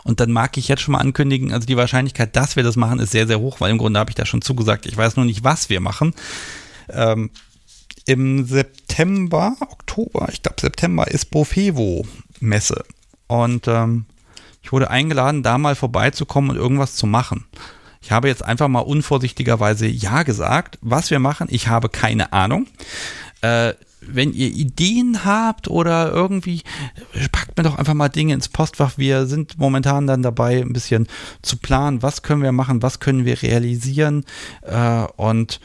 Speaker 1: Und dann mag ich jetzt schon mal ankündigen, also die Wahrscheinlichkeit, dass wir das machen, ist sehr, sehr hoch, weil im Grunde habe ich da schon zugesagt. Ich weiß nur nicht, was wir machen. Ähm, Im September, Oktober, ich glaube September ist Bofevo Messe. Und ähm, ich wurde eingeladen, da mal vorbeizukommen und irgendwas zu machen. Ich habe jetzt einfach mal unvorsichtigerweise Ja gesagt. Was wir machen, ich habe keine Ahnung. Äh, wenn ihr Ideen habt oder irgendwie, packt mir doch einfach mal Dinge ins Postfach. Wir sind momentan dann dabei, ein bisschen zu planen, was können wir machen, was können wir realisieren. Äh, und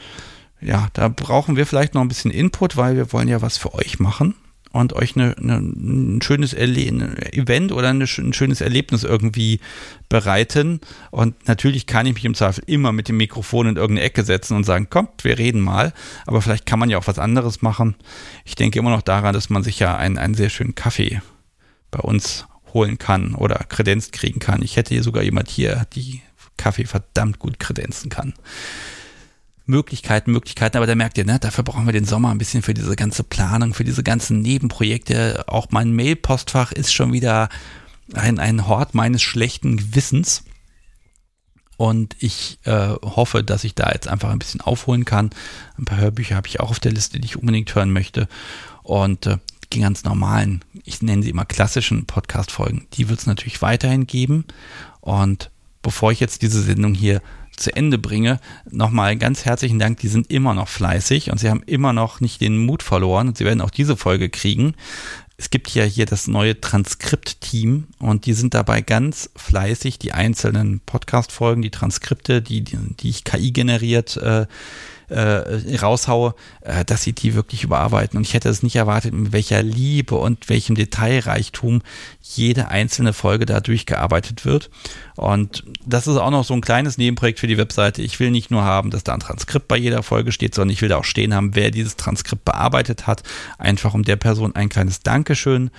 Speaker 1: ja, da brauchen wir vielleicht noch ein bisschen Input, weil wir wollen ja was für euch machen und euch eine, eine, ein schönes Erle ein Event oder eine, ein schönes Erlebnis irgendwie bereiten. Und natürlich kann ich mich im Zweifel immer mit dem Mikrofon in irgendeine Ecke setzen und sagen, kommt, wir reden mal. Aber vielleicht kann man ja auch was anderes machen. Ich denke immer noch daran, dass man sich ja einen, einen sehr schönen Kaffee bei uns holen kann oder kredenzt kriegen kann. Ich hätte hier sogar jemand hier, die Kaffee verdammt gut kredenzen kann. Möglichkeiten, Möglichkeiten, aber da merkt ihr, ne, dafür brauchen wir den Sommer ein bisschen für diese ganze Planung, für diese ganzen Nebenprojekte. Auch mein Mail-Postfach ist schon wieder ein, ein Hort meines schlechten Gewissens. Und ich äh, hoffe, dass ich da jetzt einfach ein bisschen aufholen kann. Ein paar Hörbücher habe ich auch auf der Liste, die ich unbedingt hören möchte. Und äh, die ganz normalen, ich nenne sie immer klassischen Podcast-Folgen, die wird es natürlich weiterhin geben. Und bevor ich jetzt diese Sendung hier zu Ende bringe, nochmal ganz herzlichen Dank. Die sind immer noch fleißig und sie haben immer noch nicht den Mut verloren und sie werden auch diese Folge kriegen. Es gibt ja hier das neue Transkript-Team und die sind dabei ganz fleißig, die einzelnen Podcast-Folgen, die Transkripte, die, die, die ich KI generiert äh, äh, raushaue, äh, dass sie die wirklich überarbeiten. Und ich hätte es nicht erwartet, mit welcher Liebe und welchem Detailreichtum jede einzelne Folge da durchgearbeitet wird. Und das ist auch noch so ein kleines Nebenprojekt für die Webseite. Ich will nicht nur haben, dass da ein Transkript bei jeder Folge steht, sondern ich will da auch stehen haben, wer dieses Transkript bearbeitet hat, einfach um der Person ein kleines Dankeschön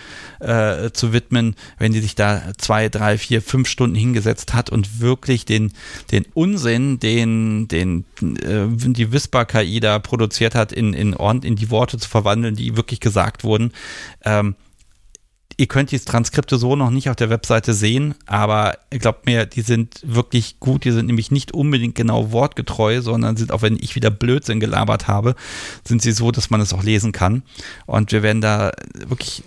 Speaker 1: äh, zu widmen, wenn die sich da zwei, drei, vier, fünf Stunden hingesetzt hat und wirklich den, den Unsinn, den, den, äh, die Whisper-KI da produziert hat, in, in, in die Worte zu verwandeln, die wirklich gesagt wurden. Ähm, Ihr könnt die Transkripte so noch nicht auf der Webseite sehen, aber glaubt mir, die sind wirklich gut. Die sind nämlich nicht unbedingt genau wortgetreu, sondern sind, auch wenn ich wieder Blödsinn gelabert habe, sind sie so, dass man es auch lesen kann. Und wir werden da wirklich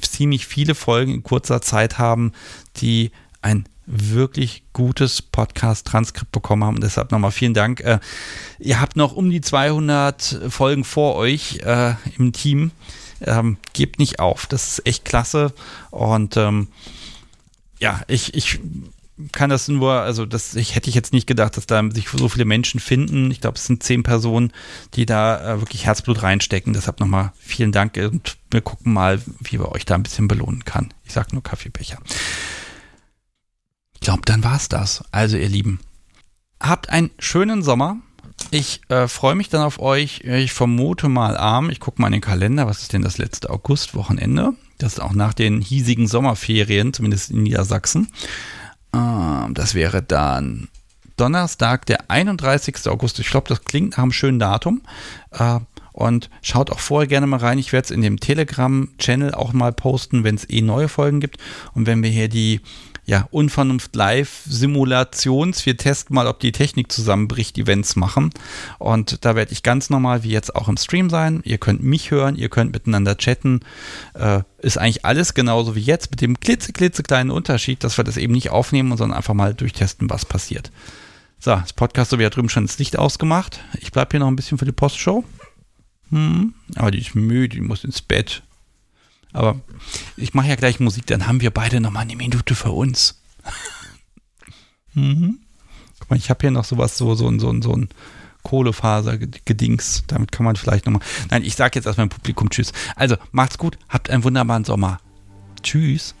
Speaker 1: ziemlich viele Folgen in kurzer Zeit haben, die ein wirklich gutes Podcast-Transkript bekommen haben. Deshalb nochmal vielen Dank. Äh, ihr habt noch um die 200 Folgen vor euch äh, im Team. Ähm, gebt nicht auf, das ist echt klasse. Und ähm, ja, ich, ich kann das nur, also das ich, hätte ich jetzt nicht gedacht, dass da sich so viele Menschen finden. Ich glaube, es sind zehn Personen, die da äh, wirklich Herzblut reinstecken. Deshalb nochmal vielen Dank und wir gucken mal, wie wir euch da ein bisschen belohnen kann. Ich sage nur Kaffeebecher. Glaube, dann war's das. Also, ihr Lieben, habt einen schönen Sommer. Ich äh, freue mich dann auf euch. Ich vermute mal arm. Ich gucke mal in den Kalender. Was ist denn das letzte Augustwochenende? Das ist auch nach den hiesigen Sommerferien, zumindest in Niedersachsen. Ähm, das wäre dann Donnerstag, der 31. August. Ich glaube, das klingt nach einem schönen Datum. Äh, und schaut auch vorher gerne mal rein. Ich werde es in dem Telegram-Channel auch mal posten, wenn es eh neue Folgen gibt. Und wenn wir hier die ja, Unvernunft Live Simulations. Wir testen mal, ob die Technik zusammenbricht, Events machen. Und da werde ich ganz normal wie jetzt auch im Stream sein. Ihr könnt mich hören, ihr könnt miteinander chatten. Äh, ist eigentlich alles genauso wie jetzt mit dem klitzeklitzekleinen Unterschied, dass wir das eben nicht aufnehmen, sondern einfach mal durchtesten, was passiert. So, das Podcast so wie da drüben schon das Licht ausgemacht. Ich bleibe hier noch ein bisschen für die Postshow. Hm, aber die ist müde, die muss ins Bett. Aber ich mache ja gleich Musik, dann haben wir beide nochmal eine Minute für uns. mhm. Guck mal, ich habe hier noch sowas, so, so, so, so ein Kohlefaser-Gedings. Damit kann man vielleicht nochmal. Nein, ich sage jetzt erstmal im Publikum Tschüss. Also, macht's gut, habt einen wunderbaren Sommer. Tschüss.